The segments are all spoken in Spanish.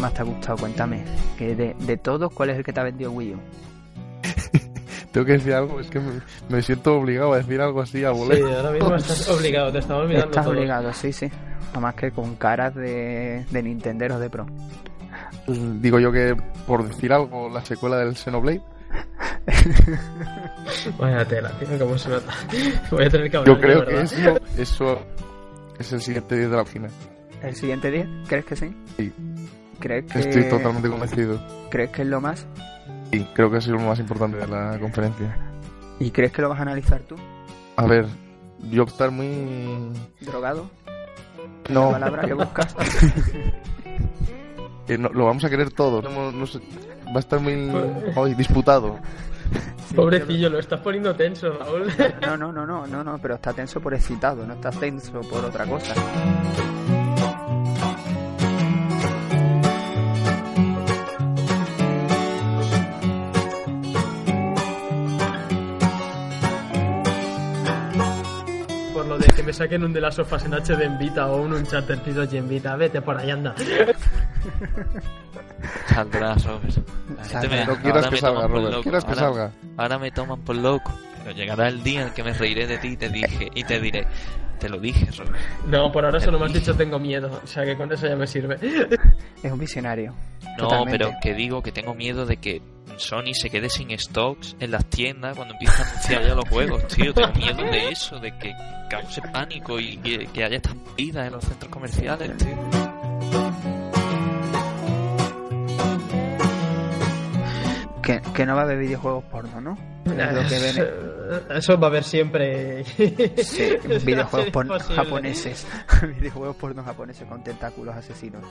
que más te ha gustado? Cuéntame. Que de, de todos, ¿cuál es el que te ha vendido Wii U? Tengo que decir algo, es que me, me siento obligado a decir algo así a Sí, voleo. ahora mismo estás obligado, te estamos mirando Estás todos. obligado, sí, sí. Nada más que con caras de, de Nintendo de Pro. Digo yo que, por decir algo, la secuela del Xenoblade, Vaya tela, tío, cómo se nota. Voy a tener que hablar. yo creo que eso, eso es el siguiente día de la final. ¿El siguiente día? ¿Crees que sí? Sí. ¿Crees que, Estoy totalmente convencido. ¿Crees que es lo más? Sí, creo que ha sido lo más importante de la conferencia. ¿Y crees que lo vas a analizar tú? A ver, yo estar muy... ¿Drogado? No, La palabra que buscas. no- lo vamos a querer todos. No, no sé, va a estar muy ay, disputado. Pobrecillo, lo estás poniendo tenso, Raúl. No, no, no, no, no, no, pero está tenso por excitado, no está tenso por otra cosa. Me saquen un de las sofás en HD en Vita o un Uncharted Trilogy en Vita. Vete por ahí, anda. Saldrá, me- No ahora quieras que salga, Robert. Quieras Ahora- salga. Ahora me toman por loco. Pero llegará el día en que me reiré de ti y te dije, y te diré, te lo dije, Robert. No, por ahora solo me has dicho tengo miedo. O sea que con eso ya me sirve. Es un visionario. No, Totalmente. pero que digo que tengo miedo de que Sony se quede sin stocks en las tiendas cuando empiece a anunciar ya los juegos, tío. Tengo miedo de eso, de que cause pánico y que, que haya estampidas en los centros comerciales, tío. Que, que no va a haber videojuegos porno, ¿no? Es lo que ven- Eso va a haber siempre. Sí, videojuegos porno japoneses. videojuegos porno japoneses con tentáculos asesinos.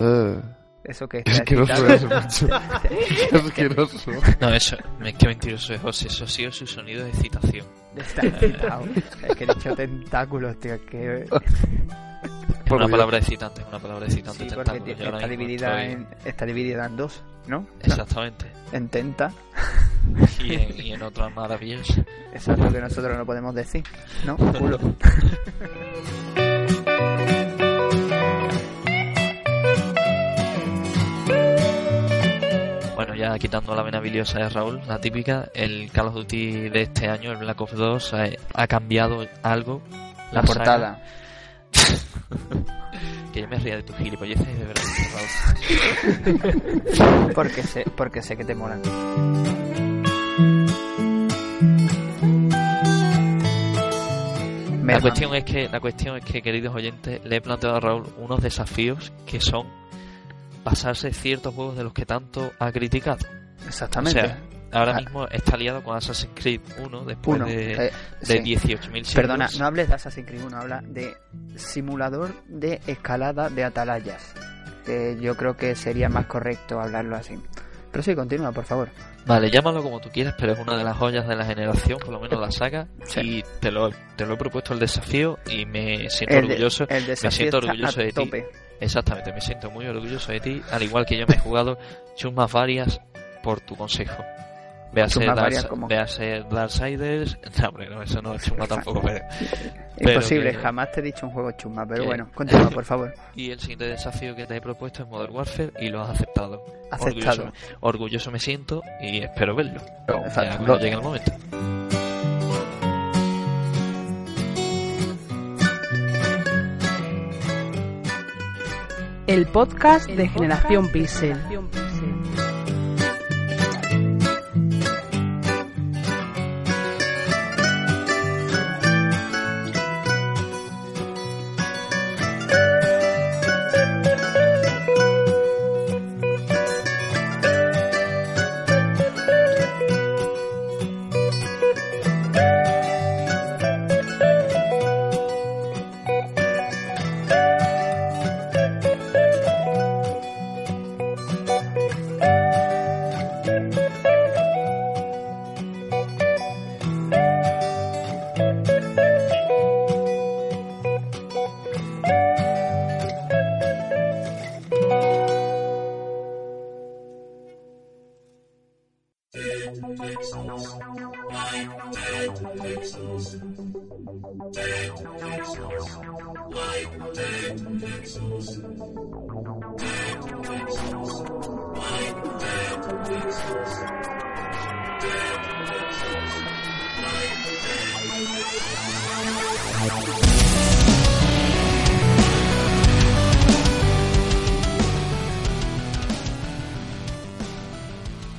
Eh, Eso que es asqueroso eso, macho. Es asqueroso. No, eso, es que mentiroso es José. Eso ha sido su sonido de excitación. Está. Es que he dicho tentáculos, tío. Que... Es una Dios. palabra excitante, es una palabra excitante. Sí, porque está dividida, estoy- en, está dividida en dos, ¿no? Exactamente. En tenta. Y en, y en otras es lo que nosotros no podemos decir, ¿no? Culo. Bueno, ya quitando la vena biliosa de Raúl, la típica, el Call of Duty de este año, el Black Ops 2, ha, ha cambiado algo. La saga. portada. que yo me ría de tus gilipolleces, de verdad, Raúl. Porque sé, porque sé que te molan. La cuestión es que, la cuestión es que, queridos oyentes, le he planteado a Raúl unos desafíos que son pasarse ciertos juegos de los que tanto ha criticado. Exactamente. O sea, ahora Ah. mismo está liado con Assassin's Creed 1 después Uno. de, eh, de sí. 18.000 siglos. Perdona, no hables de Assassin's Creed 1, habla de simulador de escalada de atalayas. Que yo creo que sería más correcto hablarlo así. Pero sí, continúa, por favor. Vale, llámalo como tú quieras, pero es una de las joyas de la generación, por lo menos la saga. Sí. Y te lo, te lo he propuesto el desafío y me siento El, de- orgulloso. el desafío siento está orgulloso a de ti. tope. Exactamente, me siento muy orgulloso de ti, al igual que yo me he jugado chumas varias por tu consejo. Véase, ¿cómo? véase Darksiders. No, hombre, no, eso no es chuma tampoco, pero. pero Imposible, que- jamás te he dicho un juego chuma, pero bueno, continúa, por favor. Y el siguiente desafío que te he propuesto es Modern Warfare y lo has aceptado. Aceptado. Orgulloso, orgulloso me siento y espero verlo. Exacto. cuando llegue el momento. El podcast de Generación Pixel.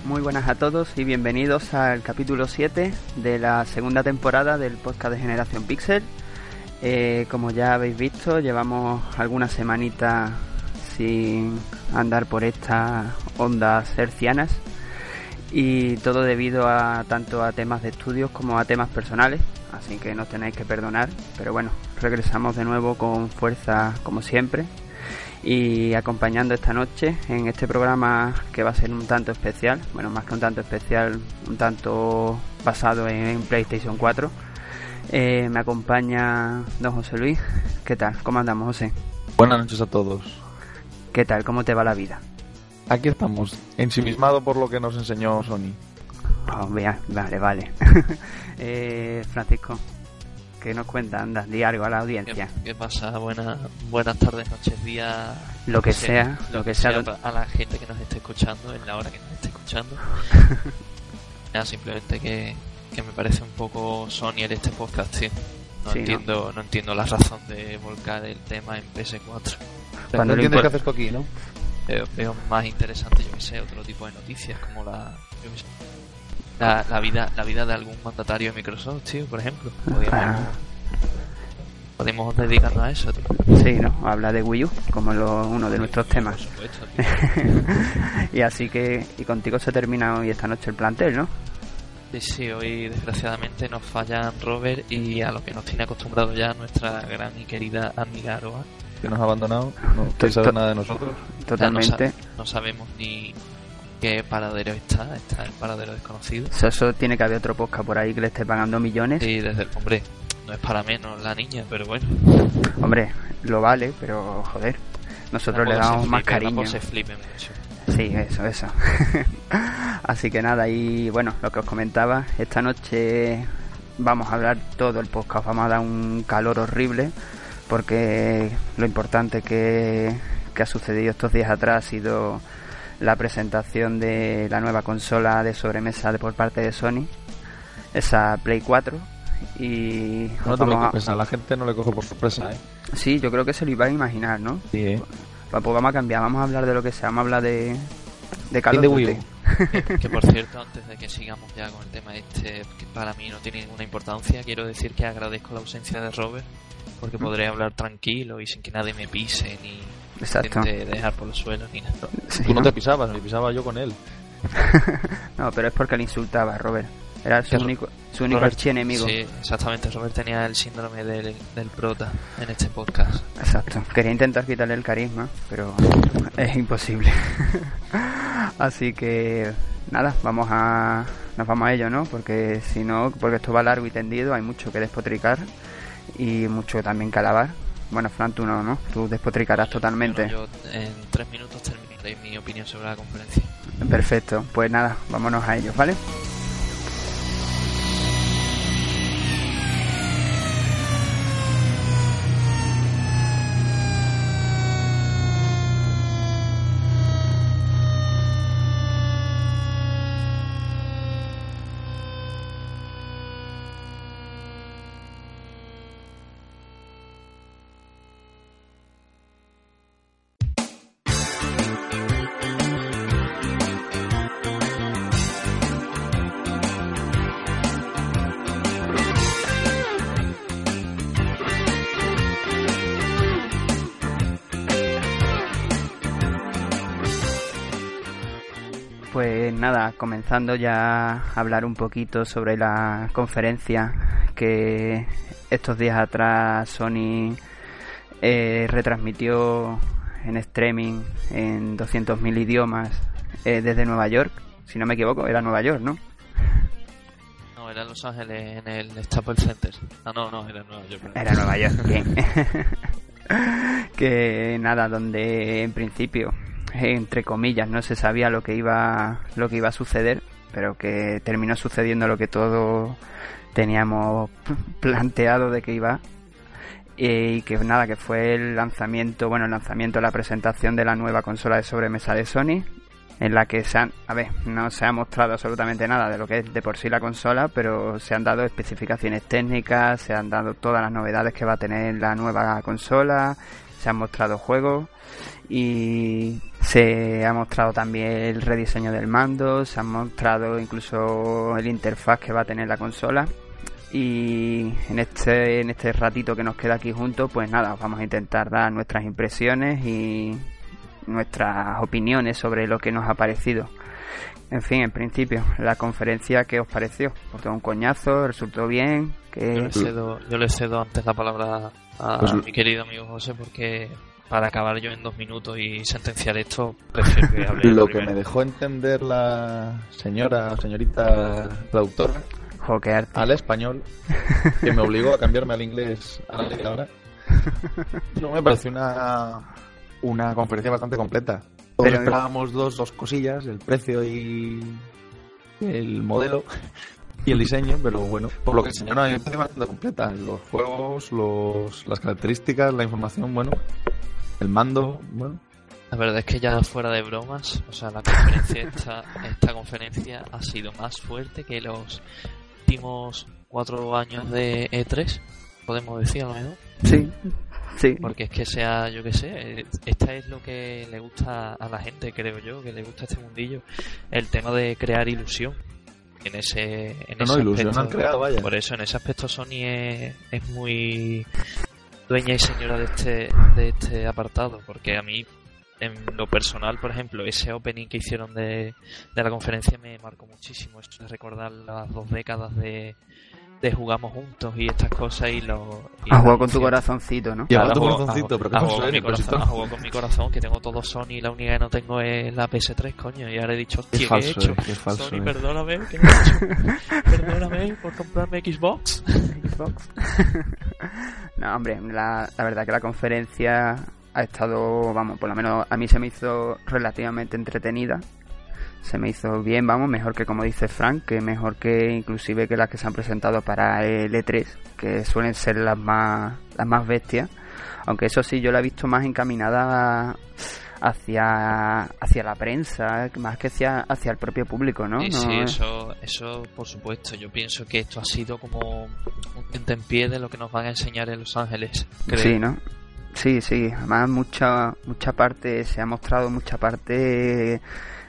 Muy buenas a todos y bienvenidos al capítulo 7 de la segunda temporada del podcast de Generación Pixel. Eh, como ya habéis visto, llevamos algunas semanitas sin andar por estas ondas hercianas y todo debido a tanto a temas de estudios como a temas personales, así que nos tenéis que perdonar, pero bueno, regresamos de nuevo con fuerza como siempre y acompañando esta noche en este programa que va a ser un tanto especial, bueno, más que un tanto especial, un tanto basado en PlayStation 4. Eh, me acompaña don José Luis. ¿Qué tal? ¿Cómo andamos, José? Buenas noches a todos. ¿Qué tal? ¿Cómo te va la vida? Aquí estamos, ensimismado por lo que nos enseñó Sony. Oh, vea, vale, vale. eh, Francisco, ¿qué nos cuenta? Anda, di algo a la ¿Qué, audiencia. qué pasa? Buenas, buenas tardes, noches, días. Lo que sea, lo que sea. a la gente que nos esté escuchando, en la hora que nos esté escuchando. Nada, simplemente que, que me parece un poco Sony en este podcast, tío. No, entiendo, ¿no? entiendo la razón de volcar el tema en PS4. Cuando no lo entiendes qué haces aquí, ¿no? Veo, veo más interesante, yo que sé, otro tipo de noticias como la, yo qué sé, la, la vida, la vida de algún mandatario de Microsoft, tío, por ejemplo. Podríamos, Ah, podríamos dedicarnos a eso, tío. sí, ¿no? Habla de Wii U como lo- uno de nuestros temas. Por supuesto, tío. y así que, y contigo se termina hoy esta noche el plantel, ¿no? Sí, sí, hoy desgraciadamente nos fallan Robert y a lo que nos tiene acostumbrado ya nuestra gran y querida amiga Aroa. Que nos ha abandonado, no saber to- nada de nosotros. Totalmente. O sea, no, no sabemos ni qué paradero está, está en paradero desconocido. Eso, eso tiene que haber otro podcast por ahí que le esté pagando millones. Y desde el hombre, no es para menos la niña, pero bueno. Hombre, lo vale, pero joder, nosotros le damos se más cariño. tampoco se flipe mucho. Sí, eso, eso. Así que nada, y bueno, lo que os comentaba, esta noche vamos a hablar todo el podcast, vamos a dar un calor horrible, porque lo importante que, que ha sucedido estos días atrás ha sido la presentación de la nueva consola de sobremesa de por parte de Sony, esa Play 4. Y No te a- preocupes, a la gente no le coge por sorpresa, ¿eh? Sí, yo creo que se lo iba a imaginar, ¿no? Sí, ¿eh? Pues vamos a cambiar, vamos a hablar de lo que sea, vamos a hablar de, de Call of Duty. Que, que, por cierto, antes de que sigamos ya con el tema este, que para mí no tiene ninguna importancia, quiero decir que agradezco la ausencia de Robert, porque podré hablar tranquilo y sin que nadie me pise ni intente dejar por los suelos ni nada. Sí, Tú no ¿no? te pisabas, me pisaba yo con él. No, pero es porque le insultaba a Robert. Era su único, su único Robert- archienemigo. Sí, exactamente. Robert tenía el síndrome del, del prota en este podcast. Exacto. Quería intentar quitarle el carisma, pero es imposible. Así que nada, vamos a nos vamos a ello, ¿no? Porque si no, porque esto va largo y tendido, hay mucho que despotricar y mucho también que alabar. Bueno, Fran, tú no, ¿no? Tú despotricarás totalmente. Yo en tres minutos terminaré mi opinión sobre la conferencia. Perfecto. Pues nada, vámonos a ello, ¿vale? Comenzando ya a hablar un poquito sobre la conferencia que estos días atrás Sony eh, retransmitió en streaming en 200.000 idiomas eh, desde Nueva York. Si no me equivoco, era Nueva York, ¿no? No, era Los Ángeles, en el Staples Center. Ah, no, no, era Nueva York. Era Nueva York, bien. que nada, donde en principio, entre comillas, no se sabía lo que iba, lo que iba a suceder, pero que terminó sucediendo lo que todos teníamos planteado de que iba. eh, y que nada, que fue el lanzamiento, bueno, el lanzamiento, la presentación de la nueva consola de sobremesa de Sony, en la que se han, a ver, no se ha mostrado absolutamente nada de lo que es de por sí la consola, pero se han dado especificaciones técnicas, se han dado todas las novedades que va a tener la nueva consola, se han mostrado juegos y se ha mostrado también el rediseño del mando, se ha mostrado incluso el interfaz que va a tener la consola. Y en este en este ratito que nos queda aquí juntos pues nada vamos a intentar dar nuestras impresiones y nuestras opiniones sobre lo que nos ha parecido. En fin en principio la conferencia que os pareció porque un coñazo resultó bien que Yo le cedo, yo le cedo antes la palabra a Pues- mi querido amigo José porque para acabar yo en dos minutos y sentenciar esto, prefiero que hable Lo que me dejó entender la señora, señorita traductora al español, que me obligó a cambiarme al inglés a la media hora, no me pareció una, una conferencia bastante completa. Pero- esperábamos dos, dos cosillas, el precio y el modelo y el diseño, pero bueno, por lo que enseñaron me pareció bastante completa. Los juegos, los, las características, la información, bueno, el mando, bueno, La verdad es que ya fuera de bromas, o sea, la conferencia esta, esta conferencia ha sido más fuerte que los últimos cuatro años de E3, podemos decir a lo mejor. sí sí Porque es que sea, yo que sé, esta es lo que le gusta a la gente, creo yo, que le gusta este mundillo, el tema de crear ilusión. En ese, en No, ese no, aspecto- han creado, vaya. Por eso, en ese aspecto Sony es, es muy dueña y señora de este, de este apartado, porque a mí, en lo personal, por ejemplo, ese opening que hicieron de, de la conferencia me marcó muchísimo. Esto de recordar las dos décadas de, de jugamos juntos y estas cosas y lo... y has jugado con tu corazoncito no Y ahora Claro, tu corazoncito, pero ¿qué hago pasó, con mi corazón, hago con mi corazón, que tengo todo Sony y la única que no tengo es la PS3, coño. Y ahora he dicho, Qué hostia, ¿qué he falso, hecho? eh, qué falso, Sony, eh. perdóname, ¿qué he hecho? perdóname por comprarme Xbox. Xbox. no, hombre, la, la verdad que la conferencia ha estado, vamos, por lo menos a mí se me hizo relativamente entretenida. Se me hizo bien, vamos, mejor que como dice Frank, que mejor que inclusive que las que se han presentado para el E3, que suelen ser las más, las más bestias. Aunque eso sí, yo la he visto más encaminada hacia, hacia la prensa, más que hacia, hacia el propio público, ¿no? Sí, No sí, es- eso, eso por supuesto. Yo pienso que esto ha sido como un tentempié de lo que nos van a enseñar en Los Ángeles. Creo. Sí, ¿no? Sí, sí. Además, mucha, mucha parte, se ha mostrado mucha parte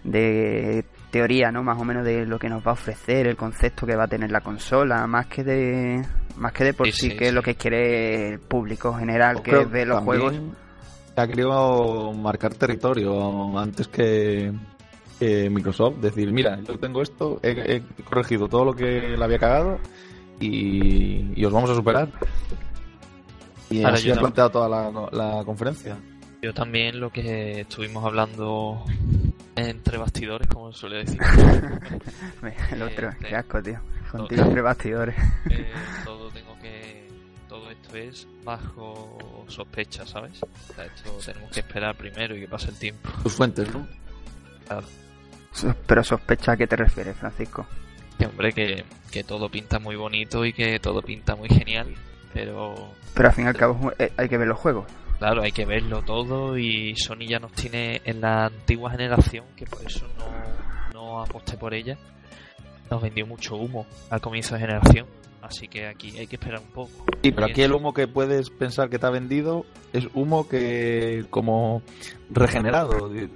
de teoría, ¿no? Más o menos de lo que nos va a ofrecer, el concepto que va a tener la consola, más que de más que de por Sí, sí, sí, que es lo que quiere el público general, Yo que ver los juegos. Ha querido marcar territorio antes que, que Microsoft. Decir, mira, yo tengo esto, he, he corregido todo lo que le había cagado y, y os vamos a superar. Y Ahora así yo ha planteado toda la, la conferencia. Yo también lo que estuvimos hablando entre bastidores, como se suele decir. el otro, Eh, qué eh, asco, tío. Contigo entre bastidores. Eh, todo tengo que todo esto es bajo sospecha sabes O sea, esto tenemos que esperar primero y que pase el tiempo Tus fuentes, ¿no? Pero sospecha a qué te refieres, Francisco. que hombre que, que todo pinta muy bonito y que todo pinta muy genial pero Pero al fin y al cabo eh, hay que ver los juegos. Claro hay que verlo todo y Sony ya nos tiene en la antigua generación que por eso no, no aposté por ella. Nos vendió mucho humo al comienzo de generación así que aquí hay que esperar un poco. Sí, pero aquí el humo que puedes pensar que te ha vendido es humo que como regenerado, una No, es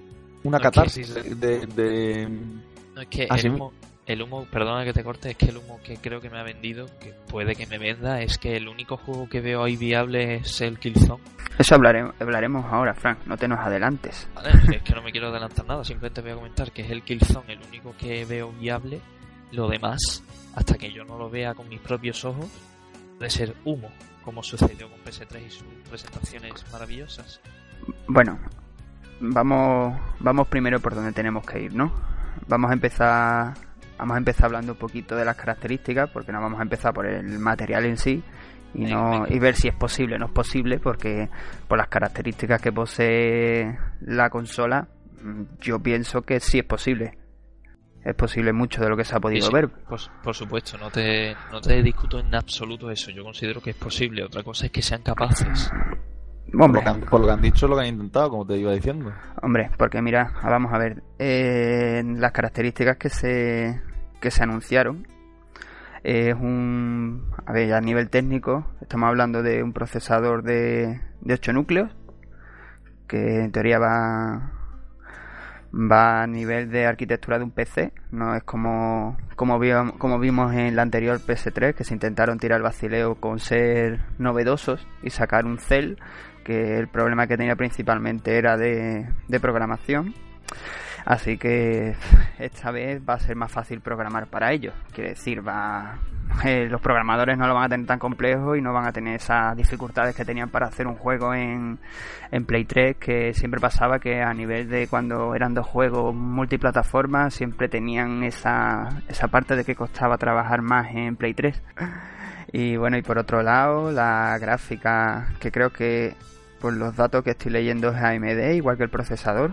que- catarsis de, de- de- No, es que Así el mi- humo, el humo, perdona que te corte, es que el humo que creo que me ha vendido, que puede que me venda, es que el único juego que veo ahí viable es el Killzone. Eso hablaremos, hablaremos ahora, Frank. No te nos adelantes. ¿vale? es que no me quiero adelantar nada, simplemente voy a comentar que es el Killzone el único que veo viable. Lo demás, hasta que yo no lo vea con mis propios ojos, puede ser humo, como sucedió con PS3 y sus presentaciones maravillosas. Bueno, vamos, vamos primero por donde tenemos que ir, ¿no? Vamos a empezar, vamos a empezar hablando un poquito de las características, porque no vamos a empezar por el material en sí y no y ver si es posible o no es posible, porque por las características que posee la consola, mm, yo pienso que sí es posible. es posible mucho de lo que se ha podido sí, ver. Por, por supuesto, no te, no te discuto en absoluto eso. Yo considero que es posible. Otra cosa es que sean capaces. Por lo, Hombre, que por lo que han dicho, lo que han intentado, como te iba diciendo. hombre, porque mira, vamos a ver, eh, las características que se, que se anunciaron es un, a ver, a nivel técnico, estamos hablando de un procesador de, de 8 núcleos, que en teoría va, va a nivel de arquitectura de un PC, no es como, como, vi- como vimos en la anterior PS3, que se intentaron tirar el vacileo con ser novedosos y sacar un cel, que el problema que tenía principalmente era de, programación. Así que esta vez va a ser más fácil programar para ellos. Quiere decir, va eh, los programadores no lo van a tener tan complejo y no van a tener esas dificultades que tenían para hacer un juego en, en Play 3, que siempre pasaba que a nivel de cuando eran dos juegos multiplataformas, siempre tenían esa, esa parte de que costaba trabajar más en Play 3. Y bueno, y por otro lado, la gráfica, que creo que por los datos que estoy leyendo es AMD, igual que el procesador.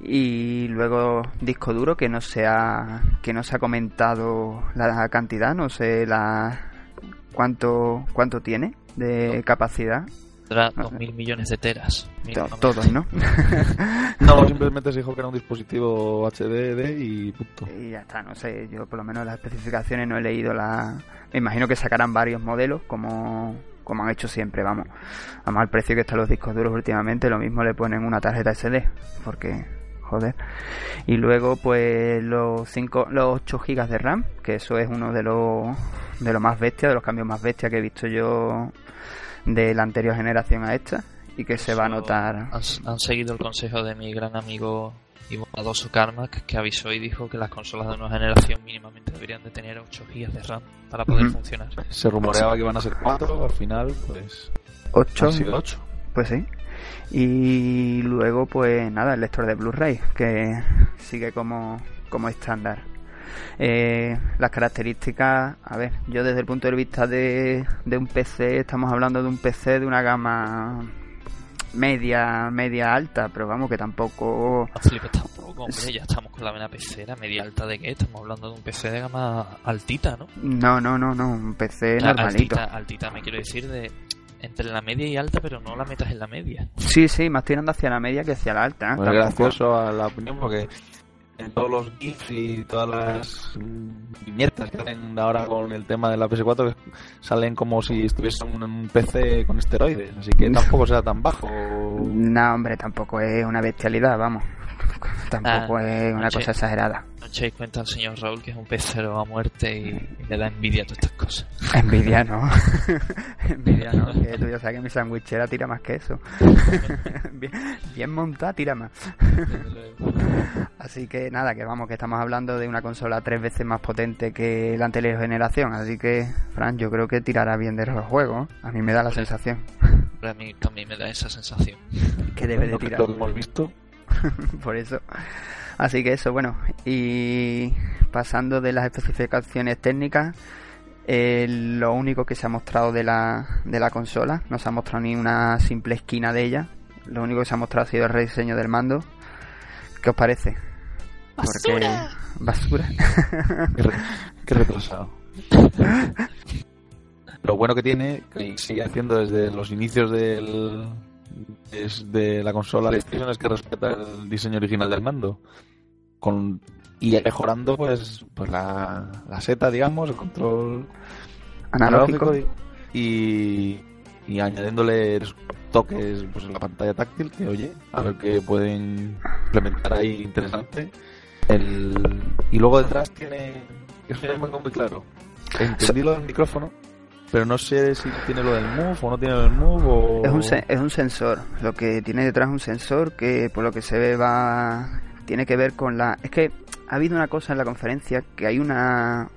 Y luego disco duro que no se ha, que no se ha comentado la cantidad, no sé la cuánto cuánto tiene de capacidad. Tendrá 2.000 millones de teras. To-. Todos, ¿no? No, simplemente se dijo que era un dispositivo HDD y punto. Y ya está, no sé, yo por lo menos las especificaciones no he leído la... Me imagino que sacarán varios modelos como, como han hecho siempre, vamos. Vamos al precio que están los discos duros últimamente, lo mismo le ponen una tarjeta SD, porque, joder. Y luego pues los 5, los 8 GB de RAM, que eso es uno de los, de los más bestias, de los cambios más bestias que he visto yo de la anterior generación a esta, y que se va a notar... Han, han seguido el consejo de mi gran amigo y bondadoso Carmack, que avisó y dijo que las consolas de nueva generación mínimamente deberían de tener 8 GB de RAM para poder funcionar. Se rumoreaba que iban a ser cuatro, al final, pues. 8, Han sido ocho. Pues sí. Y luego, pues nada, el lector de Blu-ray, que sigue como, como estándar. Eh, las características, a ver, yo desde el punto de vista de, de un PC, estamos hablando de un PC de una gama media, media alta, pero vamos que tampoco... Flipes tampoco, hombre, ya estamos con la vena pecera, media alta de qué, estamos hablando de un PC de gama altita, ¿no? No, no, no, no, un PC Ah, normalito. altita, altita, me quiero decir de entre la media y alta, pero no la metas en la media. Sí, sí, más tirando hacia la media que hacia la alta. ¿eh? Bueno, gracioso a la opinión porque en todos los GIFs y todas las viñetas que hacen ahora con el tema de la PS4 que salen como si estuviese en un PC con esteroides, así que tampoco será tan bajo. No, hombre, tampoco es una bestialidad, vamos. Tampoco Ah, es una noche. cosa exagerada. No echéis cuenta al señor Raúl que es un pecero a muerte y, y le da envidia a todas estas cosas. Envidia no. Envidia no, que tú ya sabes que mi sandwichera tira más que eso. bien, bien montada, tira más. Así que nada, que vamos, que estamos hablando de una consola tres veces más potente que la anterior generación. Así que, Fran, yo creo que tirará bien de los juegos. A mí me da la sensación a mí también me da esa sensación. que debe de Lo que tirar. todos hemos visto. por eso. Así que eso, bueno. Y pasando de las especificaciones técnicas, eh, lo único que se ha mostrado de la, de la consola, no se ha mostrado ni una simple esquina de ella. Lo único que se ha mostrado ha sido el rediseño del mando. ¿Qué os parece? Porque... Basura. Qué, re- qué retrasado. Lo bueno que tiene, que sigue haciendo desde los inicios del, desde la consola PlayStation, es que respeta el diseño original del mando. Con, y mejorando pues, pues la, la seta, digamos, el control Analógico. y, y añadiéndole toques pues, en la pantalla táctil que oye a ver qué pueden implementar ahí interesante el, y luego detrás tiene eso ya me quedó muy claro entendí lo del micrófono pero no sé si tiene lo del move o no tiene lo del move o Es un, se- es un sensor. Lo que tiene detrás es un sensor que por lo que se ve va... Tiene que ver con la... Es que ha habido una cosa en la conferencia que hay una...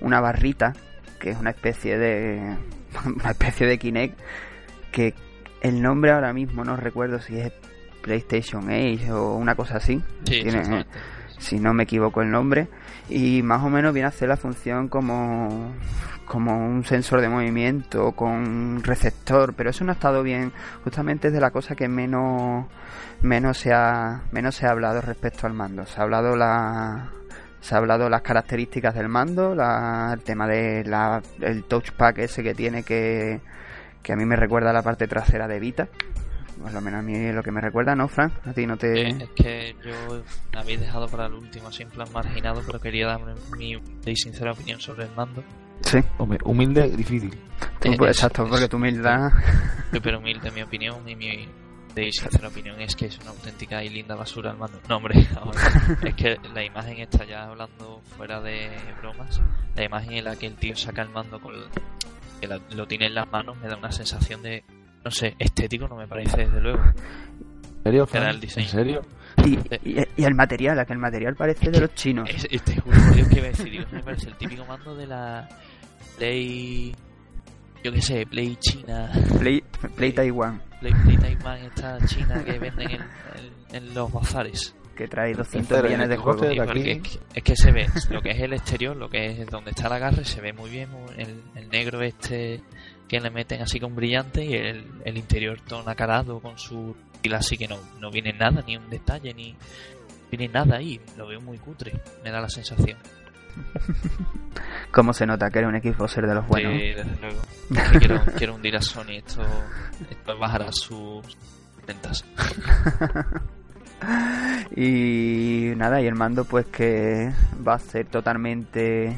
Una barrita que es una especie de... Una especie de Kinect que el nombre ahora mismo no recuerdo si es PlayStation Age o una cosa así. Sí, Tiene- exactamente. si no me equivoco el nombre, y más o menos viene a hacer la función como, como un sensor de movimiento, con un receptor, pero eso no ha estado bien, justamente es de la cosa que menos, menos, se, ha, menos se ha hablado respecto al mando, se ha hablado la, Se ha hablado de las características del mando, la- el tema de la, el touchpad ese que tiene que, que a mí me recuerda a la parte trasera de Vita. Por lo menos a mí es lo que me recuerda, ¿no, Frank? A ti no te... Eh, es que yo me habéis dejado para el último, así plan marginado, pero quería dar mi y sincera opinión sobre el mando. Sí, Hombre, humilde, difícil. tú, Eh, pues, exacto, porque tu humildad... Pero humilde mi opinión y mi de sincera opinión es que es una auténtica y linda basura el mando. No, hombre, vamos a ver. es que la imagen está ya hablando fuera de bromas. La imagen en la que el tío saca el mando con el- que la- lo tiene en las manos me da una sensación de, no sé, estético no me parece desde luego. ¿En serio, Era el diseño. ¿En serio? Y, y- y el material, a que el material parece de los chinos. Es, es- te juro Dios que iba a decir, me parece el típico mando de la Play, yo qué sé, Play China, Play, Play Taiwan, Play, Play Taiwan esta China que venden en, en- en los bazares. que trae 200 Tercero, millones de juegos. de aquí. es, que, es que se ve lo que es el exterior, lo que es donde está el agarre, se ve muy bien el negro este que le meten así con brillante y el, el interior todo nacarado con su pila así que no, no viene nada, ni un detalle, ni viene nada ahí. Lo veo muy cutre, me da la sensación. ¿Cómo se nota que era un Xboxer de los buenos? Sí, desde luego. Quiero, quiero hundir a Sony, esto, esto bajará sus ventas. Y nada, y el mando pues que va a ser totalmente...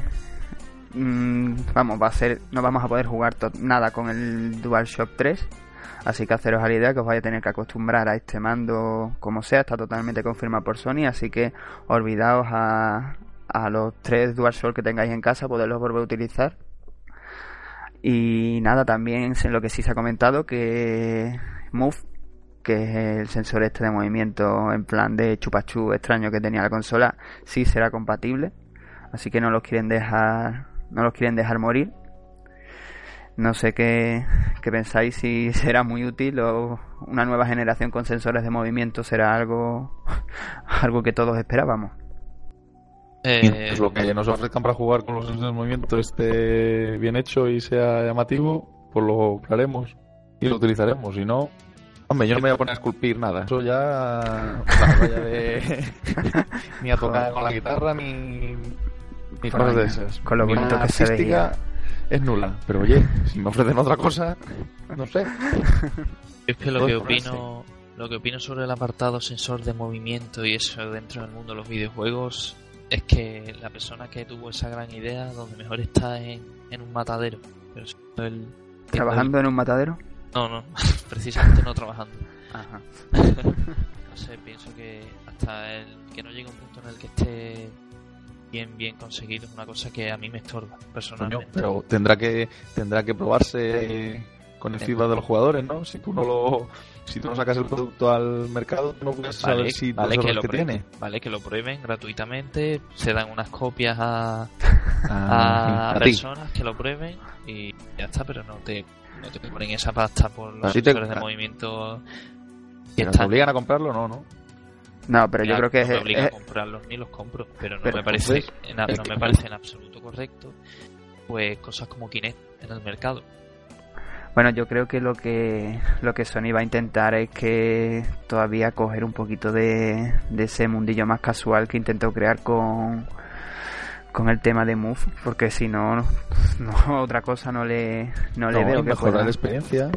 mm, vamos, va a ser... No vamos a poder jugar nada con el DualShock 3. Así que haceros a la idea que os vais a tener que acostumbrar a este mando como sea. Está totalmente confirmado por Sony. Así que olvidaos a, a los tres DualShock que tengáis en casa, poderlos volver a utilizar. Y nada, también lo que sí se ha comentado que Move que es el sensor este de movimiento en plan de chupachú extraño que tenía la consola, sí será compatible. Así que no los quieren dejar, no los quieren dejar morir. No sé qué, qué pensáis si será muy útil o una nueva generación con sensores de movimiento será algo, algo que todos esperábamos. Eh, lo que nos ofrezcan para jugar con los sensores de movimiento esté bien hecho y sea llamativo, pues lo haremos y lo utilizaremos. Si no, hombre, yo no me voy a poner a esculpir nada. Eso ya. de. ni a tocar con la guitarra ni. ni cosas de esas. Con lo que se veía. Es nula, pero oye, si me ofrecen otra cosa, no sé. Es que lo que opino, lo que opino sobre el apartado sensor de movimiento y eso dentro del mundo de los videojuegos es que la persona que tuvo esa gran idea, donde mejor está en, en un matadero. Pero siendo el- ¿Trabajando en un matadero? No, no, precisamente no trabajando. Ajá. No sé, pienso que hasta el que no llegue a un punto en el que esté bien, bien conseguido es una cosa que a mí me estorba, Coño, personalmente. pero tendrá que tendrá que probarse con el feedback de los jugadores, ¿no? Si tú no lo si tú no sacas el producto al mercado, no puedes saber si vale los que lo que tiene. vale que lo prueben gratuitamente, se dan unas copias a, a, Ah, a personas que lo prueben y ya está, pero no te, no te ponen esa pasta por los te- sensores de movimiento que te obligan a comprarlo, no, no. No, pero yo creo que no me es, obligan es- a comprarlos ni los compro, pero no Pero, me parece pues, en, no que- me parece en absoluto correcto pues cosas como Kinect en el mercado. Bueno, yo creo que lo que lo que Sony va a intentar es que todavía coger un poquito de, de ese mundillo más casual que intentó crear con con el tema de Move, porque si no, no otra cosa no le no le veo que mejorar la experiencia.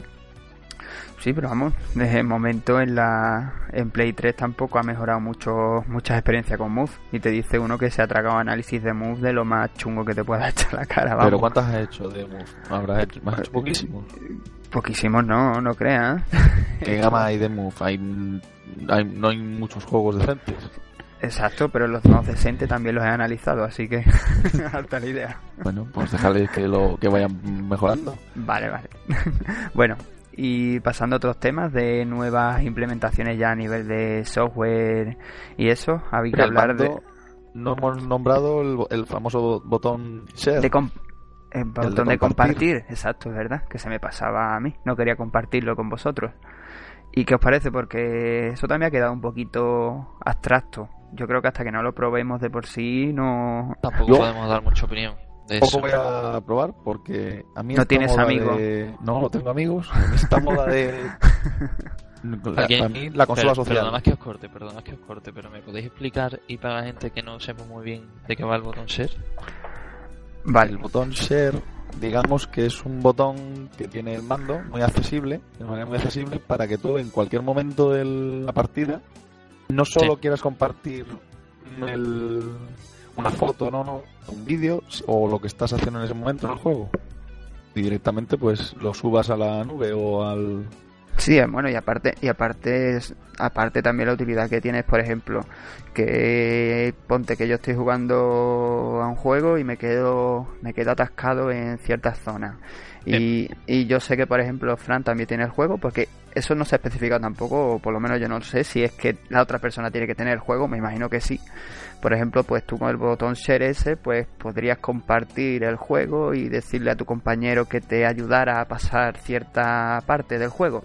Sí, pero vamos, desde el momento en la en Play 3 tampoco ha mejorado mucho muchas experiencias con Move y te dice uno que se ha tragado análisis de Move de lo más chungo que te pueda echar la cara, vamos. Pero ¿cuántas has hecho de Move? Habrás hecho, hecho poquísimos. Poquísimos no, no creas. ¿Qué gama hay de Move? Hay, hay- no hay muchos juegos decentes. Exacto, pero los más decentes también los he analizado, así que harta la idea. Bueno, pues dejarles que lo que vayan mejorando. Vale, vale. bueno, y pasando a otros temas de nuevas implementaciones ya a nivel de software y eso, había que hablar de, No hemos nombrado el, el famoso botón share. de el botón de, compartir. compartir. Exacto, es verdad, que se me pasaba a mí, no quería compartirlo con vosotros. ¿Y qué os parece? Porque eso también ha quedado un poquito abstracto. Yo creo que hasta que no lo probemos de por sí no... Tampoco Yo- podemos dar mucha opinión. Poco voy a probar porque a mí No tienes amigos. de- No, no tengo amigos. Esta moda de... Para mí la consola Pero- social. Perdona que os corte, perdona que os corte, pero ¿me podéis explicar y para la gente que no sepa muy bien de qué va el botón share? Vale, El botón share, digamos que es un botón que tiene el mando muy accesible, de manera muy accesible, para que tú en cualquier momento de la partida no solo quieras compartir el- una foto, no, no, un vídeo o lo que estás haciendo en ese momento en el juego. Y directamente pues lo subas a la nube o al... Sí, eh, bueno, y aparte, y aparte, aparte también la utilidad que tienes, por ejemplo, que ponte que yo estoy jugando a un juego y me quedo, me quedo atascado en ciertas zonas. Y, y yo sé que, por ejemplo, Fran también tiene el juego, porque eso no se especifica tampoco, o por lo menos yo no sé si es que la otra persona tiene que tener el juego, me imagino que sí. Por ejemplo, pues tú con el botón share ese, pues podrías compartir el juego y decirle a tu compañero que te ayudara a pasar cierta parte del juego.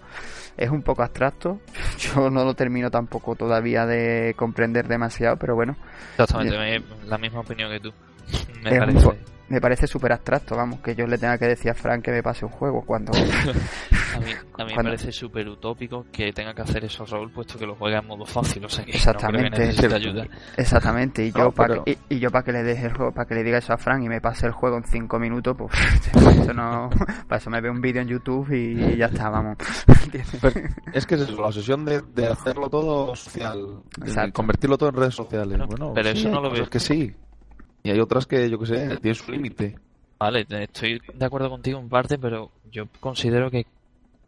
Es un poco abstracto, yo no lo termino tampoco todavía de comprender demasiado, pero bueno, Exactamente, me- la misma opinión que tú. Me Es parece. Me parece súper abstracto, vamos, que yo le tenga que decir a Frank que me pase un juego cuando... A mí, a mí me Cuando- parece súper utópico que tenga que hacer eso Raúl, puesto que lo juega en modo fácil, o sea que no Exactamente. creo que ayuda. Exactamente, y yo No, para pero- que, y, y yo para que le deje el juego, para que le diga eso a Frank y me pase el juego en 5 minutos, pues eso no, para eso me veo un vídeo en YouTube y ya está, vamos. Pero es que es eso, la obsesión de, de hacerlo todo social, de convertirlo todo en redes sociales. Bueno, Bueno, pero sí, eso no lo cosas veo. que sí. Y hay otras que, yo que sé, tienen su límite. Vale, te- estoy de acuerdo contigo en parte, pero yo considero que,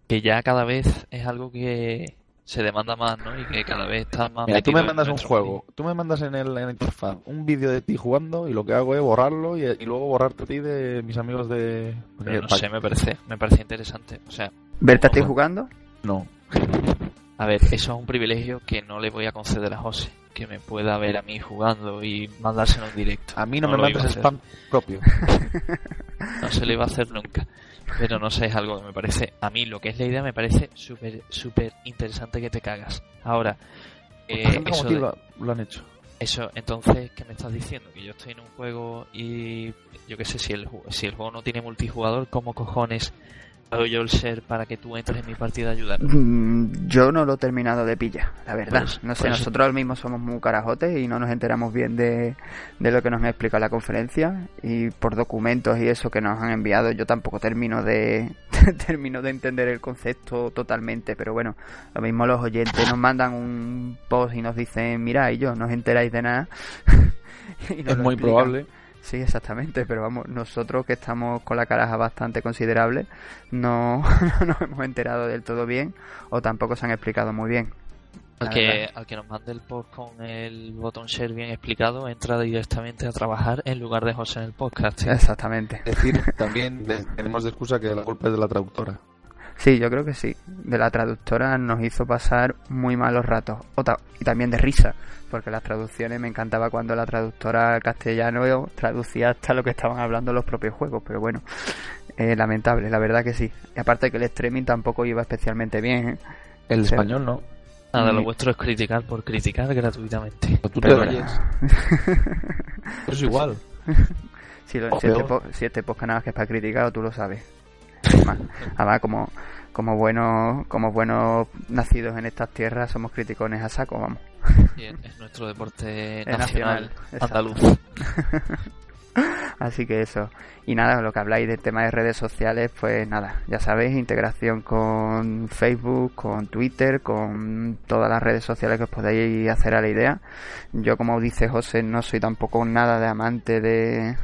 que ya cada vez es algo que se demanda más, ¿no? Y que cada vez está más Mira, tú me mandas un juego, tú me mandas en, el, en la interfaz un vídeo de ti jugando y lo que hago es borrarlo y, y luego borrarte a ti de mis amigos de... Pero no sé, me parece, me parece interesante. O sea, ¿Verte a ti jugando? No. a ver, eso es un privilegio que no le voy a conceder a José. Que me pueda ver a mí jugando y mandárselo en directo. A mí no, No me mandes spam propio. No se le iba a hacer nunca. Pero no sé, es algo que me parece, a mí lo que es la idea me parece súper, súper interesante que te cagas. Ahora, eh, Por ejemplo, eso, de- lo, lo han hecho. eso, entonces, ¿qué me estás diciendo? Que yo estoy en un juego y yo qué sé, si el, si el juego no tiene multijugador, ¿cómo cojones hago yo el ser para que tú entres en mi partida a ayudar? Mm, Yo no lo he terminado de pillar, la verdad. Pues- no sé, pues- nosotros mismos somos muy carajotes y no nos enteramos bien de, de lo que nos explica la conferencia y por documentos y eso que nos han enviado yo tampoco termino de termino de entender el concepto totalmente, pero bueno, lo mismo los oyentes nos mandan un post y nos dicen, mira, y yo no os enteráis de nada. Y Es muy explican. probable. Sí, exactamente, pero vamos, nosotros que estamos con la caraja bastante considerable, no, no nos hemos enterado del todo bien o tampoco se han explicado muy bien. Al que, al que nos mande el post con el botón share bien explicado, entra directamente a trabajar en lugar de José en el podcast. tío. Exactamente. Es decir, también tenemos de excusa que la culpa es de la traductora. Sí, yo creo que sí. De la traductora nos hizo pasar muy malos ratos. O ta- y también de risa, porque las traducciones me encantaba cuando la traductora castellano traducía hasta lo que estaban hablando los propios juegos, pero bueno, eh, lamentable, la verdad que sí. Y aparte que el streaming tampoco iba especialmente bien. ¿eh? El español no. Nada, lo Mm. vuestro es criticar por criticar gratuitamente. Tú te Pero- oyes. Es igual. Si, lo, si, este, po- si este podcast nada más que es para criticar, tú lo sabes. Además, además, como, como buenos como buenos nacidos en estas tierras, somos criticones a saco, vamos. Y es, es nuestro deporte Es nacional, exacto. andaluz. Así que eso. Y nada, lo que habláis del tema de redes sociales, pues nada, ya sabéis, integración con Facebook, con Twitter, con todas las redes sociales que os podéis hacer a la idea. Yo, como dice José, no soy tampoco nada de amante de,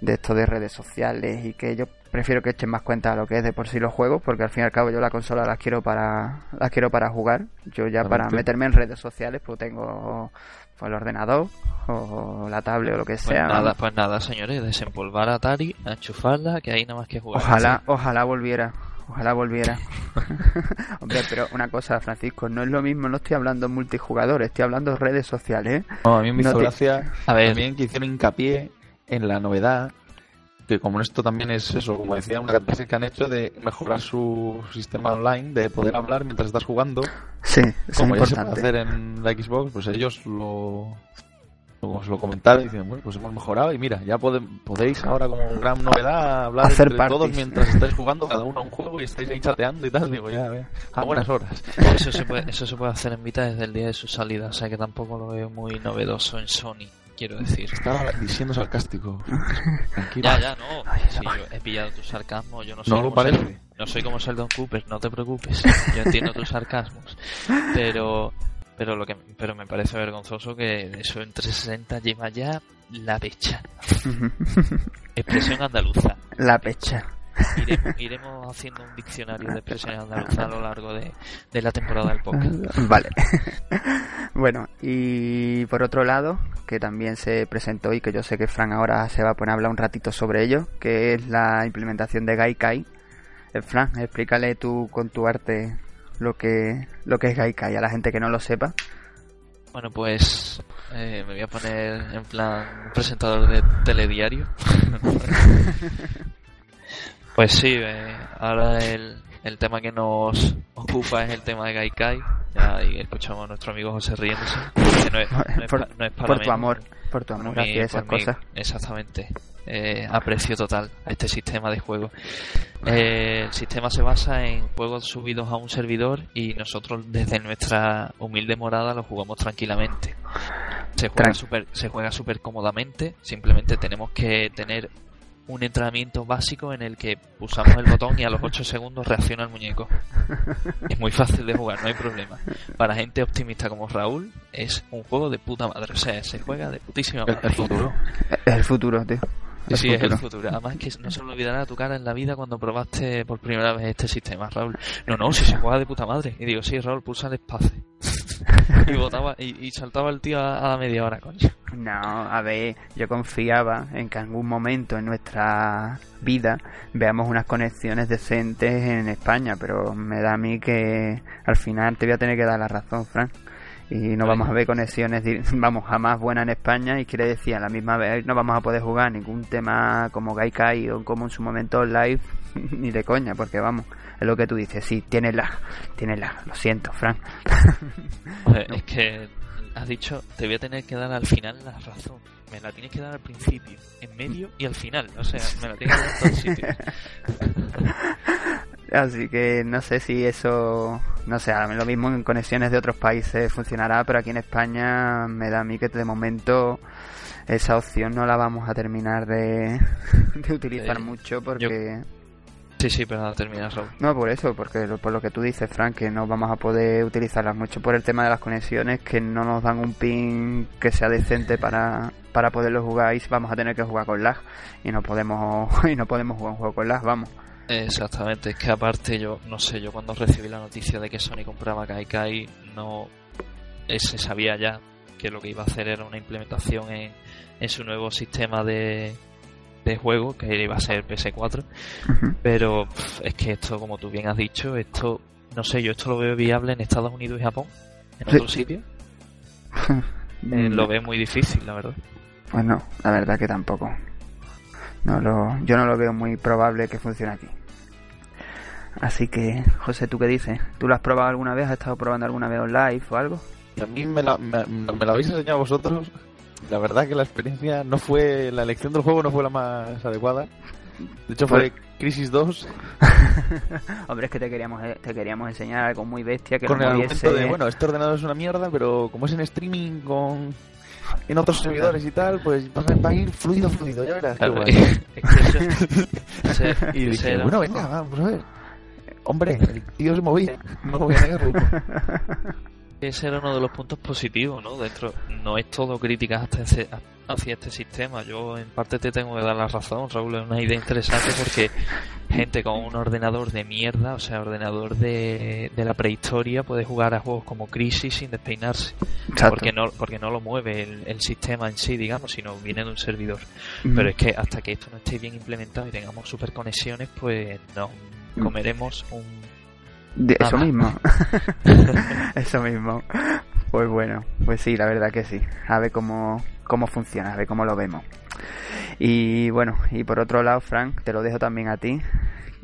de esto de redes sociales y que yo prefiero que echen más cuenta a lo que es de por sí los juegos, porque al fin y al cabo yo la consola las quiero para las quiero para jugar. Yo ya para meterme en redes sociales, pues tengo pues, el ordenador o la tablet o lo que Pues sea. nada, pues nada, señores, desempolvar a Atari, a enchufarla, que hay nada más que jugar. Ojalá, ojalá volviera. Ojalá volviera. Hombre, pero una cosa, Francisco, no es lo mismo, no estoy hablando multijugador, estoy hablando de redes sociales, ¿eh? No, a mí me No hizo te- gracia A ver, también que hicieron hincapié en la novedad que como esto también es eso, como decía, una catarsis que han hecho de mejorar su sistema online, de poder hablar mientras estás jugando, Sí, es como ya se puede importante. hacer en la Xbox, pues ellos lo, os lo comentaron, dicen, bueno, pues hemos mejorado y mira, ya pode- podéis ahora como gran novedad hablar Hacer entre todos mientras estáis jugando cada uno a un juego y estáis ahí chateando y tal. Digo, ya, vea, a buenas horas. Eso se, puede, eso se puede hacer en Vita desde el día de su salida, o sea que tampoco lo veo muy novedoso en Sony, quiero decir. Estaba siendo sarcástico. Tranquilo. Ya, ya, no. Si yo he pillado tu sarcasmo, yo no soy No lo como parece. No soy como Sheldon Cooper, no te preocupes. Yo entiendo tus sarcasmos. Pero pero lo que pero me parece vergonzoso que eso en 360 lleva ya la pecha. Expresión andaluza. La pecha. Iremos, iremos haciendo un diccionario de expresiones andaluzas a lo largo de, de la temporada del podcast. Vale. bueno, y por otro lado, que también se presentó y que yo sé que Fran ahora se va a poner a hablar un ratito sobre ello, que es la implementación de Gaikai. Eh, Fran, explícale tú con tu arte lo que, lo que es Gaikai a la gente que no lo sepa. Bueno, pues eh, me voy a poner en plan presentador de telediario. pues sí, eh, ahora el, el tema que nos ocupa es el tema de Gaikai. Ya ahí escuchamos a nuestro amigo José riéndose. Que no es, no es por, pa- no es para por tu amor, por tu amor hacia esas cosas. exactamente. Eh, aprecio total a este sistema de juego. Eh, el sistema se basa en juegos subidos a un servidor y nosotros desde nuestra humilde morada lo jugamos tranquilamente. Se juega Tran- se juega súper cómodamente, simplemente tenemos que tener un entrenamiento básico en el que pulsamos el botón y a los 8 segundos reacciona el muñeco. Es muy fácil de jugar, no hay problema. Para gente optimista como Raúl, es un juego de puta madre. O sea, se juega de putísima El, madre. el futuro. Es el futuro, tío. Sí, sí, es el futuro. Además que no se le olvidará tu cara en la vida cuando probaste por primera vez este sistema, Raúl. No, no, si se juega de puta madre. Y digo, sí, Raúl, pulsa el espacio. y botaba, y, y saltaba el tío a, la media hora, coño. No, a ver, yo confiaba en que en algún momento en nuestra vida veamos unas conexiones decentes en España, pero me da a mí que al final te voy a tener que dar la razón, Frank. Y no Vale. vamos a ver conexiones, vamos, jamás buenas en España y quiere decir a la misma vez no vamos a poder jugar ningún tema como Gaikai o como en su momento live ni de coña, porque vamos, es lo que tú dices, sí, tiene lag, tiene lag, lo siento, Frank. Es que has dicho, te voy a tener que dar al final la razón. Me la tienes que dar al principio, en medio y al final. O sea, me la tienes que dar en todos sitios. Así que no sé si eso, no sé, lo mismo en conexiones de otros países funcionará, pero aquí en España me da a mí que de momento esa opción no la vamos a terminar de, de utilizar Eh, mucho porque... Sí, sí, pero nada, termina, Raúl. No, por eso, porque por lo que tú dices, Frank, que no vamos a poder utilizarlas mucho por el tema de las conexiones, que no nos dan un pin que sea decente para, para poderlo jugar y vamos a tener que jugar con lag y no podemos y no podemos jugar un juego con lag, vamos. Exactamente, es que aparte yo, no sé, yo cuando recibí la noticia de que Sony compraba Kaikai, no se sabía ya que lo que iba a hacer era una implementación en, en su nuevo sistema de, de juego, que iba a ser PS4, Ujú. pero es que esto, como tú bien has dicho, esto, no sé, yo esto lo veo viable en Estados Unidos y Japón, en Sí. otros sitios, eh, lo veo muy difícil, la verdad. Pues no, la verdad que tampoco. No lo, yo no lo veo muy probable que funcione aquí. Así que, José, ¿tú qué dices? ¿Tú lo has probado alguna vez? ¿Has estado probando alguna vez online o algo? Y a mí me la, me, me la habéis enseñado vosotros. La verdad que la experiencia no fue. La elección del juego no fue la más adecuada. De hecho, fue Crisis 2 Hombre, es que te queríamos, eh, te queríamos enseñar algo muy bestia que con el no de: bueno, este ordenador es una mierda, pero como es en streaming con. En otros servidores y tal, pues va a ir fluido, fluido, ya verás. qué Claro, guay. es que eso- ese- Y dije, era- bueno, venga, vamos a ver. Hombre, el tío se movía, no voy a negarlo. Ese era uno de los puntos positivos, ¿no? Dentro, no es todo críticas hasta ese- hacia este sistema. Yo en parte te tengo que dar la razón, Raúl, es una idea interesante porque gente con un ordenador de mierda, o sea, ordenador de, de la prehistoria, puede jugar a juegos como Crisis sin despeinarse. Exacto. Porque no, porque no lo mueve el, el sistema en sí, digamos, sino viene de un servidor. Mm. Pero es que hasta que esto no esté bien implementado y tengamos super conexiones, pues nos comeremos un De- eso mismo. eso mismo. Pues bueno, pues sí, la verdad que sí. A ver cómo, cómo funciona, a ver cómo lo vemos. Y bueno, y por otro lado, Frank, te lo dejo también a ti.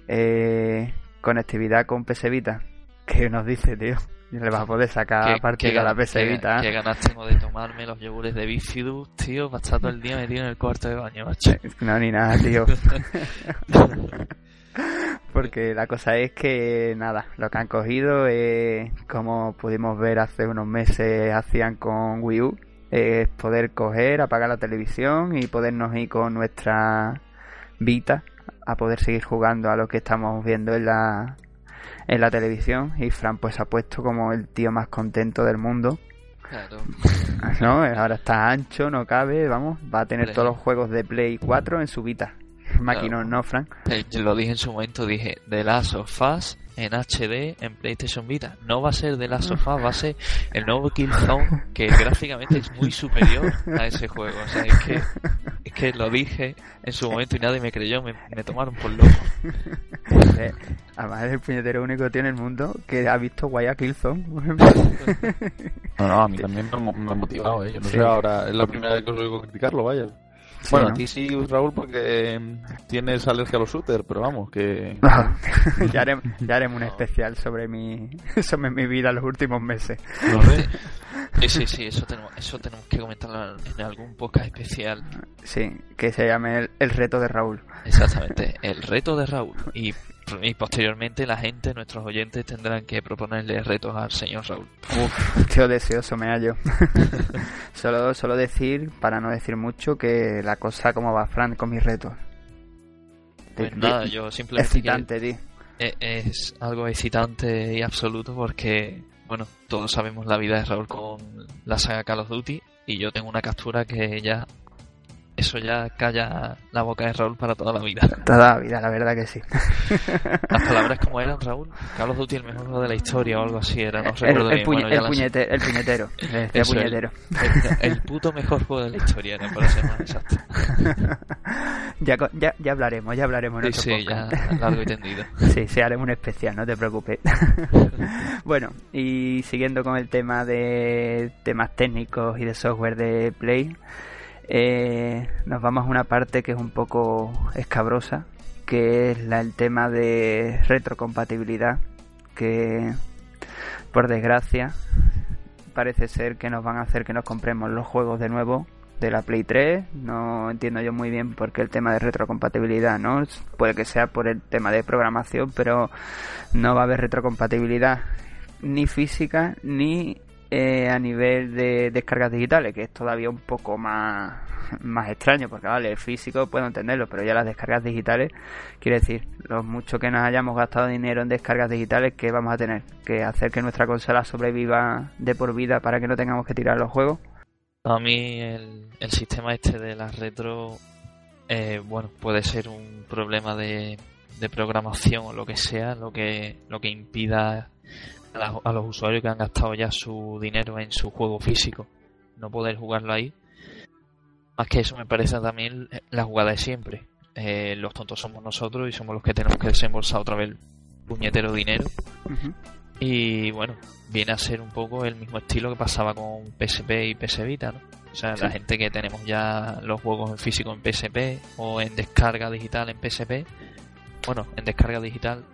Eh, conectividad con PS Vita. ¿Qué nos dice, tío? Le vas a poder sacar ¿Qué- partido a la PS qué- Vita. qué ganas tengo de tomarme los yogures de Bifidus, tío, para estar todo el día metido en el cuarto de baño, macho. No, ni nada, tío. Porque la cosa es que, nada, lo que han cogido es, como pudimos ver hace unos meses, hacían con Wii U, es poder coger, apagar la televisión y podernos ir con nuestra Vita a poder seguir jugando a lo que estamos viendo en la, en la televisión. Y Fran pues ha puesto como el tío más contento del mundo. Claro. ¿no? Ahora está ancho, no cabe, vamos, va a tener Play. todos los juegos de Play 4 en su Vita. Maquinón, ¿no, Fran? Eh, lo dije en su momento, dije, The Last of Us en HD en PlayStation Vita. No va a ser The Last of Us, va a ser el nuevo Killzone que gráficamente es muy superior a ese juego. O sea, es que, es que lo dije en su momento y nadie me creyó, me, me tomaron por loco. Eh, Además es el puñetero único tío en el mundo que ha visto Guaya Killzone. No, no, a mí también me, ha- me ha motivado, ¿eh? Yo no Sí. sé ahora, es la primera vez que os oigo criticarlo, vaya. Sí, bueno, ¿no? a ti sí, Raúl, porque eh, tienes alergia a los shooters, pero vamos, que... ya, haremos, ya haremos un especial sobre mi, sobre mi vida los últimos meses. No. Sí, sí, sí, eso tenemos, eso tenemos que comentarlo en algún podcast especial. Sí, que se llame el, el reto de Raúl. Exactamente, el reto de Raúl. Y, y posteriormente la gente, nuestros oyentes, tendrán que proponerle retos al señor Raúl. Uf, tío deseoso me hallo. solo, solo decir, para no decir mucho, que la cosa como va Fran con mis retos. Pues De- nada, de- yo simplemente excitante, tío. E- es algo excitante y absoluto porque, bueno, todos sabemos la vida de Raúl con la saga Call of Duty y yo tengo una captura que ya, eso ya calla la boca de Raúl para toda la vida. Toda la vida, la verdad que sí. Las palabras como eran, Raúl, Call of Duty el mejor juego de la historia o algo así era, no El, recuerdo el bien. puñe- bueno, el las- el puñetero. El- puñetero. el, el puto mejor juego de la historia era, para ser más exacto. ya, ya, ya hablaremos, ya hablaremos en Sí, otro sí, ya largo y tendido. Sí, sí, haremos un especial, no te preocupes. bueno, y siguiendo con el tema de temas técnicos y de software de Play, eh, nos vamos a una parte que es un poco escabrosa, que es la, el tema de retrocompatibilidad, que por desgracia parece ser que nos van a hacer que nos compremos los juegos de nuevo de la Play 3. No entiendo yo muy bien por qué el tema de retrocompatibilidad, ¿no? Puede que sea por el tema de programación, pero no va a haber retrocompatibilidad ni física ni eh, a nivel de descargas digitales, que es todavía un poco más, más extraño, porque vale, el físico puedo entenderlo, pero ya las descargas digitales, quiere decir, lo mucho que nos hayamos gastado dinero en descargas digitales, que vamos a tener? ¿Que hacer que nuestra consola sobreviva de por vida para que no tengamos que tirar los juegos? A mí el, el sistema este de las retro, eh, bueno, puede ser un problema de, de programación o lo que sea, lo que, lo que impida a, la- a los usuarios que han gastado ya su dinero en su juego físico no poder jugarlo ahí. Más que eso me parece también la jugada de siempre. Eh, los tontos somos nosotros y somos los que tenemos que desembolsar otra vez puñetero dinero y bueno, viene a ser un poco el mismo estilo que pasaba con PSP y PS Vita, ¿no? O sea, la gente que tenemos ya los juegos en físico en PSP o en descarga digital en PSP, bueno, en descarga digital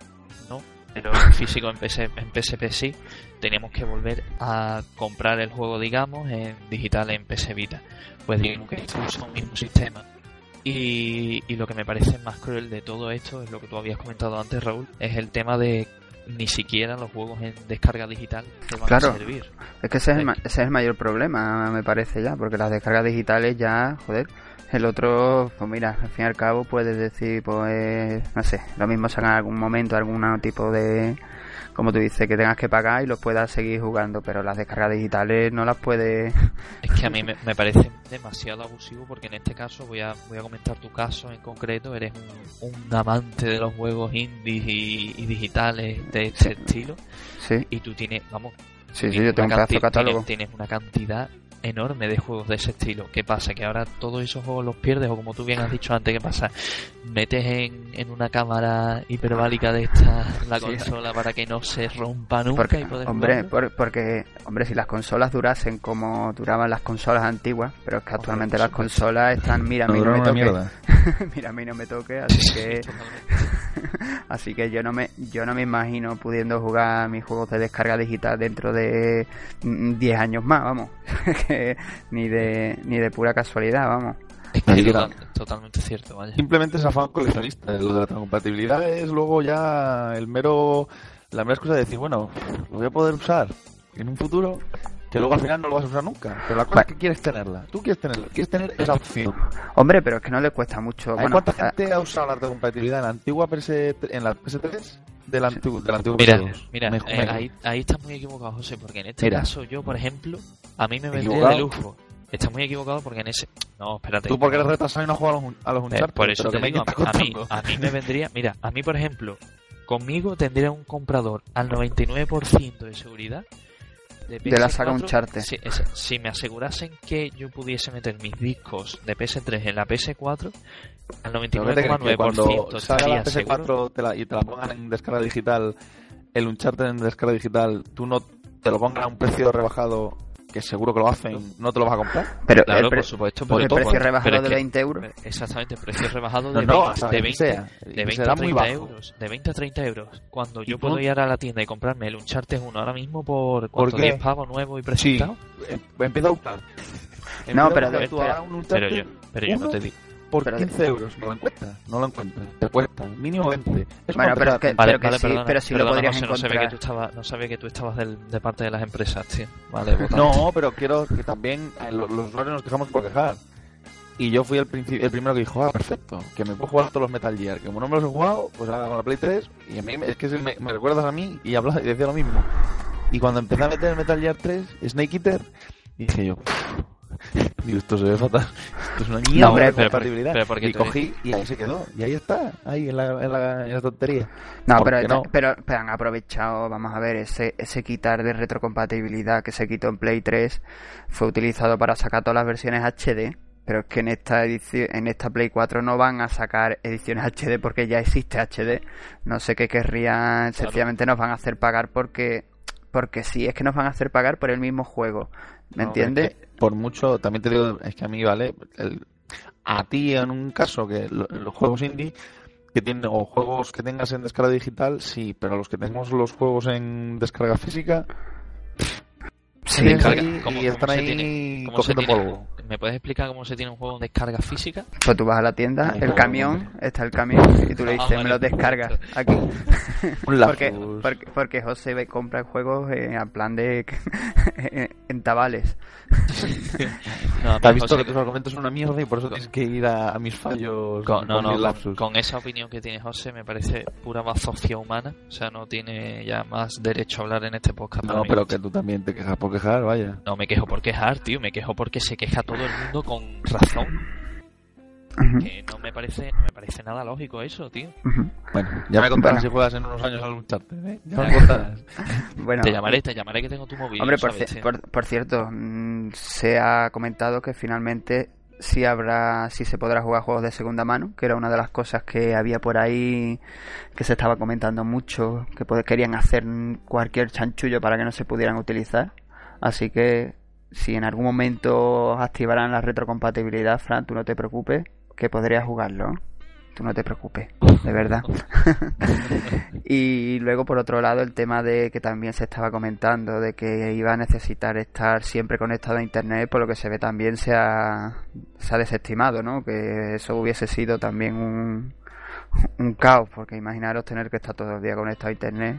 pero en físico en, PS en PSP sí, teníamos que volver a comprar el juego, digamos, en digital en PS Vita. Pues digamos que esto es un mismo sistema. Y, y lo que me parece más cruel de todo esto es lo que tú habías comentado antes, Raúl, es el tema de ni siquiera los juegos en descarga digital te van Claro. a servir. Es que ese es, el, ese es el mayor problema, me parece ya, porque las descargas digitales ya, joder, el otro, pues mira, al fin y al cabo puedes decir, pues, no sé, lo mismo sacan en algún momento algún tipo de, como tú dices, que tengas que pagar y los puedas seguir jugando, pero las descargas digitales no las puedes... Es que a mí me, me parece demasiado abusivo porque en este caso voy a, voy a comentar tu caso en concreto. Eres un, un amante de los juegos indies y, y digitales de este estilo Sí, y tú tienes, vamos, sí, sí, yo tengo un pedazo catálogo. Tienes, tienes una cantidad enorme de juegos de ese estilo. ¿Qué pasa? Que ahora todos esos juegos los pierdes o como tú bien has dicho antes, ¿qué pasa? Metes en, en una cámara hiperbálica de esta la Sí. consola para que no se rompa nunca Porque, y poder hombre, por- porque, hombre, si las consolas durasen como duraban las consolas antiguas, pero es que actualmente por las consolas están, mira, a No mí no dura me toque, mira, a mí no me toque, así que. Así que yo no me yo no me imagino pudiendo jugar mis juegos de descarga digital dentro de mm, 10 años más, vamos. Que ni de ni de pura casualidad, vamos. Es que Ahí es queda. total- totalmente cierto, vaya. Simplemente es afán coleccionista. Lo de la compatibilidad es luego ya el mero. La mera excusa de decir, bueno, lo voy a poder usar en un futuro que luego al final no lo vas a usar nunca. Pero la cosa es que quieres tenerla. Tú quieres tenerla. Quieres tener esa opción. Hombre, pero es que no le cuesta mucho. ¿Hay Bueno, cuánta gente ha usado la retrocompatibilidad en la antigua PS, en la PS3 del antiguo, del antiguo Mira, PS2? mira, Me- eh, me- ahí, ahí estás muy equivocado, José, porque en este Mira. caso yo, por ejemplo, a mí me vendría de lujo. Estás muy equivocado porque en ese... No, espérate. Tú porque eres retrasado y no juegas a los, a los Eh, Uncharted, por eso te digo, a mí, a mí me vendría... Mira, a mí, por ejemplo, conmigo tendría un comprador al 99% de seguridad de, De la saga PS4, Uncharted. Si, es- si me asegurasen que yo pudiese meter mis discos de PS3 en la PS4, al Pero que te crees que cuando 99,9% salga la estaría seguro. PS4 te la- y te la pongan en descarga digital, el Uncharted en descarga digital, tú no te lo pongan a un precio rebajado, que seguro que lo hacen, no te lo vas a comprar. pero Claro, el, pre- por supuesto, por porque el precio pero rebajado de que- 20 euros. Exactamente, precio rebajado de no, 20, hasta de que 20, sea, de que 20 será a muy 30 bajo. euros. De 20 a 30 euros. Cuando yo ¿Y puedo ir a la tienda y comprarme el Uncharted 1 ahora mismo por, ¿Por ¿cuánto? qué? 10 pavos nuevo y presentado. Em- Empieza a buscar. No, pero a ahora un Pero yo, pero yo no te digo. Por pero- 15 euros. No lo encuentras, no lo encuentras. Te cuesta, mínimo 20. Es Bueno, pero es que- pena. pero que sí, perdona, pero sí lo podrías José, no sabía que tú encontrar. estabas, no sabía que tú estabas del- de parte de las empresas, tío. Vale. No, pero quiero que también eh, los, los usuarios nos quejamos por quejar. Y yo fui el, el primero que dijo, ah, perfecto, que me puedo jugar todos los Metal Gear. Que como no me los he jugado, pues ahora con la Play 3, y a mí me- es que se me, me recuerdas a mí y, hablas, y decía lo mismo. Y cuando empecé a meter el Metal Gear 3, Snake Eater, dije yo, digo, esto se ve fatal. Esto es una mierda hombre, de pero- compatibilidad. pero y tú- cogí y ahí se quedó. Y ahí está, ahí en la, en la, en la tontería. No, ¿Por pero, no? pero, pero han aprovechado, vamos a ver, ese, ese quitar de retrocompatibilidad que se quitó en Play 3 fue utilizado para sacar todas las versiones HD, pero es que en esta edición, en esta Play 4 no van a sacar ediciones HD porque ya existe HD. No sé qué querrían, sencillamente nos van a hacer pagar porque porque sí, es que nos van a hacer pagar por el mismo juego. ¿Me No, entiendes? Por mucho, también te digo, es que a mí, ¿vale? El- a ti, en un caso, que lo- los juegos indie, que tienen, o juegos que tengas en descarga digital, sí, pero los que tenemos los juegos en descarga física, Sí, Descarga- ahí ¿cómo- y están ahí cómo cogiendo tiene- polvo. ¿Me puedes explicar cómo se tiene un juego en descarga física? Pues tú vas a la tienda, el no, camión, está el camión, y tú le Ah, dices, vale, me lo descargas aquí. Un porque, lapsus. porque, porque José compra juegos eh, en plan de en tabales. No, Te has visto José, que tus argumentos son una mierda y por eso tienes que ir a, a mis fallos. Con, no, con no, mis con, lapsus. con esa opinión que tiene José me parece pura bazofia humana. O sea, no tiene ya más derecho a hablar en este podcast. No, pero que tú también te quejas por quejar, vaya. No me quejo por quejar, tío. Me quejo porque se queja todo el mundo con razón. Que no me parece, no me parece nada lógico eso, tío. Bueno, ya me contarás Bueno. si juegas en unos años al Uncharted, ¿eh? Ya me Venga. contarás. Bueno, Te llamaré, te llamaré que tengo tu móvil. hombre, por, sabes, por, por cierto, mm, se ha comentado que finalmente sí habrá, sí se podrá jugar juegos de segunda mano, que era una de las cosas que había por ahí que se estaba comentando mucho, que pues, querían hacer cualquier chanchullo para que no se pudieran utilizar. Así que si en algún momento activarán la retrocompatibilidad, Fran, tú no te preocupes, que podrías jugarlo. Tú no te preocupes, de verdad. y luego, por otro lado, el tema de que también se estaba comentando de que iba a necesitar estar siempre conectado a Internet, por lo que se ve también se ha, se ha desestimado, ¿no? Que eso hubiese sido también un, un caos, porque imaginaros tener que estar todo el día conectado a Internet.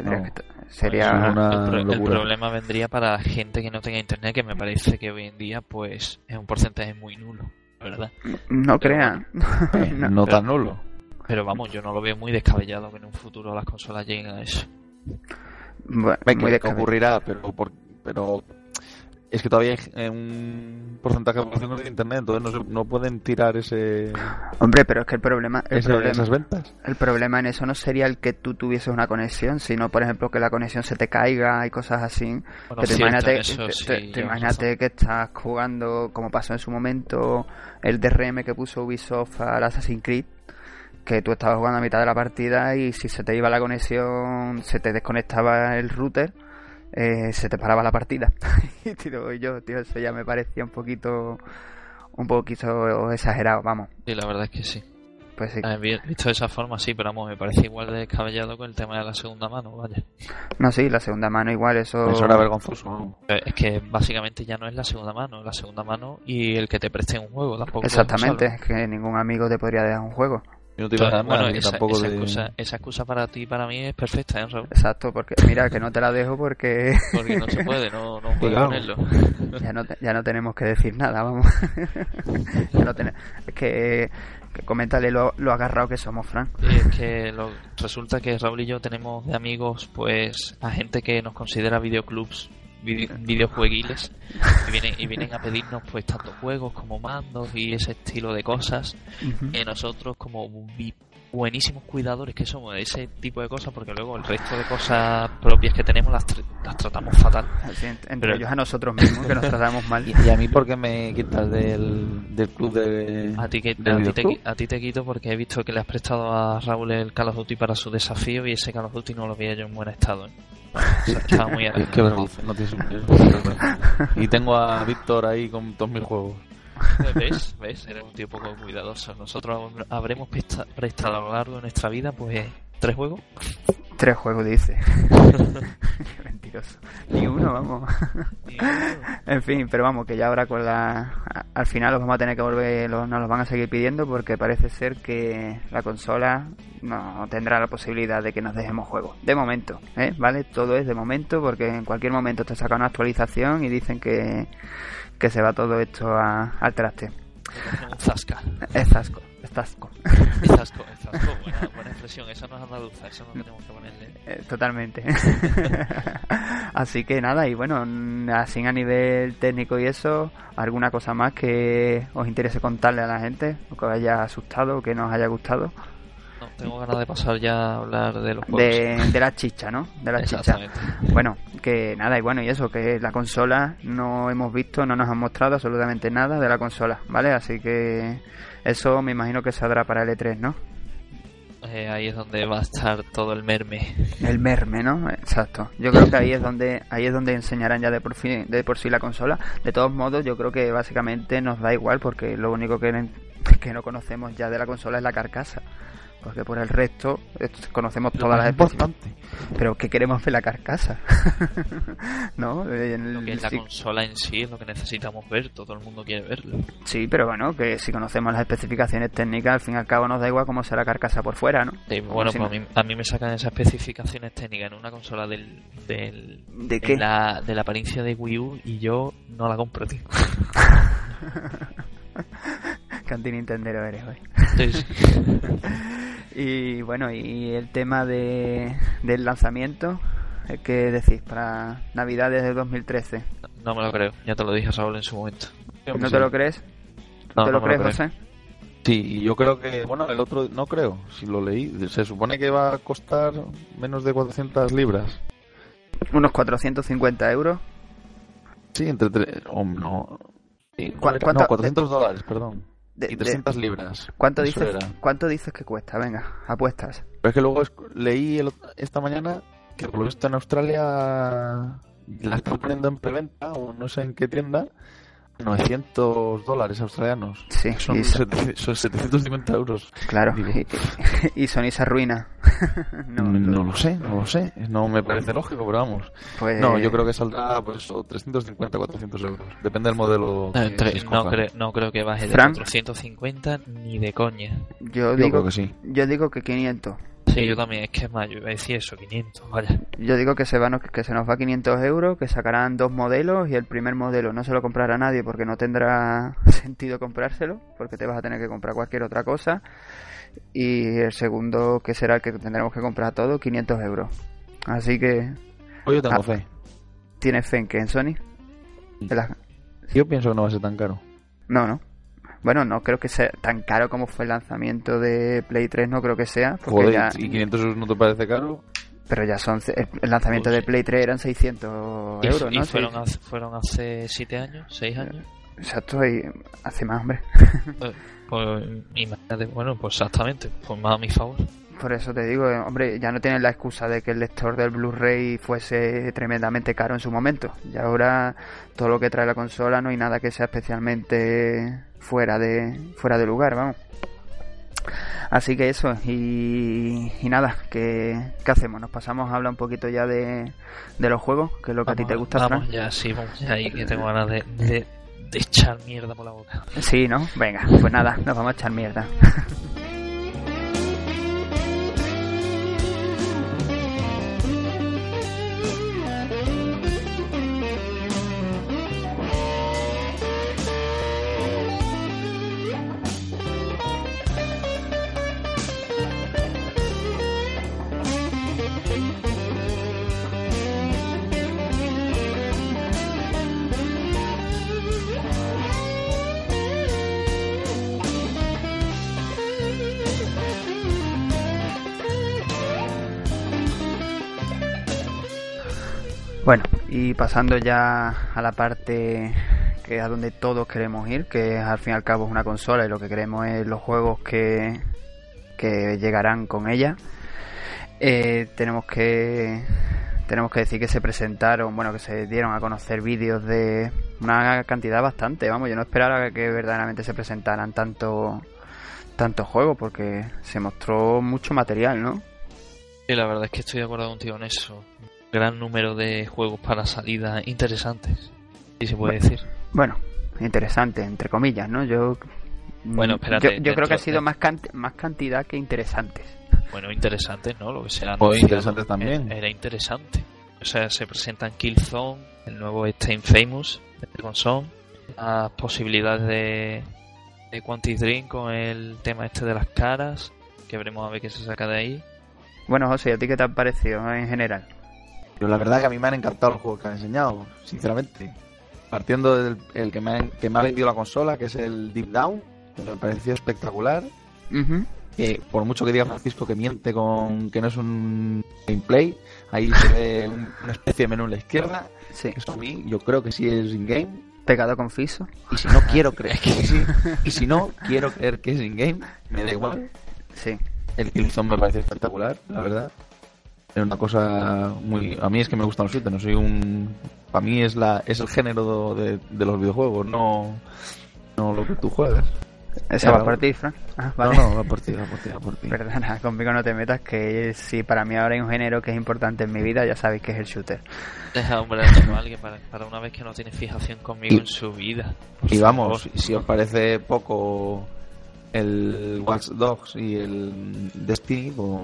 No. que sería una- el, pro- el locura. problema vendría para gente que no tenga internet, que me parece que hoy en día pues es un porcentaje muy nulo, la ¿verdad? no crean. Eh, No, no pero- tan nulo. Pero vamos, yo no lo veo muy descabellado que en un futuro las consolas lleguen a eso. Bueno, Venga, muy que ocurrirá, pero, por- pero es que todavía hay eh, un porcentaje de población de internet, entonces no, se- no pueden tirar ese, Hombre, pero es que el problema, el ese- problema, esas ventas. el problema en eso no sería el que tú tuvieses una conexión, sino, por ejemplo, que la conexión se te caiga y cosas así. Bueno, imagínate, eso te- sí te- te llevas imagínate que estás jugando, como pasó en su momento, el DRM que puso Ubisoft al Assassin's Creed, que tú estabas jugando a mitad de la partida y si se te iba la conexión, se te desconectaba el router, eh, se te paraba la partida. y yo, tío, eso ya me parecía un poquito, un poquito exagerado, vamos. Sí, la verdad es que sí. Pues sí. Eh, bien, visto de esa forma, sí, pero vamos, me parece igual de descabellado con el tema de la segunda mano, vaya. No, sí, la segunda mano igual, eso... Eso era vergonzoso. ¿no? Eh, Es que básicamente ya no es la segunda mano, la segunda mano y el que te preste un juego tampoco. Exactamente, es que ningún amigo te podría dejar un juego. No te iba a Entonces, dar nada, bueno, esa, tampoco esa de... excusa, esa excusa para ti y para mí es perfecta, ¿eh, Raúl? Exacto, porque mira, que no te la dejo porque Porque no se puede, no, no puedo Claro. ponerlo. ya no, te- ya no tenemos que decir nada, vamos. Ya no tene- es que, que coméntale lo, lo agarrado que somos, Fran. Y es que lo- resulta que Raúl y yo tenemos de amigos pues a gente que nos considera videoclubs vide- videojueguiles y vienen, y vienen a pedirnos pues tanto juegos como mandos y ese estilo de cosas. Y nosotros como buenísimos cuidadores que somos de ese tipo de cosas porque luego el resto de cosas propias que tenemos las, tr- las tratamos fatal. Así, entre Pero- ellos a nosotros mismos, que nos tratamos mal. ¿Y, y a mí por qué me quitas del, del club de... a ti, que, del a, ti te, a ti te quito porque he visto que le has prestado a Raúl el Call of Duty para su desafío y ese Call of Duty no lo veía yo en buen estado ¿eh? O sea, estaba muy vergüenza, no tienes un Y tengo a Víctor ahí con todos mis juegos. ¿Ves? ¿Ves? Eres un tío poco cuidadoso. Nosotros habremos presta- prestado a lo largo de nuestra vida, pues, tres juegos. Tres juegos, dice. Qué mentiroso. Ni uno, vamos. En fin, pero vamos, que ya ahora con la... Al final los vamos a tener que volver, los, nos los van a seguir pidiendo porque parece ser que la consola no tendrá la posibilidad de que nos dejemos juegos. De momento, ¿eh? ¿Vale? Todo es de momento porque en cualquier momento te saca una actualización y dicen que, que se va todo esto a- al traste. zasca. Es zasco, es zasco. Es zasco, es expresión. Esa no es andaluza, eso no tenemos que ponerle. Eh, Totalmente. así que nada, y bueno, así a nivel técnico y eso, alguna cosa más que os interese contarle a la gente, o que os haya asustado, o que nos haya gustado, No, tengo ganas de pasar ya a hablar de los juegos. de, de la chicha, ¿no? De la chicha. Bueno, que nada, y bueno, y eso, que la consola no hemos visto, no nos han mostrado absolutamente nada de la consola, ¿vale? Así que eso me imagino que saldrá para el E3, ¿no? Eh, ahí es donde va a estar todo el merme. El merme, ¿no? Exacto. Yo creo que ahí es donde ahí es donde enseñarán ya de por fin, de por sí la consola. De todos modos, yo creo que básicamente nos da igual porque lo único que, que no conocemos ya de la consola es la carcasa. Porque por el resto eh, conocemos todas las importante. Pero ¿qué queremos ver la carcasa? ¿No? En Lo el- que es la sí, consola en sí es lo que necesitamos ver. Todo el mundo quiere verlo. sí, pero bueno, que si conocemos las especificaciones técnicas, al fin y al cabo nos da igual cómo sea la carcasa por fuera, ¿no? Sí, bueno, si pues no- a mí, a mí me sacan esas especificaciones técnicas en una consola del, del ¿De de qué? la, de la apariencia de Wii U y yo no la compro, tío. Que anti-nintendero eres hoy. Sí, sí. Y bueno, y el tema de, del lanzamiento, eh, ¿qué decís? Para Navidades de 2013. No me lo creo, ya te lo dije Raúl en su momento. ¿No te lo crees? No, ¿Te no lo me crees, lo. José? Sí, y yo creo que, bueno, el otro no creo, si lo leí, se supone que va a costar menos de 400 libras. Unos 450 euros. Sí, entre tres, oh, no, sí, ¿Cu- no, cuánto- 400 dólares, perdón, De- y de- 300 libras. ¿cuánto, dices, era. ¿Cuánto dices que cuesta? Venga, apuestas. Pero es que luego es- leí el esta mañana que por lo visto en Australia la están poniendo en preventa, o no sé en qué tienda, 900 dólares australianos. Sí, Son, son 750 euros. claro. Y, y Sony se arruina. no, No, lo sé, no lo sé. No me parece lógico, pero vamos. pues, No, yo creo que saldrá pues eso, 350, 400 euros. Depende del modelo. No, que no, creo, no creo que baje de Fran. 450 ni de coña. Yo Yo digo, creo que sí. yo digo que 500. Sí, yo también, es que es más, yo iba a decir eso, 500, vaya. Yo digo que se, van, que se nos va 500 euros, que sacarán dos modelos y el primer modelo no se lo comprará nadie porque no tendrá sentido comprárselo, porque te vas a tener que comprar cualquier otra cosa. Y el segundo, que será el que tendremos que comprar todo, 500 euros. Así que, Hoy yo tengo Ah. fe. ¿tienes fe en que en Sony? Yo pienso que no va a ser tan caro. No, no. Bueno, no creo que sea tan caro como fue el lanzamiento de Play 3, no creo que sea. Porque Joder, ya, ¿y 500 euros no te parece caro? pero ya son. El lanzamiento Pues de Play 3 eran 600 Y, euros, y ¿no? fueron, Seis- hace, fueron hace 7 años, 6 años. Exacto, y hace más, hombre. Eh, Pues imagínate, bueno, pues exactamente, pues más a mi favor. Por eso te digo, eh, hombre, ya no tienen la excusa de que el lector del Blu-ray fuese tremendamente caro en su momento. Y ahora todo lo que trae la consola no hay nada que sea especialmente fuera de fuera de lugar, vamos. Así que eso, y, y nada, ¿qué, ¿qué hacemos? ¿Nos pasamos a hablar un poquito ya de, de los juegos? Que es lo que a ti te gusta, Vamos ya, sí, vamos ya ahí que tengo ganas de, de, de echar mierda por la boca. Sí, ¿no? Venga, pues nada, nos vamos a echar mierda. y pasando ya a la parte que es a donde todos queremos ir, que al fin y al cabo es una consola y lo que queremos es los juegos que, que llegarán con ella. Eh, tenemos que tenemos que decir que se presentaron, bueno, que se dieron a conocer vídeos de una cantidad bastante, vamos, yo no esperaba que verdaderamente se presentaran tanto tantos juegos porque se mostró mucho material, ¿no? Y la verdad es que estoy de acuerdo contigo en eso. Gran número de juegos para salida interesantes, si se puede decir. Bueno, interesante, entre comillas, ¿no? Yo Bueno, espérate, yo, yo creo que ha sido de- más, cant- más cantidad que interesantes. Bueno, interesantes, ¿no? Lo que se ha O interesantes también. Era, era interesante. O sea, se presentan Killzone, el nuevo Stein Famous Console, las posibilidades de, de Quantic Dream con el tema este de las caras, que veremos a ver qué se saca de ahí. Bueno, José, ¿a ti qué te ha parecido en general? Yo la verdad que a mí me han encantado los juegos que han enseñado, sinceramente. Partiendo del el que, me ha, que me ha vendido la consola, que es el Deep Down, que me pareció espectacular. Que por mucho que diga Francisco que miente con que no es un gameplay, ahí se ve un- una especie de menú en la izquierda. Sí, Eso a mí, yo creo que sí es in-game. pecado confiso. Y si no quiero creer que sí, y si no quiero creer que es in-game, me da igual. Sí, El Killzone me parece espectacular, la verdad. Es una cosa muy... A mí es que me gustan los shooters, no soy un... Para mí es la es el género de, de los videojuegos, no, no lo que tú juegas. esa va por ti, Fran. Ah, vale. No, no, va por ti, va por ti, va por ti. Perdona, conmigo no te metas, que si para mí ahora hay un género que es importante en mi vida, ya sabéis que es el shooter. Deja, hombre, al chaval, que para, para una vez que no tiene fijación conmigo Y- en su vida. Y favor. vamos, si os parece poco el Watch Dogs y el Destiny, pues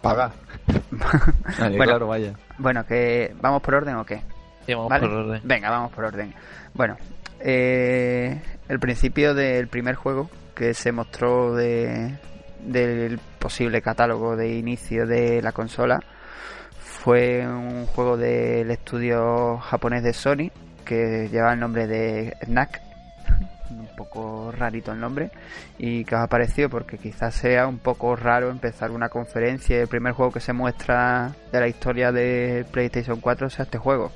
paga. Vale, Bueno. claro, vaya. Bueno, que ¿vamos por orden o qué? Sí, vamos ¿Vale? por orden. Venga, vamos por orden. Bueno, eh, el principio del primer juego que se mostró de, del posible catálogo de inicio de la consola fue un juego del estudio japonés de Sony que lleva el nombre de Snack. Un poco rarito el nombre. ¿Y que os ha parecido? Porque quizás sea un poco raro empezar una conferencia y el primer juego que se muestra de la historia de PlayStation 4 sea este juego.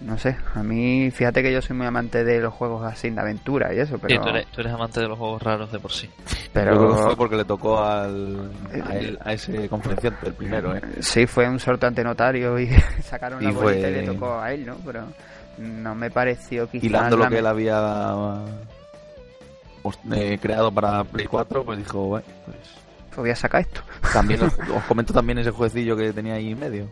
No sé, a mí, fíjate que yo soy muy amante de los juegos así de aventura y eso, Sí, pero. tú, eres, tú eres amante de los juegos raros de por sí. pero Yo creo que fue porque le tocó al, a, él- a ese conferenciante, el primero, ¿eh? Sí, fue un sorteo ante notario y sacaron la Y bolita y fue- le tocó a él, ¿no? Pero no me pareció quizás. Hilando lo que él había pues, eh, creado para Play 4, pues dijo, bueno, pues Voy a sacar esto. también os, os comento también ese jueguecillo que tenía ahí en medio.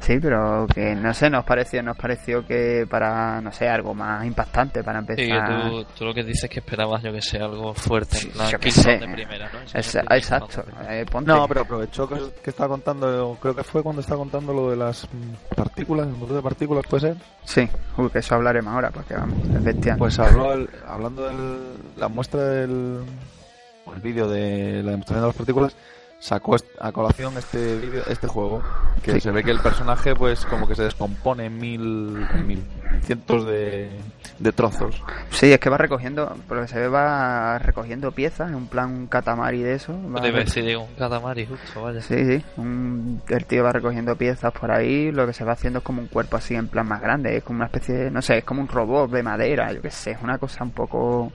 Sí, pero que no sé, nos pareció, nos pareció que para, no sé, algo más impactante para Sí, que empezar. tú, tú lo que dices es que esperabas, yo que sé, algo fuerte, Sí, yo qué Killzone sé. de primera, ¿no? Es- exacto. eh, ponte. No, pero aprovechó que, que estaba contando, creo que fue cuando estaba contando lo de las partículas, el motor de partículas, ¿puede ser? Sí, uy, que eso hablaremos ahora, porque vamos, es bestial. Pues habló el- hablando de la muestra del o el vídeo de la demostración de las partículas, sacó a colación este vídeo, este juego, que Sí. se ve que el personaje pues como que se descompone en mil, en mil en cientos de, de trozos. Sí, es que va recogiendo, por lo que se ve, va recogiendo piezas, en un plan un catamari de eso. va decir, digo, un catamari justo, vaya. Sí, sí, un- el tío va recogiendo piezas por ahí, lo que se va haciendo es como un cuerpo así en plan más grande, es como una especie de, no sé, es como un robot de madera, yo qué sé, es una cosa un poco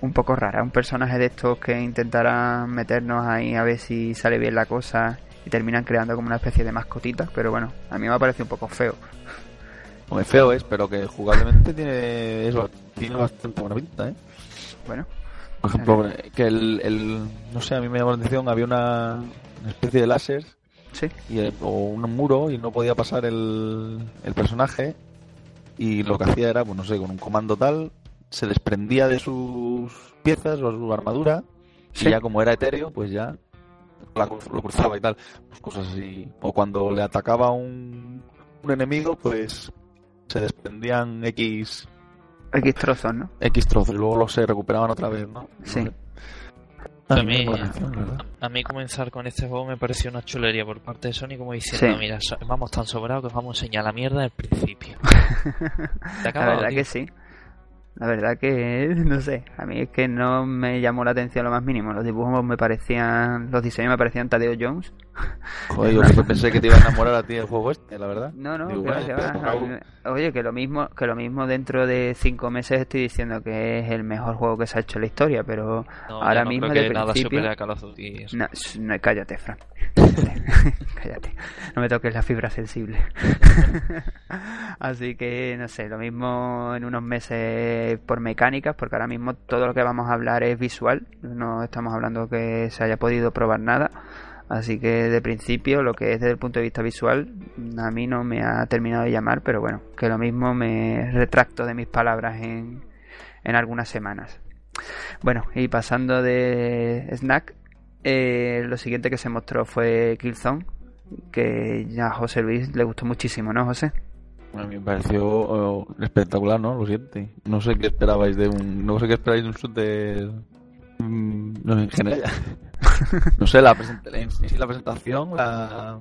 un poco rara, un personaje de estos que intentarán meternos ahí a ver si sale bien la cosa y terminan creando como una especie de mascotita, pero bueno, a mí me ha parecido un poco feo. Muy feo es, pero que jugablemente tiene, tiene bastante buena pinta, ¿eh? Bueno, Por ejemplo, que el, el- no sé, a mí me llamó la atención, había una, una especie de láser Sí. y, el- o un muro y no podía pasar el, el personaje y lo que hacía era, pues no sé, con un comando tal, se desprendía de sus piezas o su armadura Sí. y ya como era etéreo, pues ya la lo cruzaba y tal, pues cosas así. O cuando le atacaba un, un enemigo, pues se desprendían X, X trozos, ¿no? X trozos y luego los se recuperaban otra vez, ¿no? Sí. No sé. A mí A mí- comenzar con este juego me pareció una chulería por parte de Sony como diciendo, Sí. mira, vamos tan sobrados que os vamos a enseñar la mierda del principio. Te La verdad tío. que sí. La verdad que, no sé, a mí es que no me llamó la atención lo más mínimo. Los dibujos me parecían, los diseños me parecían Tadeo Jones. Joder, yo pensé que te iba a enamorar a ti del juego este, la verdad. No, no, Digo, que va, bueno, que me- Oye, que lo mismo, que lo mismo dentro de cinco meses estoy diciendo que es el mejor juego que se ha hecho en la historia, pero No, ahora mismo creo de que nada principio- supere a Call of Duty. no, cállate, Fran. Cállate. No me toques la fibra sensible. Así que, no sé, lo mismo en unos meses por mecánicas, porque ahora mismo todo lo que vamos a hablar es visual. No estamos hablando que se haya podido probar nada. Así que de principio, lo que es desde el punto de vista visual, a mí no me ha terminado de llamar, pero bueno, que lo mismo me retracto de mis palabras en, en algunas semanas. Bueno, y pasando de Snack, eh, lo siguiente que se mostró fue Killzone, que ya a José Luis le gustó muchísimo, ¿no, José? A mí me pareció oh, espectacular, ¿no? Lo siento. No sé qué esperabais de un. No sé qué esperáis de un shooter. mm, No en general. no sé, la, present- la- presentación, la,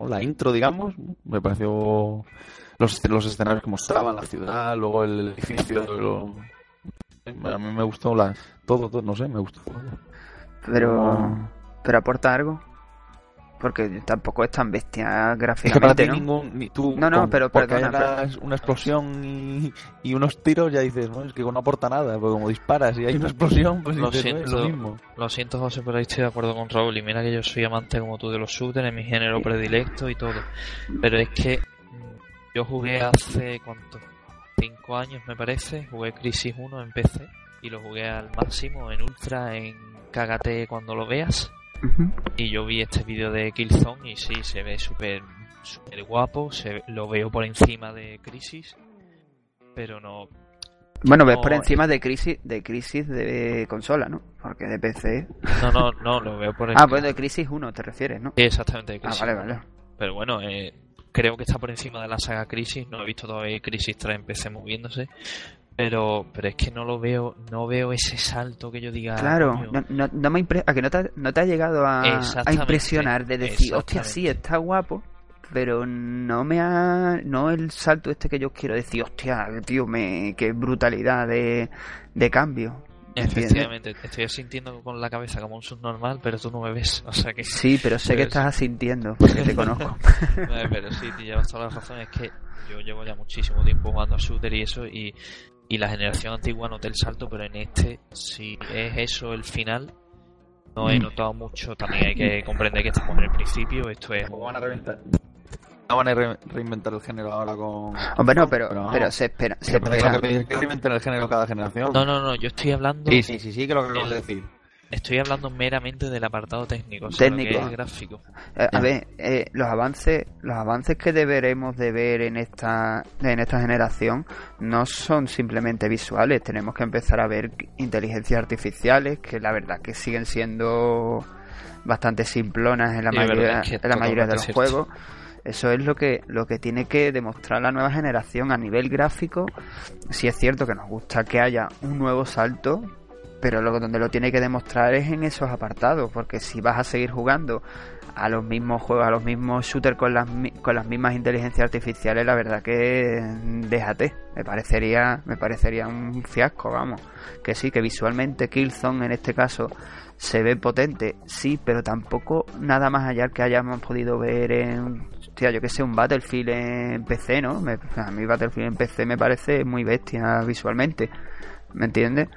la intro, digamos, me pareció. Los, los escenarios que mostraban, la ciudad, luego el edificio. lo- a mí me gustó la, todo, todo, no sé, me gustó. Pero, No. pero aporta algo. Porque tampoco es tan bestia Es que gráficamente, ¿no? ningún. Ni tú, No, no, con- pero perdona, hay una, una explosión y, y unos tiros, ya dices, no, es que no aporta nada. Porque como disparas y hay una explosión, pues Lo dices, "No, es lo siento. mismo. Lo siento, José, pero ahí estoy de acuerdo con Raúl. Y mira que yo soy amante como tú de los shooters, es mi género predilecto y todo. Pero es que mm, yo jugué hace, ¿cuánto? Cinco años, me parece. Jugué Crisis 1 en PC y lo jugué al máximo, en Ultra, en Cágate cuando lo veas. Y yo vi este vídeo de Killzone y sí, se ve súper súper guapo. Se, lo veo por encima de Crisis. Pero no, Bueno, ves por encima de crisis, de crisis de consola, ¿no? Porque de PC. no, no, no, lo veo por Ah, encima. pues de crisis 1 te refieres, ¿no? Sí, exactamente, de Ah, Crisis vale, 1. vale. Pero bueno, eh, creo que está por encima de la saga Crisis. No he visto todavía Crisis 3 en PC moviéndose. Pero, pero es que no lo veo, no veo ese salto que yo diga. Claro, no, no, no me a que no te, ha- no te ha llegado a, a impresionar de decir, hostia, sí, está guapo, pero no me ha, no el salto este que yo quiero decir, hostia, tío, me, qué brutalidad de, de cambio. ¿entiendes? Efectivamente, te estoy sintiendo con la cabeza como un subnormal, pero tú no me ves. O sea que. Sí, pero sé que estás asintiendo, porque te conozco. Pero sí, te llevas toda la razón. Es que yo llevo ya muchísimo tiempo jugando a shooter y eso. Y, y la generación antigua noté el salto, pero en este, si es eso el final, no he Mm. notado mucho. También hay que comprender que estamos en el principio. Esto es. ¿Cómo van a reventar? No van a re- reinventar el género ahora con. Hombre, no, pero, no. pero se espera, se espera. que, que reinventen el género cada generación. No, no, no, yo estoy hablando. Sí, sí, sí, sí, que lo que acabas de decir. Estoy hablando meramente del apartado técnico, o sea, Técnico. gráfico. Eh, a ver, eh, los avances, los avances que deberemos de ver en esta, en esta generación no son simplemente visuales. Tenemos que empezar a ver inteligencias artificiales que la verdad que siguen siendo bastante simplonas en la mayoría, verdad, es que en la mayoría de los cierto. juegos. Eso es lo que, lo que tiene que demostrar la nueva generación a nivel gráfico. Si es cierto que nos gusta que haya un nuevo salto, pero lo donde lo tiene que demostrar es en esos apartados, porque si vas a seguir jugando a los mismos juegos, a los mismos shooters con las con las mismas inteligencias artificiales, la verdad que mm, déjate, me parecería me parecería un fiasco, vamos. Que sí, que visualmente Killzone en este caso se ve potente, sí, pero tampoco nada más allá que hayamos podido ver en yo que sé, un Battlefield en PC, ¿no? A mí Battlefield en PC me parece muy bestia visualmente, ¿me entiendes?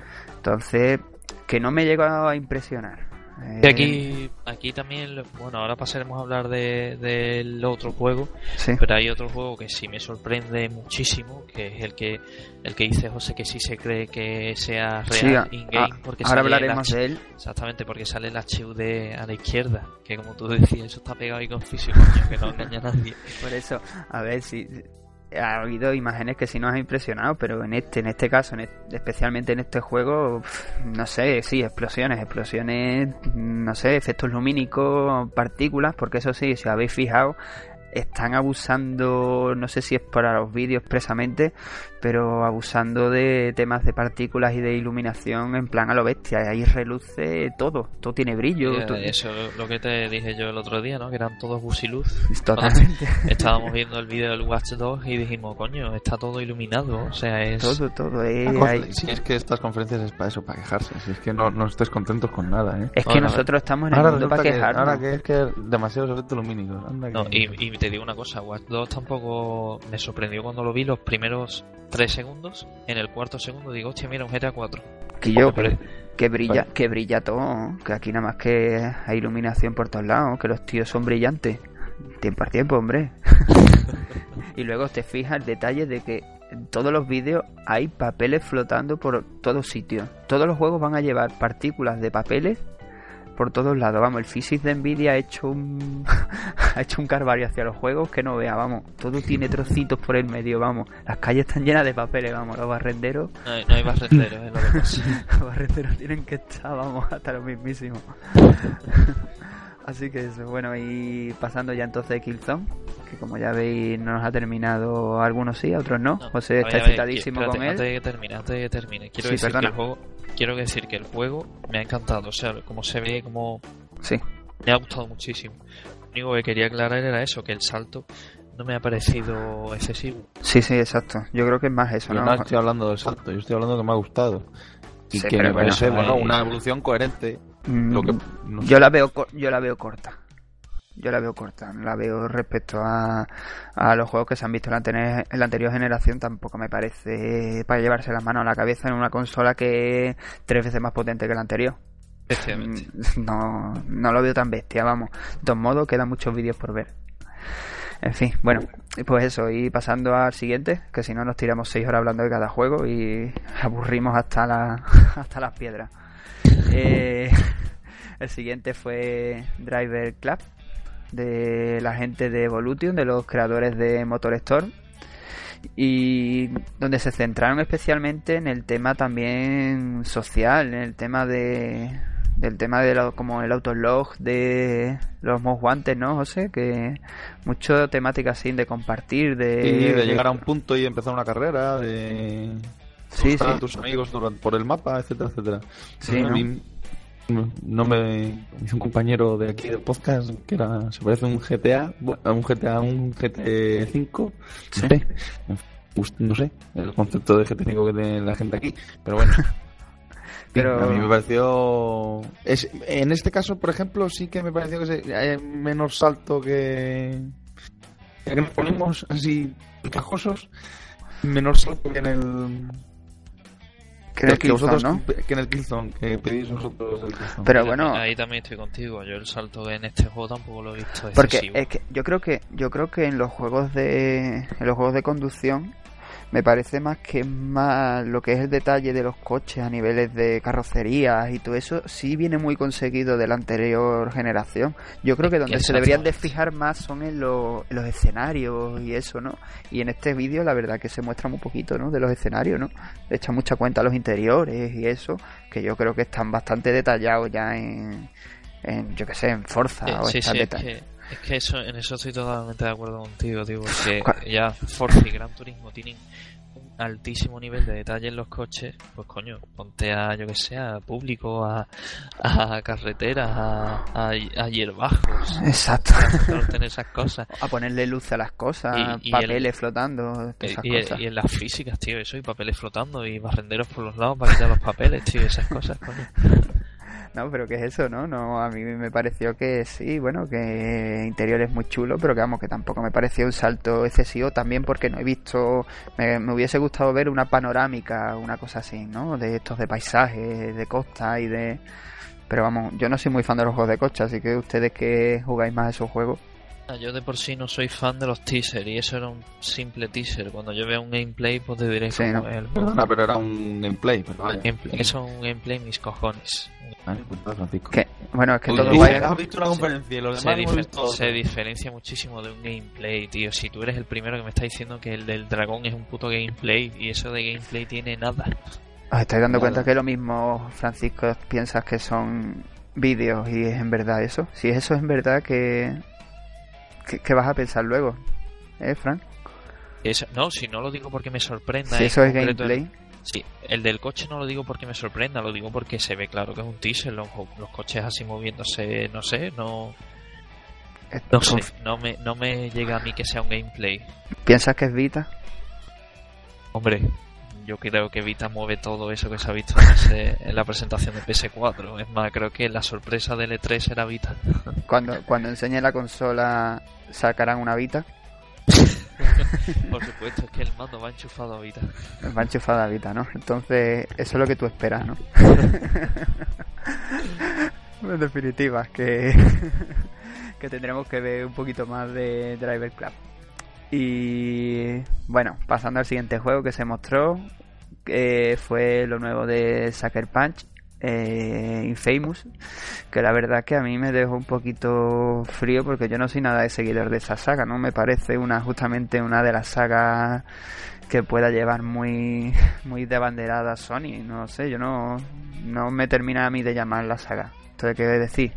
Entonces, que no me llegó a impresionar. Y Eh, aquí, aquí también, bueno, ahora pasaremos a hablar de- del otro juego, sí. pero hay otro juego que sí me sorprende muchísimo, que es el que el que dice José que sí se cree que sea real Sí, in-game, porque ahora hablaremos de él. Exactamente, porque sale el HUD a la izquierda, que como tú decías, eso está pegado ahí con físico, coño, que no engaña a nadie. Por eso, a ver si ha habido imágenes que sí nos ha impresionado, pero en este, en este caso, en es- especialmente en este juego, no sé, sí, explosiones, explosiones, no sé, efectos lumínicos, partículas, porque eso sí, si os habéis fijado, están abusando, no sé si es para los vídeos expresamente, pero abusando de temas de partículas y de iluminación en plan a lo bestia. Ahí reluce todo, todo tiene brillo. Todo- Eso es lo que te dije yo el otro día, ¿no? Que eran todos busiluz. Totalmente. Estábamos viendo el vídeo del Watch Dogs y dijimos, coño, está todo iluminado, o sea, es... Todo, todo. eh, Ah, hay- Si es que estas conferencias es para eso, para quejarse. Si es que no, no estés contentos con nada, ¿eh? Es que Ahora- nosotros estamos en el mundo para que, quejarnos. ahora que es que demasiados efectos lumínicos. Anda No, que- y, y te digo una cosa, Watch Dogs tampoco me sorprendió cuando lo vi los primeros tres segundos. En el cuarto segundo digo, hostia, mira, un GTA 4. que yo, Pero- que brilla, que brilla todo, que aquí nada más que hay iluminación por todos lados, que los tíos son brillantes. Tiempo a tiempo, hombre. y luego te fijas el detalle de que en todos los vídeos hay papeles flotando por todos sitios. Todos los juegos van a llevar partículas de papeles por todos lados. Vamos, el physics de Nvidia ha hecho un ha hecho un carvario hacia los juegos que no vea, vamos. Todo tiene trocitos por el medio, vamos. Las calles están llenas de papeles, vamos. Los barrenderos No hay, no hay más renderos, es lo que pasa. los barrenderos tienen que estar, vamos, hasta lo mismísimo. Así que eso, bueno, y pasando ya entonces a Killzone, que como ya veis no nos ha terminado, algunos sí, otros no. No, José está excitadísimo con él. Antes de que termine, antes de que termine, quiero Sí, decir perdona. que el juego, quiero decir que el juego me ha encantado, o sea, como se ve, como Sí, me ha gustado muchísimo. Lo único que quería aclarar era eso, que el salto no me ha parecido excesivo. sí, sí, exacto. Yo creo que es más eso, Yo ¿no? no estoy hablando del salto, yo estoy hablando que me ha gustado. Y Sí, que me bueno, parece bueno, ahí- una evolución coherente. Mm, Lo que, no sé. Yo la veo co- yo la veo corta. Yo la veo corta, la veo respecto a, a los juegos que se han visto en la, anterior, en la anterior generación, tampoco me parece para llevarse las manos a la cabeza en una consola que es tres veces más potente que la anterior. Mm, No, no lo veo tan bestia, vamos. De todos modos, quedan muchos vídeos por ver. En fin, bueno, pues eso, y pasando al siguiente, que si no nos tiramos seis horas hablando de cada juego y aburrimos hasta, la, hasta las piedras. Eh, el siguiente fue Driver Club, de la gente de Evolution, de los creadores de Motor Storm y donde se centraron especialmente en el tema también social, en el tema de del tema de lo, como el autolog de los most guantes, ¿no, José? Que mucho temática así de compartir, de, Y de llegar a un punto y empezar una carrera, de Sí, sí. a tus amigos durante- por el mapa, etcétera, etcétera. Sí, ¿no? No, me un compañero de aquí del podcast que era se parece a un GTA, a un GTA, un GT 5, Sí. no sé, el concepto de GT 5 que tiene la gente aquí, pero bueno. Pero- a mí me pareció es, en este caso, por ejemplo, sí que me pareció que se- hay menos salto que ya que nos ponemos así encajosos, menor salto que en el Que en el que vosotros ¿no? que en el Killzone que pedís vosotros el Killzone. Pero bueno, ahí también estoy contigo. Yo el salto en este juego tampoco lo he visto Porque excesivo. es que yo creo que yo creo que en los juegos de en los juegos de conducción me parece más que más lo que es el detalle de los coches a niveles de carrocerías y todo eso sí viene muy conseguido de la anterior generación. Yo creo que donde se deberían de fijar más son en, lo- en los escenarios y eso, ¿no? Y en este vídeo la verdad que se muestra muy poquito, ¿no? De los escenarios, ¿no? Le echan mucha cuenta a los interiores y eso, que yo creo que están bastante detallados ya en, en yo que sé, en Forza Eh, o sí, están sí, es que, es que eso, en eso estoy totalmente de acuerdo contigo, tío, porque ya Forza y Gran Turismo tienen un altísimo nivel de detalle en los coches, pues coño, ponte a, yo que sé, a público, a, a carreteras, a, a, a hierbajos, Exacto. a esas cosas. A ponerle luz a las cosas, Y- y papeles el- flotando, Y, esas y- cosas. y en las físicas, tío, eso, y papeles flotando, y barrenderos por los lados para quitar los papeles, tío, esas cosas, coño. No, pero ¿qué es eso, no? no A mí me pareció que sí, bueno, que interior es muy chulo, pero que vamos, que tampoco me pareció un salto excesivo, también porque no he visto, me, me hubiese gustado ver una panorámica, una cosa así, ¿no? De estos de paisajes, de costa y de... Pero vamos, yo no soy muy fan de los juegos de coche, así que ustedes que jugáis más esos juegos. Ah, Yo de por sí no soy fan de los teasers y eso era un simple teaser. Cuando yo vea un gameplay, pues te diré Sí, cómo ¿no? es el. Perdona, pero era un gameplay. Pero vaya. Gameplay- Eso es un gameplay mis cojones. Vale, pues Francisco. Que, bueno, es que Uy, todo tú va- has visto una conferencia y los Se, demás difer- se diferencia muchísimo de un gameplay, tío. Si tú eres el primero que me está diciendo que el del dragón es un puto gameplay y eso de gameplay tiene nada. Os estáis dando Nada. cuenta que lo mismo, Francisco, piensas que son vídeos y es en verdad eso. Si eso es en verdad, que, que vas a pensar luego? ¿Eh, Frank? Eso, no, si no lo digo porque me sorprenda. Si eso es el- gameplay, Sí, el del coche no lo digo porque me sorprenda, lo digo porque se ve claro que es un teaser. Los, los coches así moviéndose, no sé, no, no sé, no me, no me llega a mí que sea un gameplay. ¿piensas que es Vita? Hombre, yo creo que Vita mueve todo eso que se ha visto en, ese- en la presentación de PS4. Es más, creo que la sorpresa del E3 era Vita. Cuando, cuando enseñe la consola, sacarán una Vita. Por supuesto, es que el mando va enchufado a Vita. Va enchufada Vita, ¿no? Entonces, eso es lo que tú esperas, ¿no? en definitiva, que, que tendremos que ver un poquito más de Driver Club. Y bueno, pasando al siguiente juego que se mostró, que fue lo nuevo de Sucker Punch, eh, Infamous, que la verdad que a mí me dejó un poquito frío porque yo no soy nada de seguidor de esa saga, ¿no? Me parece una justamente una de las sagas que pueda llevar muy muy de banderada Sony, no sé, yo no no me termina a mí de llamar la saga. ¿Esto qué decir?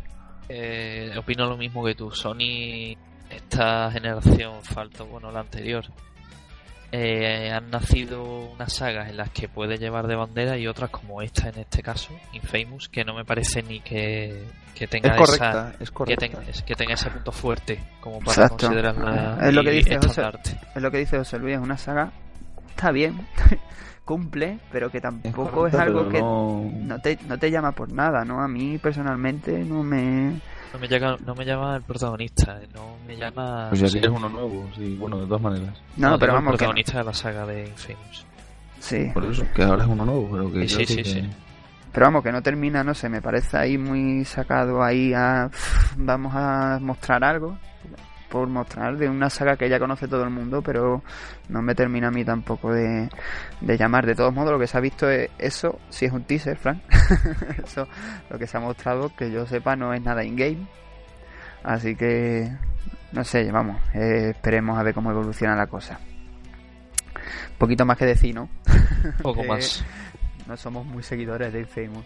Eh, opino lo mismo que tú. Sony, esta generación, falta, bueno, la anterior, eh, han nacido unas sagas en las que puede llevar de bandera y otras como esta en este caso, Infamous, que no me parece ni que, que tenga Es correcta, esa... es Que correcta. tenga, es que tenga ese punto fuerte como para Exacto. considerarla Es lo que dice José. Es lo que dice José Luis, es una saga está bien, cumple, pero que tampoco es, algo que no- no te, no te llama por nada, ¿no? A mí personalmente no me... No me, llama, no me llama el protagonista, no me llama... Pues ya sí, si es uno nuevo, sí, bueno, de todas maneras. No, no, pero vamos el que... no. protagonista de la saga de Infamous. Sí, Por eso, que ahora es uno nuevo, pero que Sí, sí, sí, que- sí. pero vamos que no termina, no sé, me parece ahí muy sacado ahí a... Vamos a mostrar algo, por mostrar de una saga que ya conoce todo el mundo, pero no me termina a mí tampoco de, de llamar. De todos modos, lo que se ha visto es eso, si es un teaser, Frank. eso, lo que se ha mostrado, que yo sepa, no es nada in-game. Así que, no sé, vamos, eh, esperemos a ver cómo evoluciona la cosa. Un poquito más que decir, ¿no? Poco más. No somos muy seguidores de Infamous.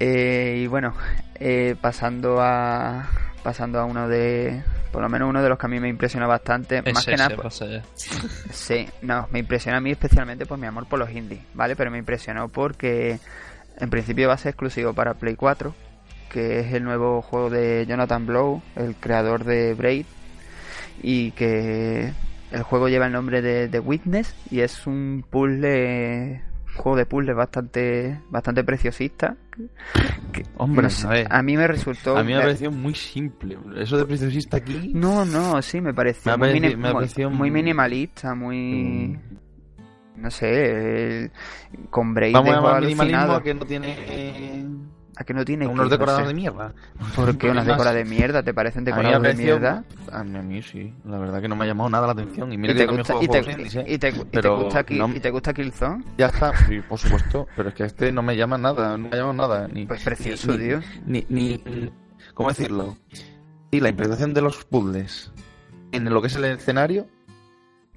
Eh, y bueno, eh, pasando a pasando a uno de, por lo menos uno de los que a mí me impresiona bastante, más Ese, que nada. Sí, no, me impresiona a mí especialmente por mi amor por los indies, ¿vale? Pero me impresionó porque en principio va a ser exclusivo para Play 4, que es el nuevo juego de Jonathan Blow, el creador de Braid, y que el juego lleva el nombre de The Witness y es un puzzle, juego de puzzle bastante bastante preciosista. que- Hombre, no a a mí me resultó... A mí me ha parecido muy simple. Eso de preciosista aquí. No, no, sí, me pareció, Me muy, parecido- mini- me ha muy- muy minimalista, muy... No sé, el- con Braid Vamos a minimalismo que no tiene. ¿A que no tiene que, unos no decorados sé. de mierda. ¿Por qué unas Además, decoradas de mierda? ¿Te parecen decorados de mierda? A mí, a mí sí, la verdad que no me ha llamado nada la atención. Y mira ¿Y que te, también gusta, y, te, indies, ¿eh? y te- y te gusta, no- y te gusta Killzone? Ya está, sí, por supuesto. Pero es que este no me llama nada, no me llama nada. Ni, Pues precioso, ni, tío. Ni, ni, ¿Cómo decirlo? Y la interpretación de los puzzles en lo que es el escenario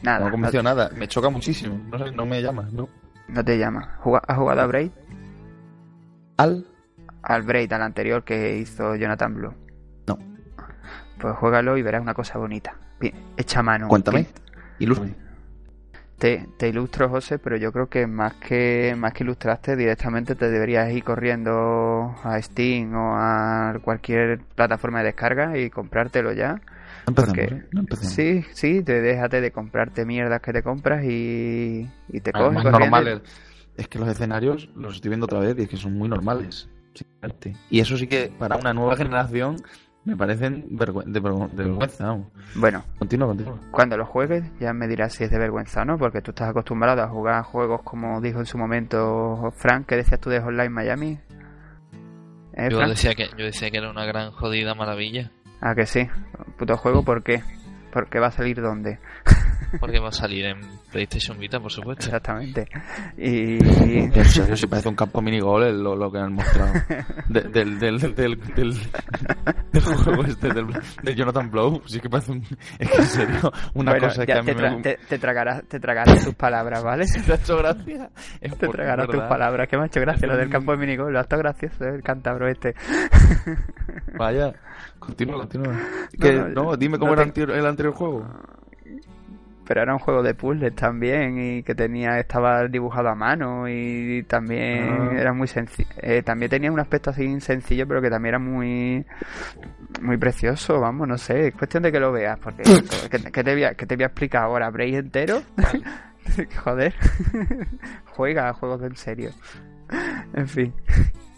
Nada, no me no, convenció nada. Me choca muchísimo. No, sé, no me llama, ¿no? no te llama. ¿Has jugado a Braid? Al. Al Braid, al anterior que hizo Jonathan Blue. No. Pues juégalo y verás una cosa bonita. Bien, Echa mano. Cuéntame. Ilustre. Te, te ilustro, José, pero yo creo que más que más que ilustrarte, directamente te deberías ir corriendo a Steam o a cualquier plataforma de descarga y comprártelo ya. No empezamos, Porque- ¿eh? Empezamos. Sí, sí, te déjate de comprarte mierdas que te compras y, y te coges Además, normales. Es que los escenarios los estoy viendo otra vez y es que son muy normales. Y eso sí que para una nueva generación me parecen de, vergü- de vergüenza. vamos. Bueno, Continúa, continúa. cuando lo juegues ya me dirás si es de vergüenza o no, porque tú estás acostumbrado a jugar juegos como dijo en su momento Frank, que decías tú de Hotline Miami. ¿Eh, Yo decía, que, yo decía que era una gran jodida maravilla. Ah, que sí. Puto juego, ¿por qué? Porque va a salir dónde. Porque va a salir en PlayStation Vita, por supuesto. Exactamente. Y. En serio, si parece un campo minigol lo, lo que han mostrado. De- del, del, del, del, juego este, del, del Jonathan Blow. Sí que parece un... Es que en serio, una bueno, cosa que a mí te, te, te tragarás, te tragarás tus palabras, ¿vale? me ha hecho gracia. Es Te tragarás tus palabras, que me ha hecho gracia lo del campo de minigol, lo ha estado gracioso el cántabro este. Vaya, continúa, continúa. Que, no, no, dime no cómo era te- el anterior juego. Pero era un juego de puzzles también y que tenía estaba dibujado a mano y también Ah. era muy sencillo. también tenía un aspecto así sencillo, pero que también era muy muy precioso, vamos, no sé, es cuestión de que lo veas, porque que, que te, voy a, que te voy a explicar ahora, ¿Break entero? Joder, juega a juegos en serio. En fin.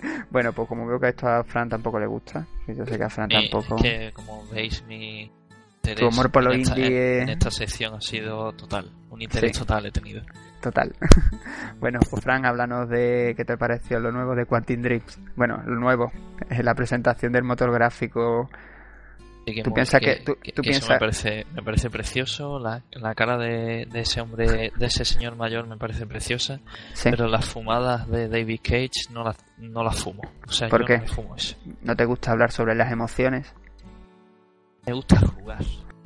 Bueno, pues como veo que esto a Fran tampoco le gusta, que yo sé que a Fran Mi- tampoco... Es que, como veis, mi interés Tu amor por lo en, esta, indie en, en es- esta sección ha sido total. Un interés Sí. total he tenido. Total. bueno, pues Fran, háblanos de qué te pareció lo nuevo de Quantum Dreams. Bueno, lo nuevo es la presentación del motor gráfico. Que Tú piensas que- tú- tú eso piensas- me parece, me parece precioso. La, la cara de, de ese hombre, de ese señor mayor, me parece preciosa. Sí, Pero las fumadas de David Cage no las, no las fumo. O sea, ¿Por yo qué? no me fumo eso. ¿no te gusta hablar sobre las emociones? Me gusta jugar.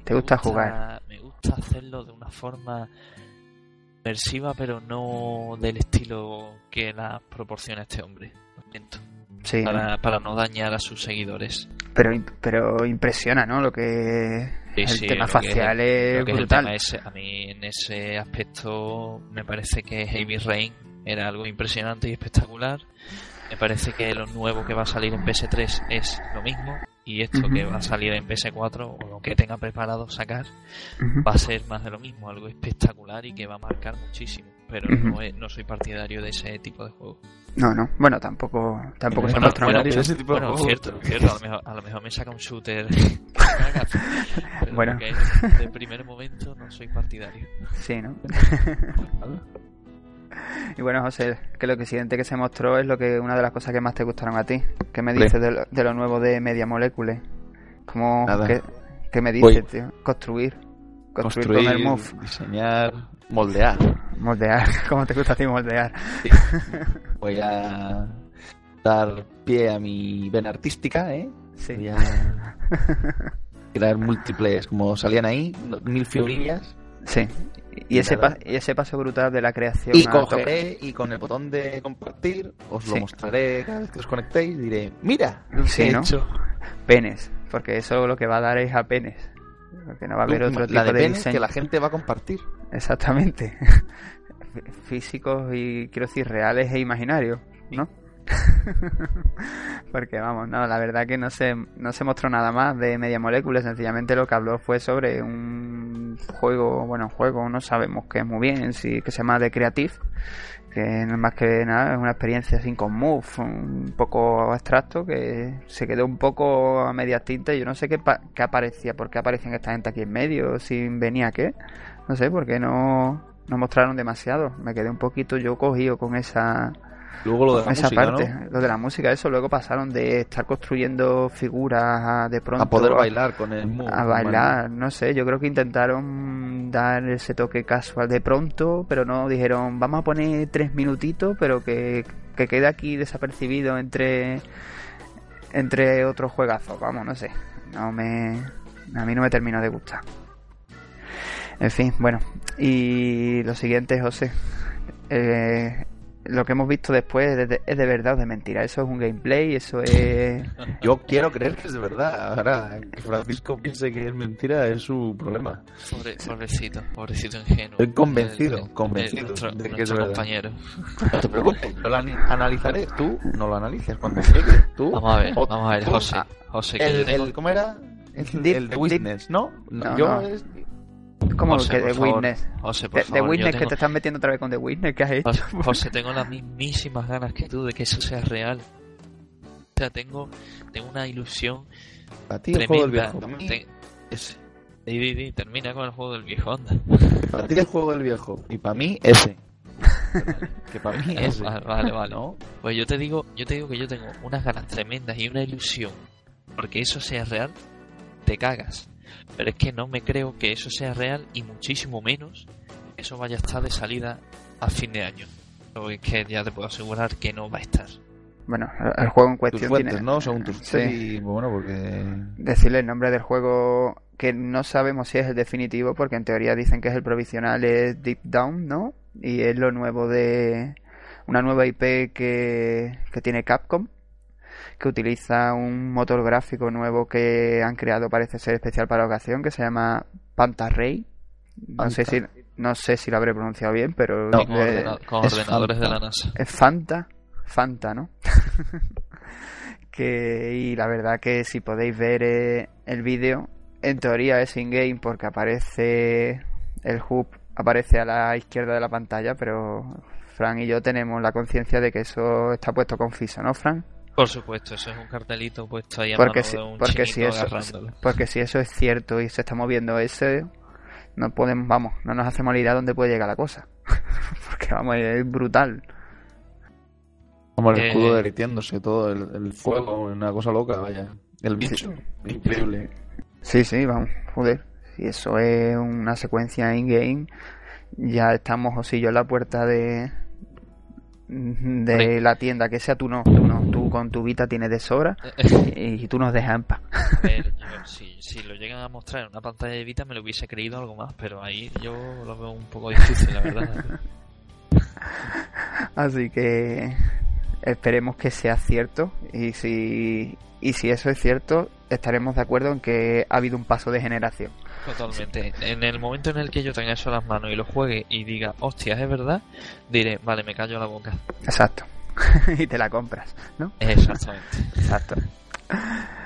¿Te Me gusta jugar? Me gusta hacerlo de una forma inmersiva, pero no del estilo que la proporciona este hombre. Lo siento. Sí, ¿no? Para, para no dañar a sus seguidores. Pero, pero impresiona, ¿no? Lo que Sí, el sí, tema es facial es, que es el brutal. tema ese, a mí en ese aspecto me parece que Heavy Rain era algo impresionante y espectacular. Me parece que lo nuevo que va a salir en PS3 es lo mismo. Y esto que va a salir en PS4 o lo que tenga preparado sacar va a ser más de lo mismo, algo espectacular y que va a marcar muchísimo. Pero no, es- no soy partidario de ese tipo de juego. No, no. Bueno, tampoco, tampoco se Bueno, muestra bueno, ese tipo de Bueno, cierto, cierto, a lo, mejor, a lo mejor me saca un shooter. Pero Bueno. de primer momento no soy partidario. Sí, ¿no? Y bueno, José, que lo que siguiente que se mostró es lo que una de las cosas que más te gustaron a ti. ¿Qué me dices de lo, de lo nuevo de Media Molecule? ¿Cómo, Nada. qué, qué me Voy. dices, tío? Construir. Construir, con el move. diseñar, moldear. Moldear. ¿Cómo te gusta a ti moldear? Voy a dar pie a mi vena artística, ¿eh? Sí. Voy a crear múltiples, como salían ahí, mil figurillas. Sí. Y ese, pa- y ese paso brutal de la creación. Y cogeré y con el botón de compartir os lo Sí. mostraré cada vez que os conectéis diré, mira, Sí, he ¿no? hecho. penes. Porque eso lo que va a dar es a penes. Porque no va a haber otro tipo de diseño. que la gente va a compartir. Exactamente. Fí- Físicos y quiero decir reales e imaginarios, ¿no? Porque vamos, no, la verdad que no se, no se mostró nada más de Media Molecule, sencillamente lo que habló fue sobre un juego, bueno, un juego, no sabemos qué es muy bien, sí, que se llama The Creative, que no más que nada, es una experiencia sin con Move, un poco abstracto, que se quedó un poco a medias tintas, yo no sé qué, qué aparecía, por qué aparecían esta gente aquí en medio, sin venía qué, no sé, porque no, no mostraron demasiado, me quedé un poquito yo cogido con esa Luego lo de la esa música, parte, ¿no? lo de la música, eso luego pasaron de estar construyendo figuras a de pronto A poder bailar con el move. a bailar, no sé, yo creo que intentaron dar ese toque casual de pronto, pero no dijeron, vamos a poner tres minutitos, pero que, que quede aquí desapercibido entre entre otros juegazos, vamos, no sé, no me a mí no me terminó de gustar. En fin, bueno, y lo siguiente, José, eh, lo que hemos visto después es de, es de verdad o de mentira, eso es un gameplay, eso es Yo quiero creer que es de verdad. Ahora, que Francisco piense que es mentira es su problema. Pobre- pobrecito, pobrecito ingenuo. Estoy convencido, El- el- convencido nuestro, de que es compañero. No te preocupes, yo lo analizaré. Tú no lo analices cuando llegue. Tú. Vamos a ver, O- vamos a ver, José. José, ¿Cómo era? El, de Witness, ¿no? No, yo no. es. Como José, que The favor, Witness. José, por The, favor, Witness que te estás metiendo otra vez con The Witness, ¿qué has hecho? José, José, tengo las mismísimas ganas que tú de que eso sea real. O sea, tengo, tengo una ilusión Para ti el juego del tremenda. viejo. Te- ese. Di, di, di, termina con el juego del viejo, anda. Para ti el juego del viejo. Y para mí ese. Que para mí es. vale, vale, vale. ¿no? Pues yo te digo, yo te digo que yo tengo unas ganas tremendas y una ilusión porque eso sea real, te cagas. Pero es que no me creo que eso sea real y muchísimo menos que eso vaya a estar de salida a fin de año. Lo es que ya te puedo asegurar que no va a estar. Bueno, el, juego en cuestión fuentes, tiene... ¿no? Según tus Sí. Y bueno, porque. Decirle el nombre del juego que no sabemos si es el definitivo porque en teoría dicen que es el provisional es Deep Down, ¿no? Y es lo nuevo de una nueva IP que, que tiene Capcom que utiliza un motor gráfico nuevo que han creado parece ser especial para la ocasión que se llama Pantarray. No sé si no sé si lo habré pronunciado bien, pero No, con, eh, ordena- con es ordenadores de Fanta. la NASA. es Fanta, Fanta, ¿no? que y la verdad que si podéis ver eh, el vídeo, en teoría es in-game porque aparece el hub aparece a la izquierda de la pantalla, pero Fran y yo tenemos la conciencia de que eso está puesto con FISO, ¿no, Fran? Por supuesto, eso es un cartelito puesto ahí a Porque mano si, de un porque si eso porque si eso es cierto y se está moviendo ese no podemos, vamos, no nos hacemos la idea dónde puede llegar la cosa. porque vamos, es brutal. Como el Eh, escudo derritiéndose, todo el, el fuego, una cosa loca, vaya. El bicho, increíble. Sí, sí, vamos, joder. Si eso es una secuencia in-game, ya estamos y yo en la puerta de de la tienda, que sea tú no, tú no, con tu Vita tienes de sobra y, tú nos dejas en paz. Ver, si lo llegan a mostrar en una pantalla de Vita me lo hubiese creído algo más, pero ahí yo lo veo un poco difícil, la verdad. Así que esperemos que sea cierto y si y si eso es cierto, estaremos de acuerdo en que ha habido un paso de generación. Totalmente. En el momento en el que yo tenga eso en las manos y lo juegue y diga, hostias, es verdad, diré, vale, me callo la boca. Exacto. y te la compras, ¿no? Exactamente. Exacto.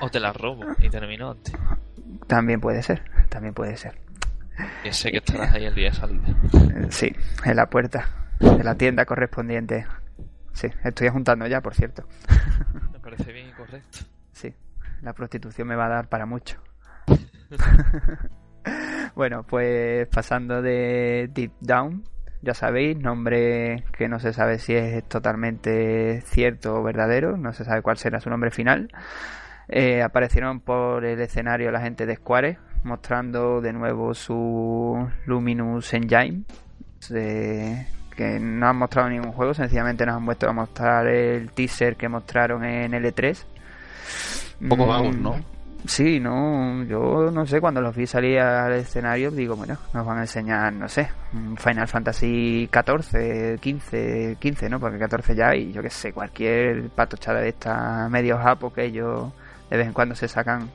O te la robo y termino antes. También puede ser, también puede ser. Que sé que estarás ahí el día de salida. Eh, Sí, en la puerta de la tienda correspondiente. Sí, estoy juntando ya, por cierto. Me parece bien y correcto. Sí, la prostitución me va a dar para mucho. bueno, pues pasando de Deep Down, ya sabéis, nombre que no se sabe si es totalmente cierto o verdadero, no se sabe cuál será su nombre final. Eh, aparecieron por el escenario la gente de Square, mostrando de nuevo su Luminous Engine, que no han mostrado ningún juego, sencillamente nos han vuelto a mostrar el teaser que mostraron en L3. Un poco Mm, vagos, ¿no? Sí, no, yo no sé, cuando los vi salir al escenario, digo, bueno, nos van a enseñar, no sé, Final Fantasy 14, 15, 15, ¿no? Porque 14 ya y yo que sé, cualquier patochada de esta medio japo que ellos de vez en cuando se sacan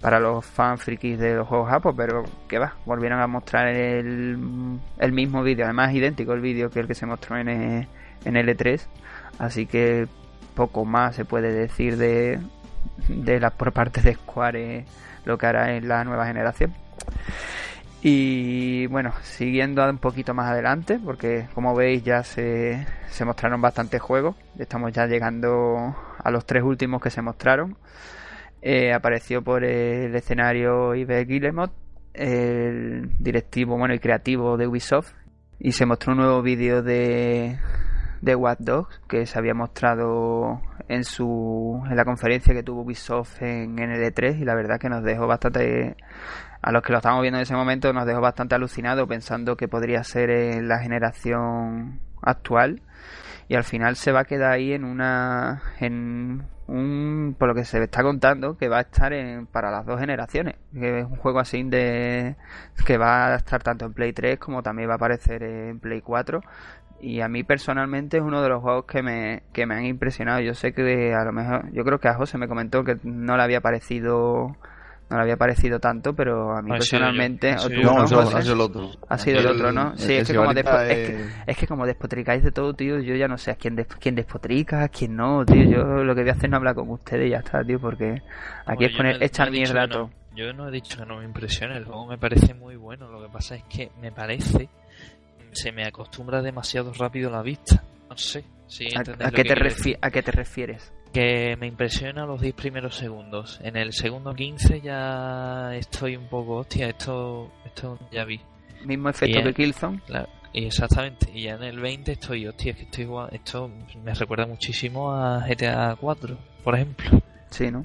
para los fan frikis de los juegos japo, pero que va, volvieron a mostrar el, el mismo vídeo, además idéntico el vídeo que el que se mostró en, eh, en L3, así que poco más se puede decir de, de las por parte de Square lo que hará en la nueva generación. Y bueno, siguiendo un poquito más adelante, porque como veis ya se, se mostraron bastantes juegos, estamos ya llegando a los tres últimos que se mostraron. Eh, apareció por el escenario Yves Guillemot, el directivo bueno y creativo de Ubisoft, y se mostró un nuevo vídeo de, de Watch Dogs que se había mostrado en su en la conferencia que tuvo Ubisoft en ND3 y la verdad que nos dejó bastante a los que lo estábamos viendo en ese momento nos dejó bastante alucinado pensando que podría ser en la generación actual. Y al final se va a quedar ahí en una en un por lo que se está contando que va a estar en, para las dos generaciones que es un juego así de que va a estar tanto en Play 3 como también va a aparecer en Play 4 y a mí personalmente es uno de los juegos que me, que me han impresionado. Yo sé que a lo mejor, yo creo que a José me comentó que no le había parecido, no le había parecido tanto, pero a mí yo, personalmente, o tú, yo. No, ¿no, José? ha sido el otro. Ha sido el El- otro, ¿no? Sí, el es que, como despo- es, es- que, es que como despotricáis de todo, tío, yo ya no sé a quién, des- quién despotrica, a quién no, tío. Yo lo que voy a hacer es no hablar con ustedes y ya está, tío, porque aquí Hombre, es poner, echar mierda no. Yo no he dicho que no me impresione, el juego me parece muy bueno. Lo que pasa es que me parece se me acostumbra demasiado rápido la vista. No sé si ¿A, qué te refi-. ¿A qué te refieres? Que me impresiona los 10 primeros segundos. En el segundo 15 ya estoy un poco, hostia, esto, esto ya vi. Mismo efecto que Killzone. Claro, exactamente, y ya en el 20 estoy, hostia, es que estoy igual, esto me recuerda muchísimo a GTA 4, por ejemplo. Sí, ¿no?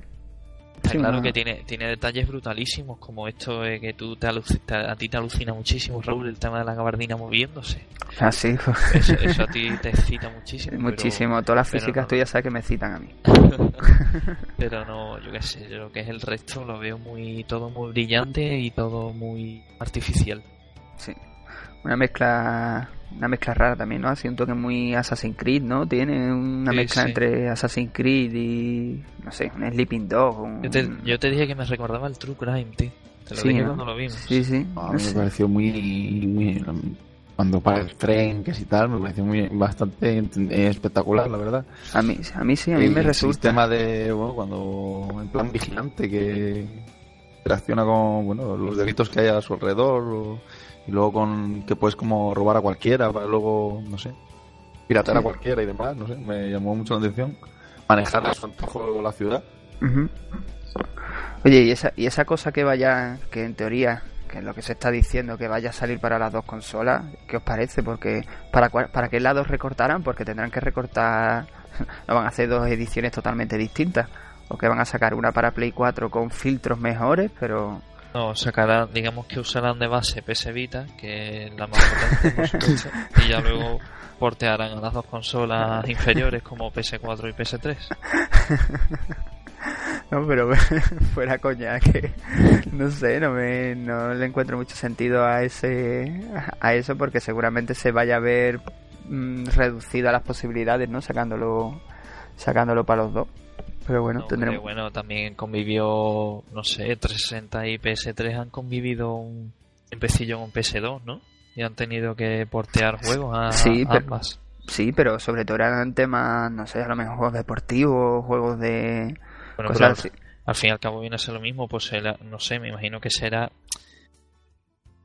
Está Sí, claro que tiene, tiene detalles brutalísimos, como esto de que tú te, te- a ti te alucina muchísimo, Raúl, el tema de la gabardina moviéndose. Ah, sí, Eso, eso a ti te excita muchísimo. pero- muchísimo. Todas las pero físicas no- tuyas sabes que me citan a mí. Pero no, yo qué sé, yo lo que es el resto lo veo muy todo muy brillante y todo muy artificial. Sí. Una mezcla una mezcla rara también, ¿no? Así un toque muy Assassin's Creed, ¿no? Tiene una Sí, mezcla sí. entre Assassin's Creed y no sé, un Sleeping Dog, un... Yo te, yo te dije que me recordaba el True Crime, tío. Te lo Sí, dije ¿no? cuando lo vimos. Sí, sí. A no mí sé. me pareció muy, muy cuando para el tren, que si tal, me pareció muy bastante eh, espectacular, la verdad. A mí, a mí sí, a mí Y me el resulta. sistema de, bueno, cuando en plan vigilante que interacciona con, bueno, los delitos que hay a su alrededor o- y luego con que puedes como robar a cualquiera para luego, no sé, piratear a cualquiera y demás, no sé, me llamó mucho la atención. Manejar a su antojo la ciudad. Oye, y esa, y esa cosa que vaya, que en teoría, que es lo que se está diciendo, que vaya a salir para las dos consolas, ¿qué os parece? Porque ¿para, cuál- para qué lados recortarán? Porque tendrán que recortar, no van a hacer dos ediciones totalmente distintas, o que van a sacar una para Play 4 con filtros mejores, pero No, sacarán, digamos que usarán de base PS Vita, que es la más potente, por supuesto, y ya luego portearán a las dos consolas inferiores como PS4 y PS3. No, pero fuera coña, que no sé, no me no le encuentro mucho sentido a ese a eso porque seguramente se vaya a ver mm, reducida las posibilidades, ¿no? Sacándolo sacándolo para los dos. Pero bueno, No, hombre, tendremos bueno, también convivió, no sé, 360 y PS3 han convivido un empecillo con PS2, ¿no? Y han tenido que portear juegos a, Sí, a pero- ambas. Sí, pero sobre todo eran temas, no sé, a lo mejor juegos deportivos, juegos de Bueno, cosas así. al fin y al cabo viene a ser lo mismo, pues no sé, me imagino que será...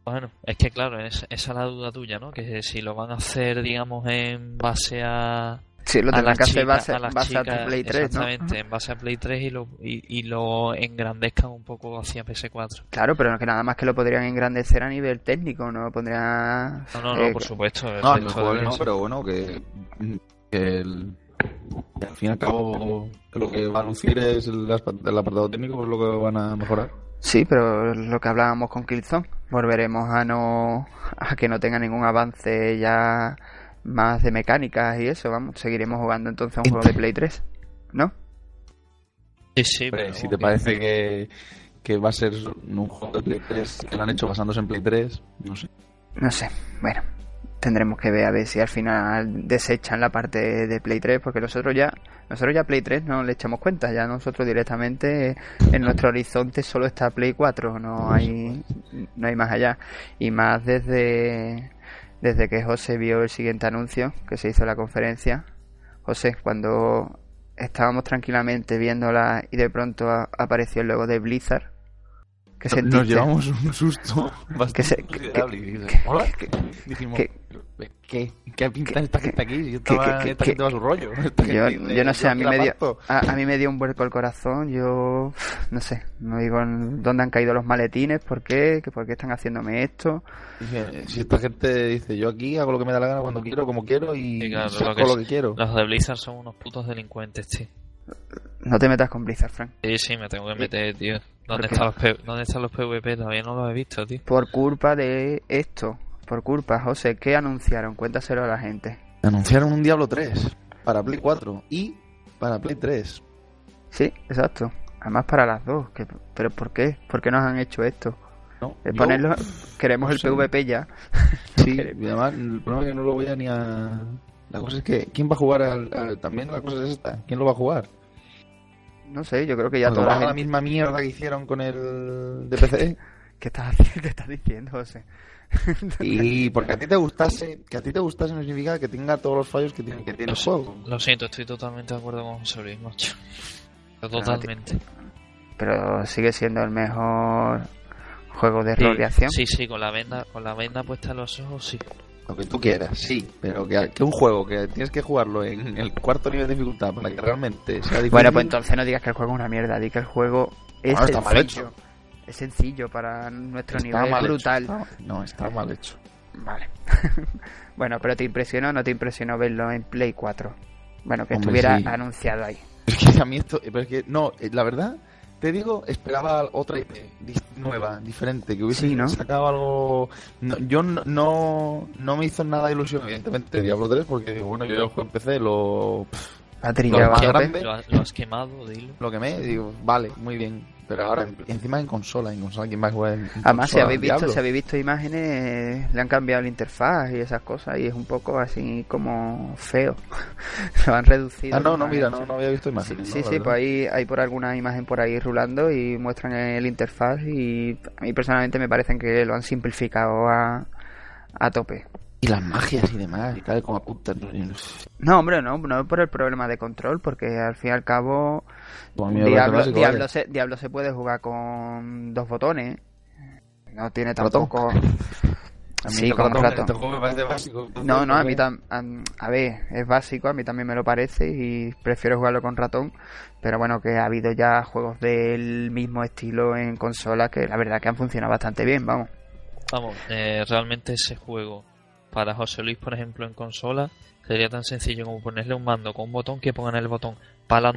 Bueno, es que claro, es- esa es la duda tuya, ¿no? Que si lo van a hacer, digamos, en base a... Sí, lo las que hacer chicas- base, a las base a tu chicas, Play 3, ¿no? Exactamente, en base a Play 3 y lo, y, y lo engrandezcan un poco hacia PS4. Claro, pero que nada más que lo podrían engrandecer a nivel técnico, no lo pondrían... No, no, no, eh, por supuesto. el No, mejor no, pero bueno, que, que, el- que al fin y al cabo lo que va a lucir es el, el apartado técnico, es lo que van a mejorar. Sí, pero es lo que hablábamos con Killzone, volveremos a no a que no tenga ningún avance ya más de mecánicas y eso, vamos, seguiremos jugando entonces a un juego de Play 3, ¿no? Sí, sí, pero si te parece que, que va a ser un juego de Play 3 que lo han hecho basándose en Play 3, no sé. No sé, bueno, tendremos que ver a ver si al final desechan la parte de Play 3, porque nosotros ya, nosotros ya Play 3 no le echamos cuenta, ya nosotros directamente en nuestro horizonte solo está Play 4, no hay, no hay más allá. Y más desde, desde que José vio el siguiente anuncio que se hizo la conferencia. José, cuando estábamos tranquilamente viéndola y de pronto apareció el logo de Blizzard, ¿qué Nos llevamos un susto bastante se- considerable. y dices, que- "Hola", que- dijimos, que- ¿qué? ¿Qué pinta esta gente aquí? Si que- estaba- que- esta que- gente va a su rollo. Yo, gente, yo no sé, a mí, me dio, a, a mí me dio un vuelco el corazón. Yo no sé, no digo en dónde han caído los maletines, por qué, que por qué están haciéndome esto. Dice, Si esta gente dice, yo aquí hago lo que me da la gana cuando quiero, como quiero y saco lo que lo es- que quiero. Los de Blizzard son unos putos delincuentes, tío. No te metas con Blizzard, Frank. Sí, sí, me tengo que meter, tío. ¿Dónde, están los P- ¿Dónde están los PvP? Todavía no los he visto, tío. Por culpa de esto, por culpa, José, ¿qué anunciaron? Cuéntaselo a la gente. Anunciaron un Diablo 3 para Play 4 y para Play 3. Sí, exacto. Además para las dos. que- ¿Pero por qué? ¿Por qué nos han hecho esto? ¿no? Eh, Yo- ponerlo, queremos no el sé. PvP ya. Sí, y además el problema es que no lo voy a ni a... La cosa es que, ¿quién va a jugar al, al- También la cosa es esta, ¿quién lo va a jugar? No sé, yo creo que ya toda la haga la gente... misma mierda que hicieron con el de PC. ¿Qué estás, haciendo? ¿Qué estás diciendo, José? y porque a ti te gustase, que a ti te gustase no significa que tenga todos los fallos que tiene, que tiene el juego. lo siento, estoy totalmente de acuerdo con José Luis, macho. Totalmente. Pero sigue siendo el mejor juego de Sí, rol sí, sí, con la venda, con la venda puesta en los ojos, sí. Lo que tú quieras, sí, pero que, que un juego que tienes que jugarlo en el cuarto nivel de dificultad para que realmente sea difícil. Bueno, pues entonces no digas que el juego es una mierda, di que el juego es Bueno, está mal sencillo. hecho. Es sencillo para nuestro Está nivel mal brutal. está- no, está mal hecho. Vale. bueno, pero ¿te impresionó o no te impresionó verlo en Play 4? Bueno, que Hombre, estuviera sí. anunciado ahí. Es que a mí esto, pero es que, no, eh, la verdad, te digo, esperaba otra IP nueva, diferente, que hubiese Sí, ¿no? sacado algo. no, yo no, no, no me hizo nada de ilusión, evidentemente, Diablo 3, porque bueno, yo empecé, lo, La Lo grande. Lo, has- lo has quemado, dilo. lo que me digo, vale, muy bien. Pero ahora, encima en consola, en consola, ¿quién va a jugar en, en Además, si habéis visto, Diablo. si habéis visto imágenes, eh, le han cambiado la interfaz y esas cosas y es un poco así como feo. Lo han reducido. Ah, no, no, mira, no, no había visto Sí, imágenes. sí, sí, verdad. pues ahí hay por alguna imagen por ahí rulando y muestran el interfaz y a mí personalmente me parecen que lo han simplificado a, a tope. Y las magias y demás, y tal, como apuntan. No, hombre, no, no por el problema de control, porque al fin y al cabo Diablo, básico, Diablo, vaya. se, Diablo se puede jugar con dos botones. No tiene tampoco... A mí Sí, con ratón, ratón. Este. No, no, a mí también... A ver, es básico, a mí también me lo parece y prefiero jugarlo con ratón. Pero bueno, que ha habido ya juegos del mismo estilo en consolas que la verdad que han funcionado bastante bien, vamos. Vamos, eh, realmente ese juego para José Luis, por ejemplo, en consola, sería tan sencillo como ponerle un mando con un botón que pongan el botón para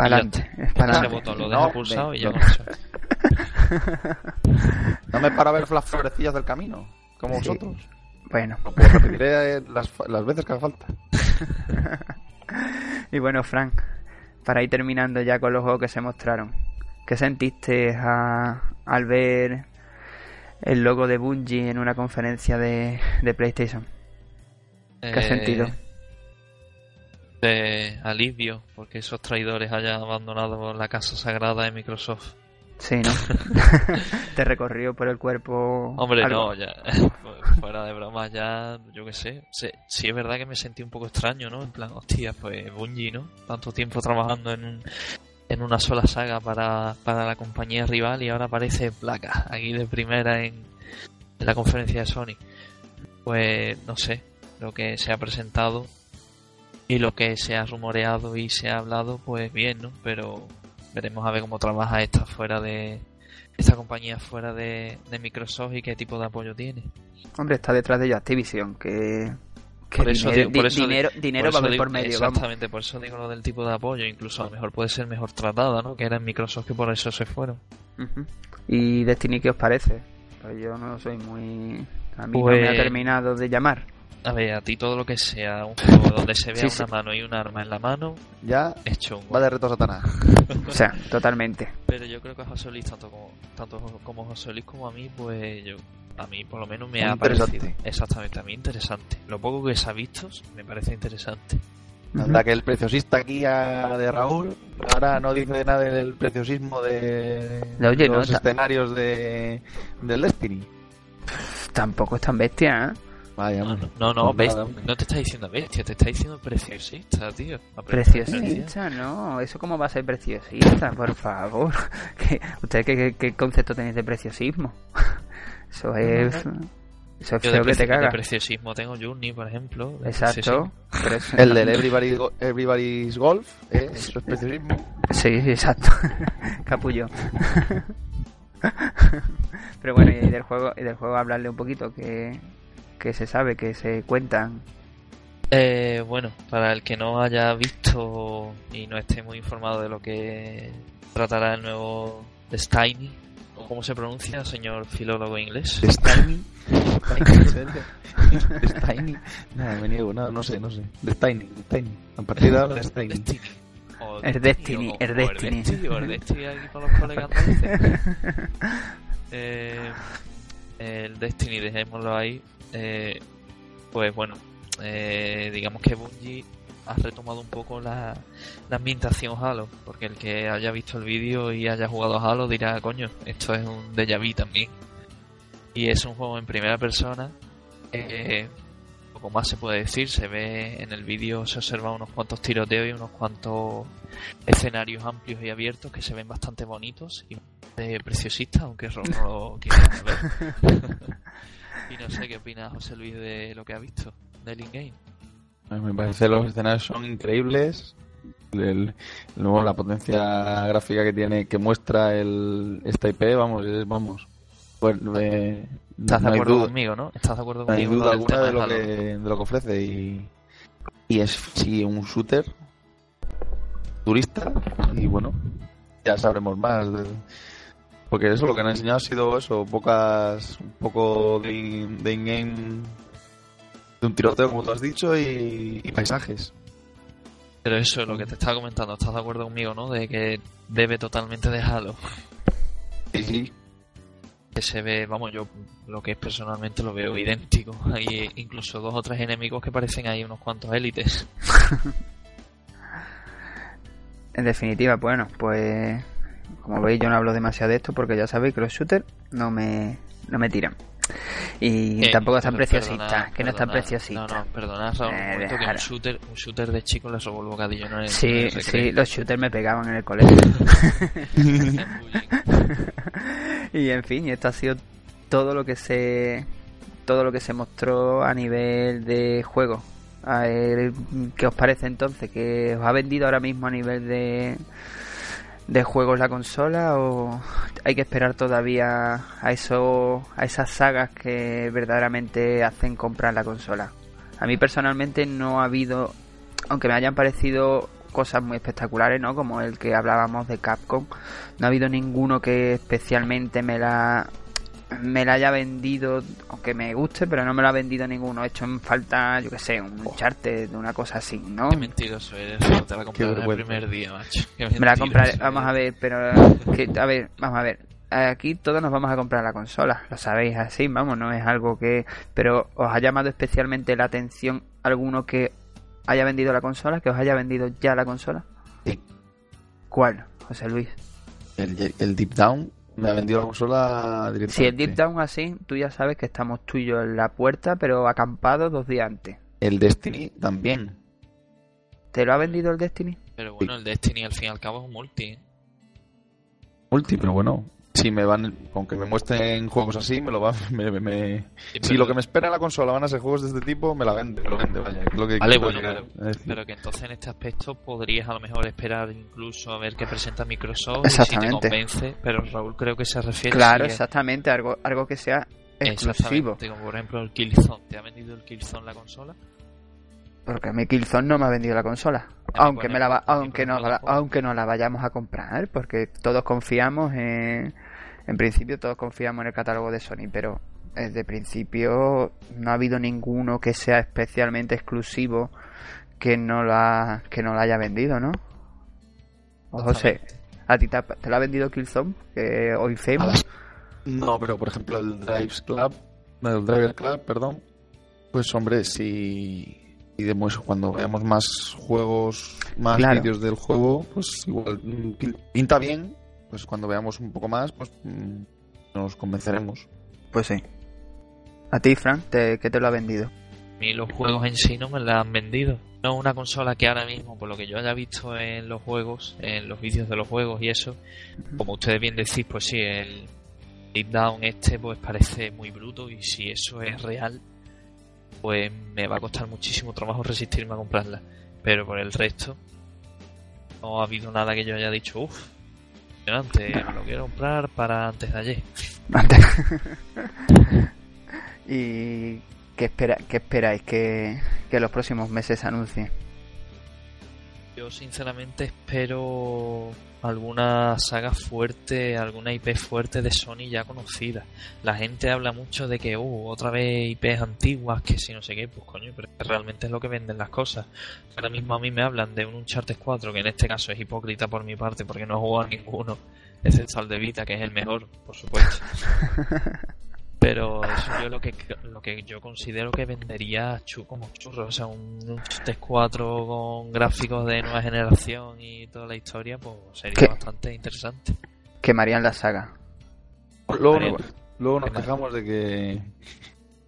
adelante. Para adelante, para Ese adelante. botón lo No, deja pulsado y ya no. me paro a ver las florecillas del camino, como Sí. vosotros. Bueno, Pues repetiré eh, las, las veces que haga falta. y bueno, Frank, para ir terminando ya con los juegos que se mostraron, ¿qué sentiste a- al ver el logo de Bungie en una conferencia de, de PlayStation? ¿Qué has Eh, sentido? De alivio, porque esos traidores hayan abandonado la casa sagrada de Microsoft. Sí, ¿no? Te recorrió por el cuerpo. Hombre, algo. no, ya, fuera de broma, ya, yo qué sé. Sí, sí es verdad que me sentí un poco extraño, ¿no? En plan, hostia, pues Bungie, ¿no? Tanto tiempo trabajando en, un- en una sola saga para, para la compañía rival y ahora aparece placa aquí de primera en, en la conferencia de Sony. Pues no sé, lo que se ha presentado y lo que se ha rumoreado y se ha hablado, pues bien, ¿no? Pero veremos a ver cómo trabaja esta fuera de, esta compañía fuera de, de Microsoft y qué tipo de apoyo tiene. Hombre, está detrás de ello Activision, que. que Por eso dinero, digo- por eso dinero, dinero Por va a por medio, vamos. Exactamente, por eso digo lo del tipo de apoyo. Incluso a lo mejor puede ser mejor tratada, ¿no? Que era en Microsoft que por eso se fueron. ¿Y Destiny qué os parece? Pues yo no soy muy. A mí no me ha Pues- terminado de llamar. A ver, a ti todo lo que sea un juego donde se vea Sí, sí. una mano y un arma en la mano, Ya es chungo. va de reto a Satanás. O sea, totalmente. Pero yo creo que a José Luis, tanto como, tanto como José Luis como a mí, pues yo, a mí por lo menos me ha parecido. Exactamente, a mí interesante. Lo poco que se ha visto me parece interesante. Anda que el preciosista aquí a- de Raúl ahora no dice nada del preciosismo de Oye, los escenarios de del Destiny. Tampoco es tan bestia, ¿eh? Vaya, No, no, no, Pues no te está diciendo bestia, te está diciendo preciosista, tío. Preciosista, no. ¿Eso cómo va a ser preciosista? Por favor. ¿Qué, ¿Ustedes qué, concepto tenéis de preciosismo? Eso es. Eso es Yo de, que te preci- de caga. preciosismo tengo Journey, por ejemplo. Exacto. El del Everybody, Go- Everybody's Golf, ¿eh? eso es preciosismo. Sí, sí, exacto. Capullo. Pero bueno, y del juego, y del juego hablarle un poquito que, que se sabe, que se cuentan. Eh, bueno, para el que no haya visto y no esté muy informado de lo que tratará el nuevo Destiny, o cómo se pronuncia, señor filólogo inglés. Destiny. ¿En serio? Destiny. Nada, me niego, nada, no sé, no sé. Destiny, Destiny. A partir de ahora, Destiny. Destiny. O Es Destiny, o Destiny. El Destiny aquí para los colegas. Eh, el Destiny, dejémoslo ahí. Eh, pues bueno, eh, digamos que Bungie ha retomado un poco la, la ambientación Halo, porque el que haya visto el vídeo y haya jugado Halo dirá, coño, esto es un déjà vu también. Y es un juego en primera persona. Eh, poco más se puede decir, se ve en el vídeo, se observan unos cuantos tiroteos y unos cuantos escenarios amplios y abiertos que se ven bastante bonitos y de preciosistas, aunque Ron no lo quiera ver. y no sé qué opina José Luis de lo que ha visto del in-game. Me parece los escenarios son increíbles. El- luego la potencia gráfica que tiene, que muestra el, esta IP, vamos, es, vamos. Bueno, eh, ¿Estás no de acuerdo conmigo, no? ¿Estás de acuerdo no hay conmigo? duda alguna de lo, que, de lo que ofrece y, y es sí un shooter turista y bueno, ya sabremos más. de- porque eso lo que han enseñado ha sido eso, pocas, un poco de, de in-game, de un tiroteo como tú has dicho y, y paisajes. Pero eso es lo que te estaba comentando. ¿Estás de acuerdo conmigo, no? De que debe totalmente de Halo. Sí, sí, Que se ve, vamos, yo lo que es personalmente lo veo idéntico. Hay incluso dos o tres enemigos que parecen ahí unos cuantos élites. En definitiva, bueno, pues como veis yo no hablo demasiado de esto porque ya sabéis que los shooters no me, no me tiran. Y Eh, tampoco es tan per- preciosista, perdonad, que no es tan perdonad. preciosista. No, no, Raúl, un Eh, momento que un shooter, un shooter de chicos le robó el bocadillo, ¿no? El- Sí, el sí, los shooters me pegaban en el colegio. Y en fin, esto ha sido todo lo que se todo lo que se mostró a nivel de juego. A ver, ¿qué os parece entonces? ¿Que os ha vendido ahora mismo a nivel de de juegos la consola o hay que esperar todavía a eso a esas sagas que verdaderamente hacen comprar la consola? A mí personalmente no ha habido aunque me hayan parecido cosas muy espectaculares, ¿no? Como el que hablábamos de Capcom, no ha habido ninguno que especialmente me la me la haya vendido, aunque me guste, pero no me lo ha vendido ninguno. He hecho en falta, yo que sé, un charte de una cosa así, ¿no? Qué mentiroso eres, te la compré el primer día, macho. Qué Me la compraré, vamos a ver, pero que, a ver, vamos a ver. Aquí todos nos vamos a comprar la consola, lo sabéis así, vamos, no es algo que... Pero os ha llamado especialmente la atención alguno que haya vendido la consola, que os haya vendido ya la consola. Sí. ¿Cuál, José Luis? El, el Deep Down me ha vendido la consola directamente. Si el Deep Down así, tú ya sabes que estamos tú y yo en la puerta, pero acampados dos días antes. El Destiny también. ¿Te lo ha vendido el Destiny? Pero bueno, el Destiny al fin y al cabo es un multi. ¿eh? Multi, pero bueno. Si me van, aunque me muestren juegos así, me lo va, me, me- Si lo que me espera en la consola van a ser juegos de este tipo, me la vende, me lo vende, vaya. lo que Vale, quiero bueno, pero, que entonces en este aspecto podrías a lo mejor esperar incluso a ver qué presenta Microsoft y si te Exactamente. convence, pero Raúl creo que se refiere Claro, exactamente, algo, algo que sea exclusivo. Como por ejemplo el Killzone. ¿Te ha vendido el Killzone la consola? Porque a mí Killzone no me ha vendido la consola. A mí, Aunque, me la va- mí, aunque, no, aunque no la vayamos a comprar, porque todos confiamos en... En principio todos confiamos en el catálogo de Sony, pero desde principio no ha habido ninguno que sea especialmente exclusivo que no la, que no la haya vendido, ¿no? O José, ¿a ti te, te la ha vendido Killzone? Que hoy A Famous. las- No, pero por ejemplo el Drives Club, el Driver Club, perdón, pues hombre, si y de eso, cuando veamos más juegos, más Claro. vídeos del juego, pues igual pin- pinta bien, pues cuando veamos un poco más, pues mm, nos convenceremos. Pues sí. ¿A ti, Frank? ¿Te, ¿Qué te lo ha vendido? A mí los juegos en sí no me la han vendido. No una consola que ahora mismo, por lo que yo haya visto en los juegos, en los vídeos de los juegos y eso, como ustedes bien decís, pues sí, el Deep Down este pues parece muy bruto y si eso es real, pues me va a costar muchísimo trabajo resistirme a comprarla. Pero por el resto, no ha habido nada que yo haya dicho, uff, impresionante, me lo quiero comprar para antes de ayer. ¿Y qué, espera, qué esperáis que, que los próximos meses anuncien? Yo sinceramente espero alguna saga fuerte, alguna IP fuerte de Sony ya conocida. La gente habla mucho de que, uh, otra vez IPs antiguas, que si no sé qué, pues coño, pero realmente es lo que venden las cosas. Ahora mismo a mí me hablan de un Uncharted 4, que en este caso es hipócrita por mi parte, porque no he jugado a ninguno, excepto al de Vita, que es el mejor, por supuesto. Pero eso yo lo que lo que yo considero que vendería chu como churro, o sea, un Uncharted 4 con gráficos de nueva generación y toda la historia, pues sería ¿Qué? bastante interesante. Quemarían la saga. Luego, nos- luego nos quejamos de que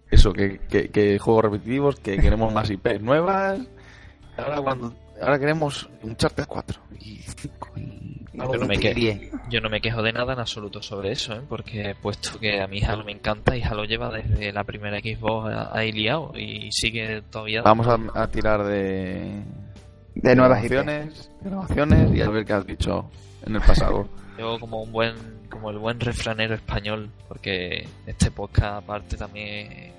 eso, que, que, que juegos repetitivos, que queremos más IPs nuevas. Ahora cuando ahora queremos un Charter 4 y 5 y algo Pero me de que- 10. Yo no me quejo de nada en absoluto sobre eso, ¿eh? porque puesto que a mi Halo me encanta y Halo lleva desde la primera Xbox ahí liado y sigue todavía. Vamos a, a tirar de De nuevas grabaciones, grabaciones y a ver qué has dicho. en el pasado. Yo como un buen, como el buen refranero español, porque este podcast aparte también es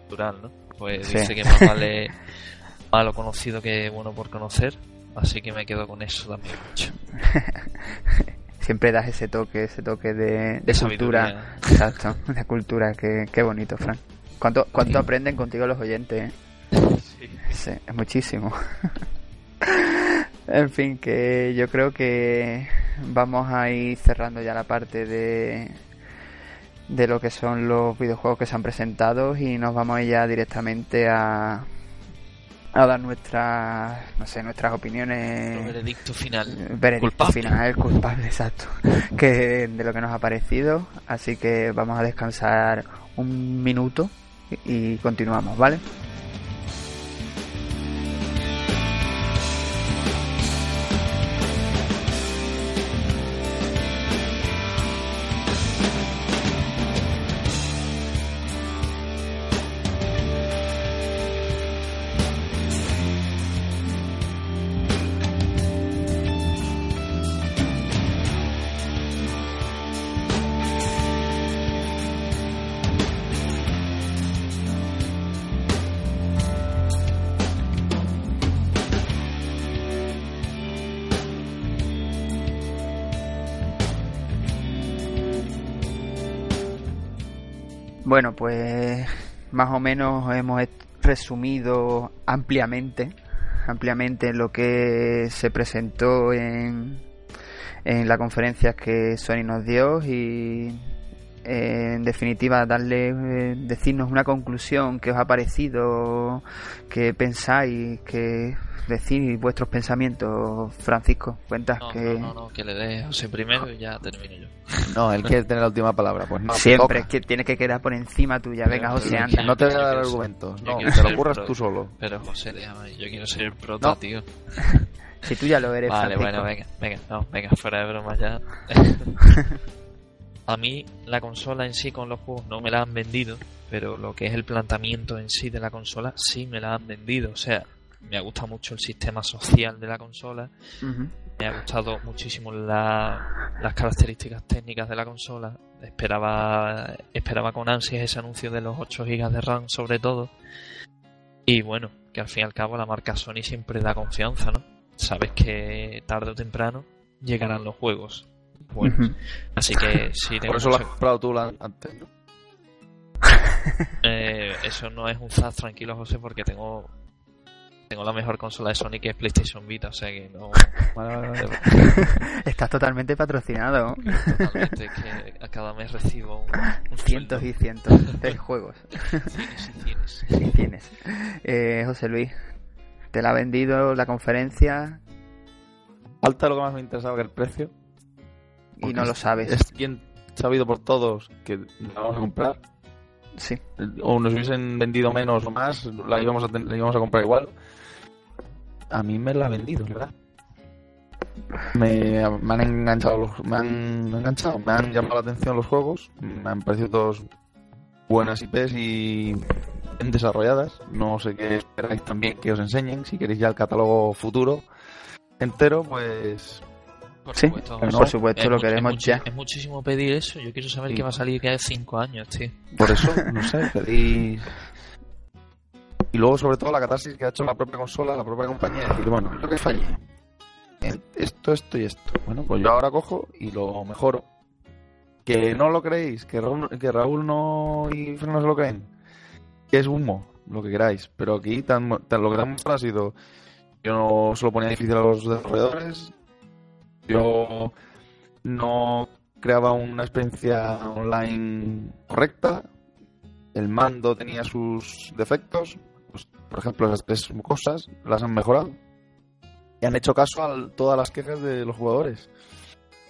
cultural, ¿no? Pues Sí. dice que más vale malo conocido que bueno por conocer, así que me quedo con eso también mucho. Siempre das ese toque, ese toque de, de cultura. Exacto, de cultura. Qué, qué bonito, Fran. ¿Cuánto, cuánto Sí. aprenden contigo los oyentes? eh? Sí. Sí, es muchísimo. en fin, que yo creo que vamos a ir cerrando ya la parte de de lo que son los videojuegos que se han presentado y nos vamos ya directamente a a dar nuestras no sé nuestras El opiniones veredicto final. veredicto Culpable. final culpable exacto que de lo que nos ha parecido así que vamos a descansar un minuto y continuamos vale Bueno, pues más o menos hemos resumido ampliamente, ampliamente lo que se presentó en, en la conferencia que Sony nos dio y eh, en definitiva darle eh, decirnos una conclusión que os ha parecido, que pensáis, que decir vuestros pensamientos, Francisco, cuentas No, que no, no, no, que le dé José primero y ya termino yo. No, él quiere tener la última palabra. Pues no, siempre es que tiene que quedar por encima tuya. Venga, José, anda. No te voy a dar argumentos. No, te lo ocurras tú solo. Pero José, déjame, yo quiero ser el prota, No. tío. Si tú ya lo eres, Vale, Francisco. bueno, venga, venga, no, venga, fuera de bromas ya. A mí la consola en sí con los juegos no me la han vendido, pero lo que es el planteamiento en sí de la consola sí me la han vendido. O sea, me ha gustado mucho el sistema social de la consola, me ha gustado muchísimo la- las características técnicas de la consola. Esperaba, esperaba con ansias ese anuncio de los 8 GB de RAM sobre todo. Y bueno, que al fin y al cabo la marca Sony siempre da confianza, ¿no? Sabes que tarde o temprano llegarán los juegos. Bueno, Ujú. así que sí tengo Por eso lo has comprado tú la- antes. ¿no? eh, eso no es un zas, tranquilo José, porque tengo tengo la mejor consola de Sony que es PlayStation Vita, o sea que no Vale, vale, vale. Estás totalmente patrocinado. totalmente que a cada mes recibo un, un Cientos sueldo. y cientos de juegos. Cienes y cienes. Y tienes. Eh, José Luis, ¿te la ha vendido la conferencia Falta lo que más me interesaba que el precio. Y no lo sabes? Es bien sabido por todos que la vamos a comprar. Sí. O nos hubiesen vendido menos o más, la íbamos a, la íbamos a comprar igual. A mí me la ha vendido, ¿verdad? Me, me han enganchado los, me han enganchado, me han llamado la atención los juegos, me han parecido todos buenas IPs y bien desarrolladas. No sé qué esperáis también que os enseñen. Si queréis ya el catálogo futuro entero, pues Por Sí, supuesto, por José. supuesto, Es lo queremos es ya. Es muchísimo pedir eso. Yo quiero saber Sí. qué va a salir que hay 5 años, tío. Por eso, no sé, pedí... Y luego, sobre todo, la catarsis que ha hecho la propia consola, la propia compañía, decir, bueno, lo que fallé. Esto, esto y esto. Bueno, pues yo ahora cojo y lo mejoro. Que no lo creéis, que Raúl, que Raúl no y no se lo creen. Que es humo, lo que queráis. Pero aquí tan, tan- lo que te han mostrado ha sido... Yo no se lo ponía difícil a los desarrolladores. Yo no creaba una experiencia online correcta. El mando tenía sus defectos. Pues, por ejemplo, esas tres cosas las han mejorado. Y han hecho caso a todas las quejas de los jugadores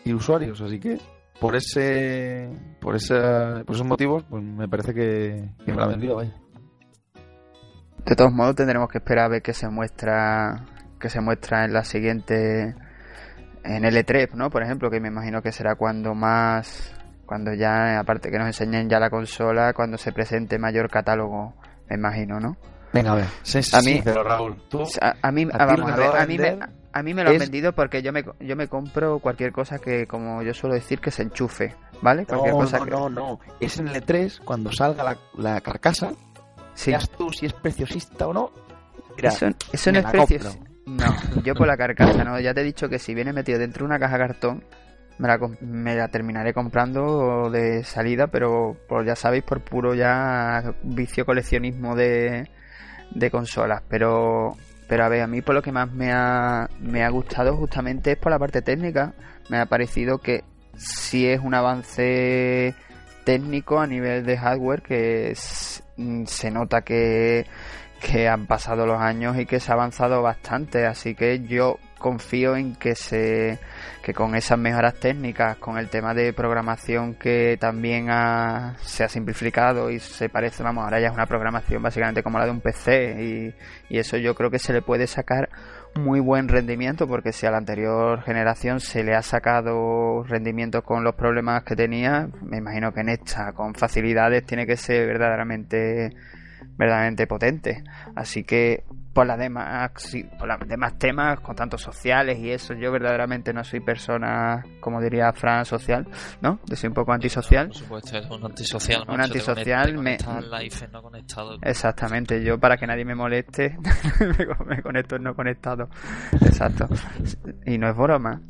y usuarios. Así que por ese por ese por esos motivos, pues me parece que, me la ha vendido. De todos modos tendremos que esperar a ver qué se muestra que se muestra en la siguiente en el E3, ¿no? Por ejemplo, que me imagino que será cuando más cuando ya aparte que nos enseñen ya la consola, cuando se presente mayor catálogo, me imagino, ¿no? Venga, a ver. Sé A mí- sincero, Raúl. Tú, A, a mí ¿A ti ah, lo vamos que a te ver, va a a mí me a mí me lo han Es- vendido porque yo me, yo me compro cualquier cosa que, como yo suelo decir, que se enchufe, ¿vale? Cualquier No, cosa no, que... no, no. Es en el E3, cuando salga la, la carcasa, Sí. veas tú si es preciosista o no. Mira, Eso, eso me no es la precio. compro. No, yo por la carcasa, no. Ya te he dicho que si viene metido dentro de una caja de cartón, me la, me la terminaré comprando de salida, pero ya sabéis, por puro ya vicio coleccionismo de, de consolas. Pero, pero a ver, a mí por lo que más me ha, me ha gustado justamente es por la parte técnica. Me ha parecido que sí es un avance técnico a nivel de hardware que mm, se nota que que han pasado los años y que se ha avanzado bastante, así que yo confío en que se que con esas mejoras técnicas, con el tema de programación que también ha- se ha simplificado y se parece, vamos, ahora ya es una programación básicamente como la de un PC y, y eso yo creo que se le puede sacar muy buen rendimiento porque si a la anterior generación se le ha sacado rendimiento con los problemas que tenía, me imagino que en esta con facilidades tiene que ser verdaderamente verdaderamente potente. Así que por las demás, por demás temas, con tantos sociales y eso, yo verdaderamente no soy persona, como diría Fran, social, ¿no? Yo soy un poco antisocial. Por supuesto, es un antisocial. Un antisocial, conectas- me- al live no conectado. Exactamente, yo para que nadie me moleste, me co- me conecto en no conectado. Exacto. Y no es broma.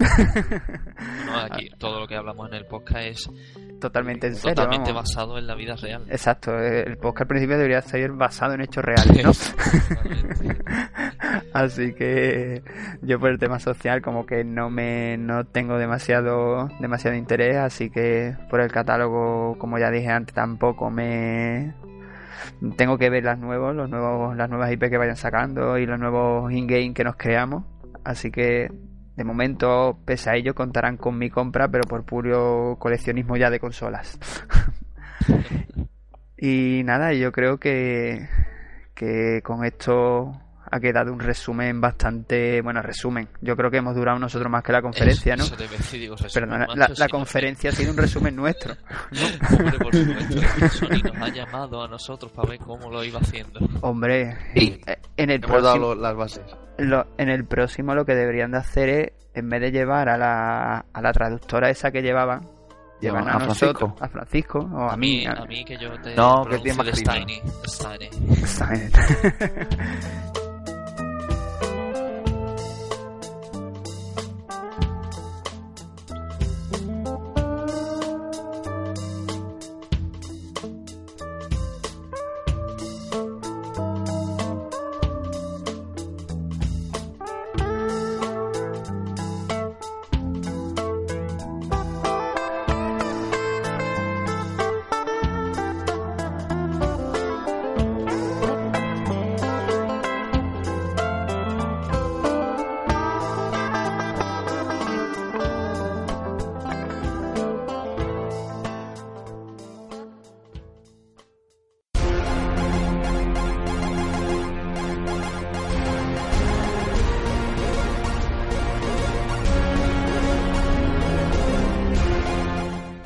No, aquí todo lo que hablamos en el podcast es Totalmente en serio. totalmente vamos. basado en la vida real. Exacto, el podcast al principio debería ser basado en hechos reales, ¿no? Así que yo por el tema social como que no me no tengo demasiado demasiado interés, así que por el catálogo, como ya dije antes, tampoco me tengo que ver las nuevos, los nuevos las nuevas IP que vayan sacando y los nuevos in-game que nos creamos, así que de momento, pese a ello, contarán con mi compra, pero por puro coleccionismo ya de consolas. y nada, yo creo que, que con esto ha quedado un resumen bastante. Bueno, resumen. Yo creo que hemos durado nosotros más que la conferencia, Eso- ¿no? eso decir, digo, resumen, Perdona, macho, la, si la no- conferencia ha sido un resumen nuestro. Hombre, por supuesto. Sony nos ha llamado a nosotros para ver cómo lo iba haciendo. Hombre, Sí. eh, en el Hemos dado próximo, lo- las bases. lo- en el próximo lo que deberían de hacer es, en vez de llevar a la, a la traductora esa que llevaban, llevan a, a nosotros, Francisco. a Francisco, o a, A mí, a- a mí que yo te No, que tiene más. Steiny. Steiny.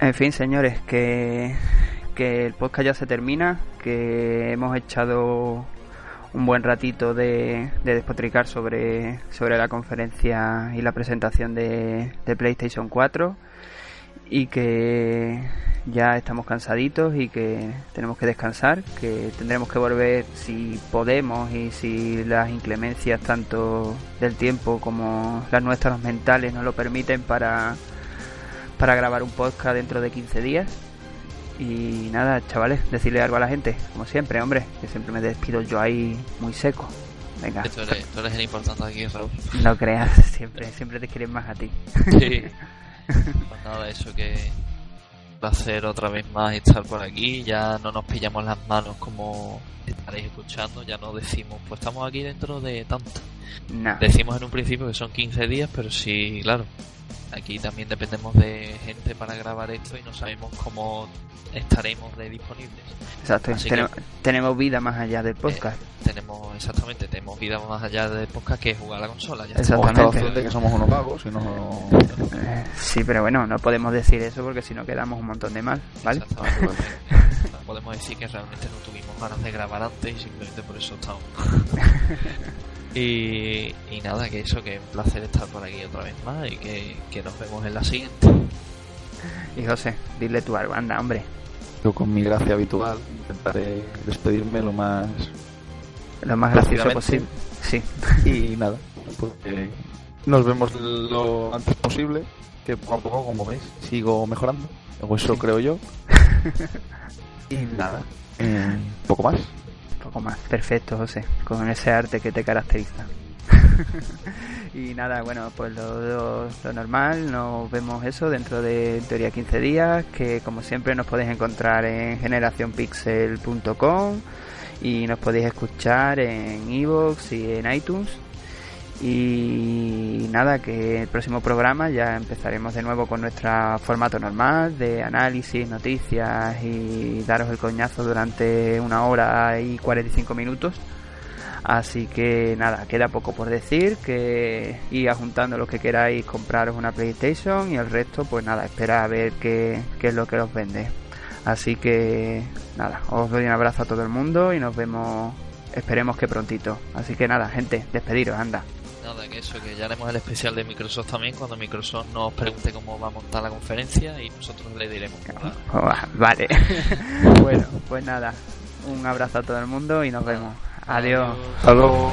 En fin, señores, que, que el podcast ya se termina, que hemos echado un buen ratito de, de despotricar sobre, sobre la conferencia y la presentación de, de PlayStation 4 y que ya estamos cansaditos y que tenemos que descansar, que tendremos que volver si podemos y si las inclemencias tanto del tiempo como las nuestras mentales nos lo permiten para para grabar un podcast dentro de 15 días. Y nada, chavales, decirle algo a la gente, como siempre, hombre, que siempre me despido yo ahí muy seco. Venga, Tú eres, tú eres el importante aquí, Raúl. no creas, siempre, siempre te quieren más a ti. Sí. Pues nada, eso que va a ser otra vez más estar por aquí. Ya no nos pillamos las manos como estaréis escuchando. Ya no decimos, pues estamos aquí dentro de tanto. No, Decimos en un principio que son 15 días, pero sí, claro. Aquí también dependemos de gente para grabar esto y no sabemos cómo estaremos de disponibles. exacto, así tenemos, tenemos vida más allá del podcast. Tenemos, exactamente, tenemos vida más allá del podcast que jugar a la consola. Ya Exactamente. que somos unos vagos y no... Eh, sí, pero bueno, no podemos decir eso porque si no quedamos un montón de mal, ¿vale? Exactamente. No podemos decir que realmente no tuvimos ganas de grabar antes y simplemente por eso estamos. Y, y nada, que eso, que un placer estar por aquí otra vez más y que, que nos vemos en la siguiente. Y José, dile tú algo, anda, hombre. Yo con mi gracia habitual intentaré despedirme lo más... Lo más gracioso posible. Sí. Y nada, pues eh, nos vemos lo antes posible, que poco a poco, como veis, sigo mejorando. O eso creo yo. y nada, eh, poco más. Más. Perfecto, José. Con ese arte que te caracteriza. y nada, bueno, pues lo, lo- lo normal, nos vemos eso dentro de teoría 15 días, que como siempre nos podéis encontrar en generacionpixel.com y nos podéis escuchar en iVoox y en iTunes. Y nada, que el próximo programa ya empezaremos de nuevo con nuestro formato normal de análisis, noticias y daros el coñazo durante una hora y 45 minutos. Así que nada, queda poco por decir, que ir juntando lo que queráis compraros una PlayStation y el resto pues nada, espera a ver qué, qué es lo que os vende. Así que nada, os doy un abrazo a todo el mundo y nos vemos, esperemos que prontito. Así que nada, gente, despediros, anda. Nada, que eso, que ya haremos el especial de Microsoft también cuando Microsoft nos pregunte cómo va a montar la conferencia y nosotros le diremos. Vale. bueno, pues nada, un abrazo a todo el mundo y nos vemos. Adiós. Hasta luego.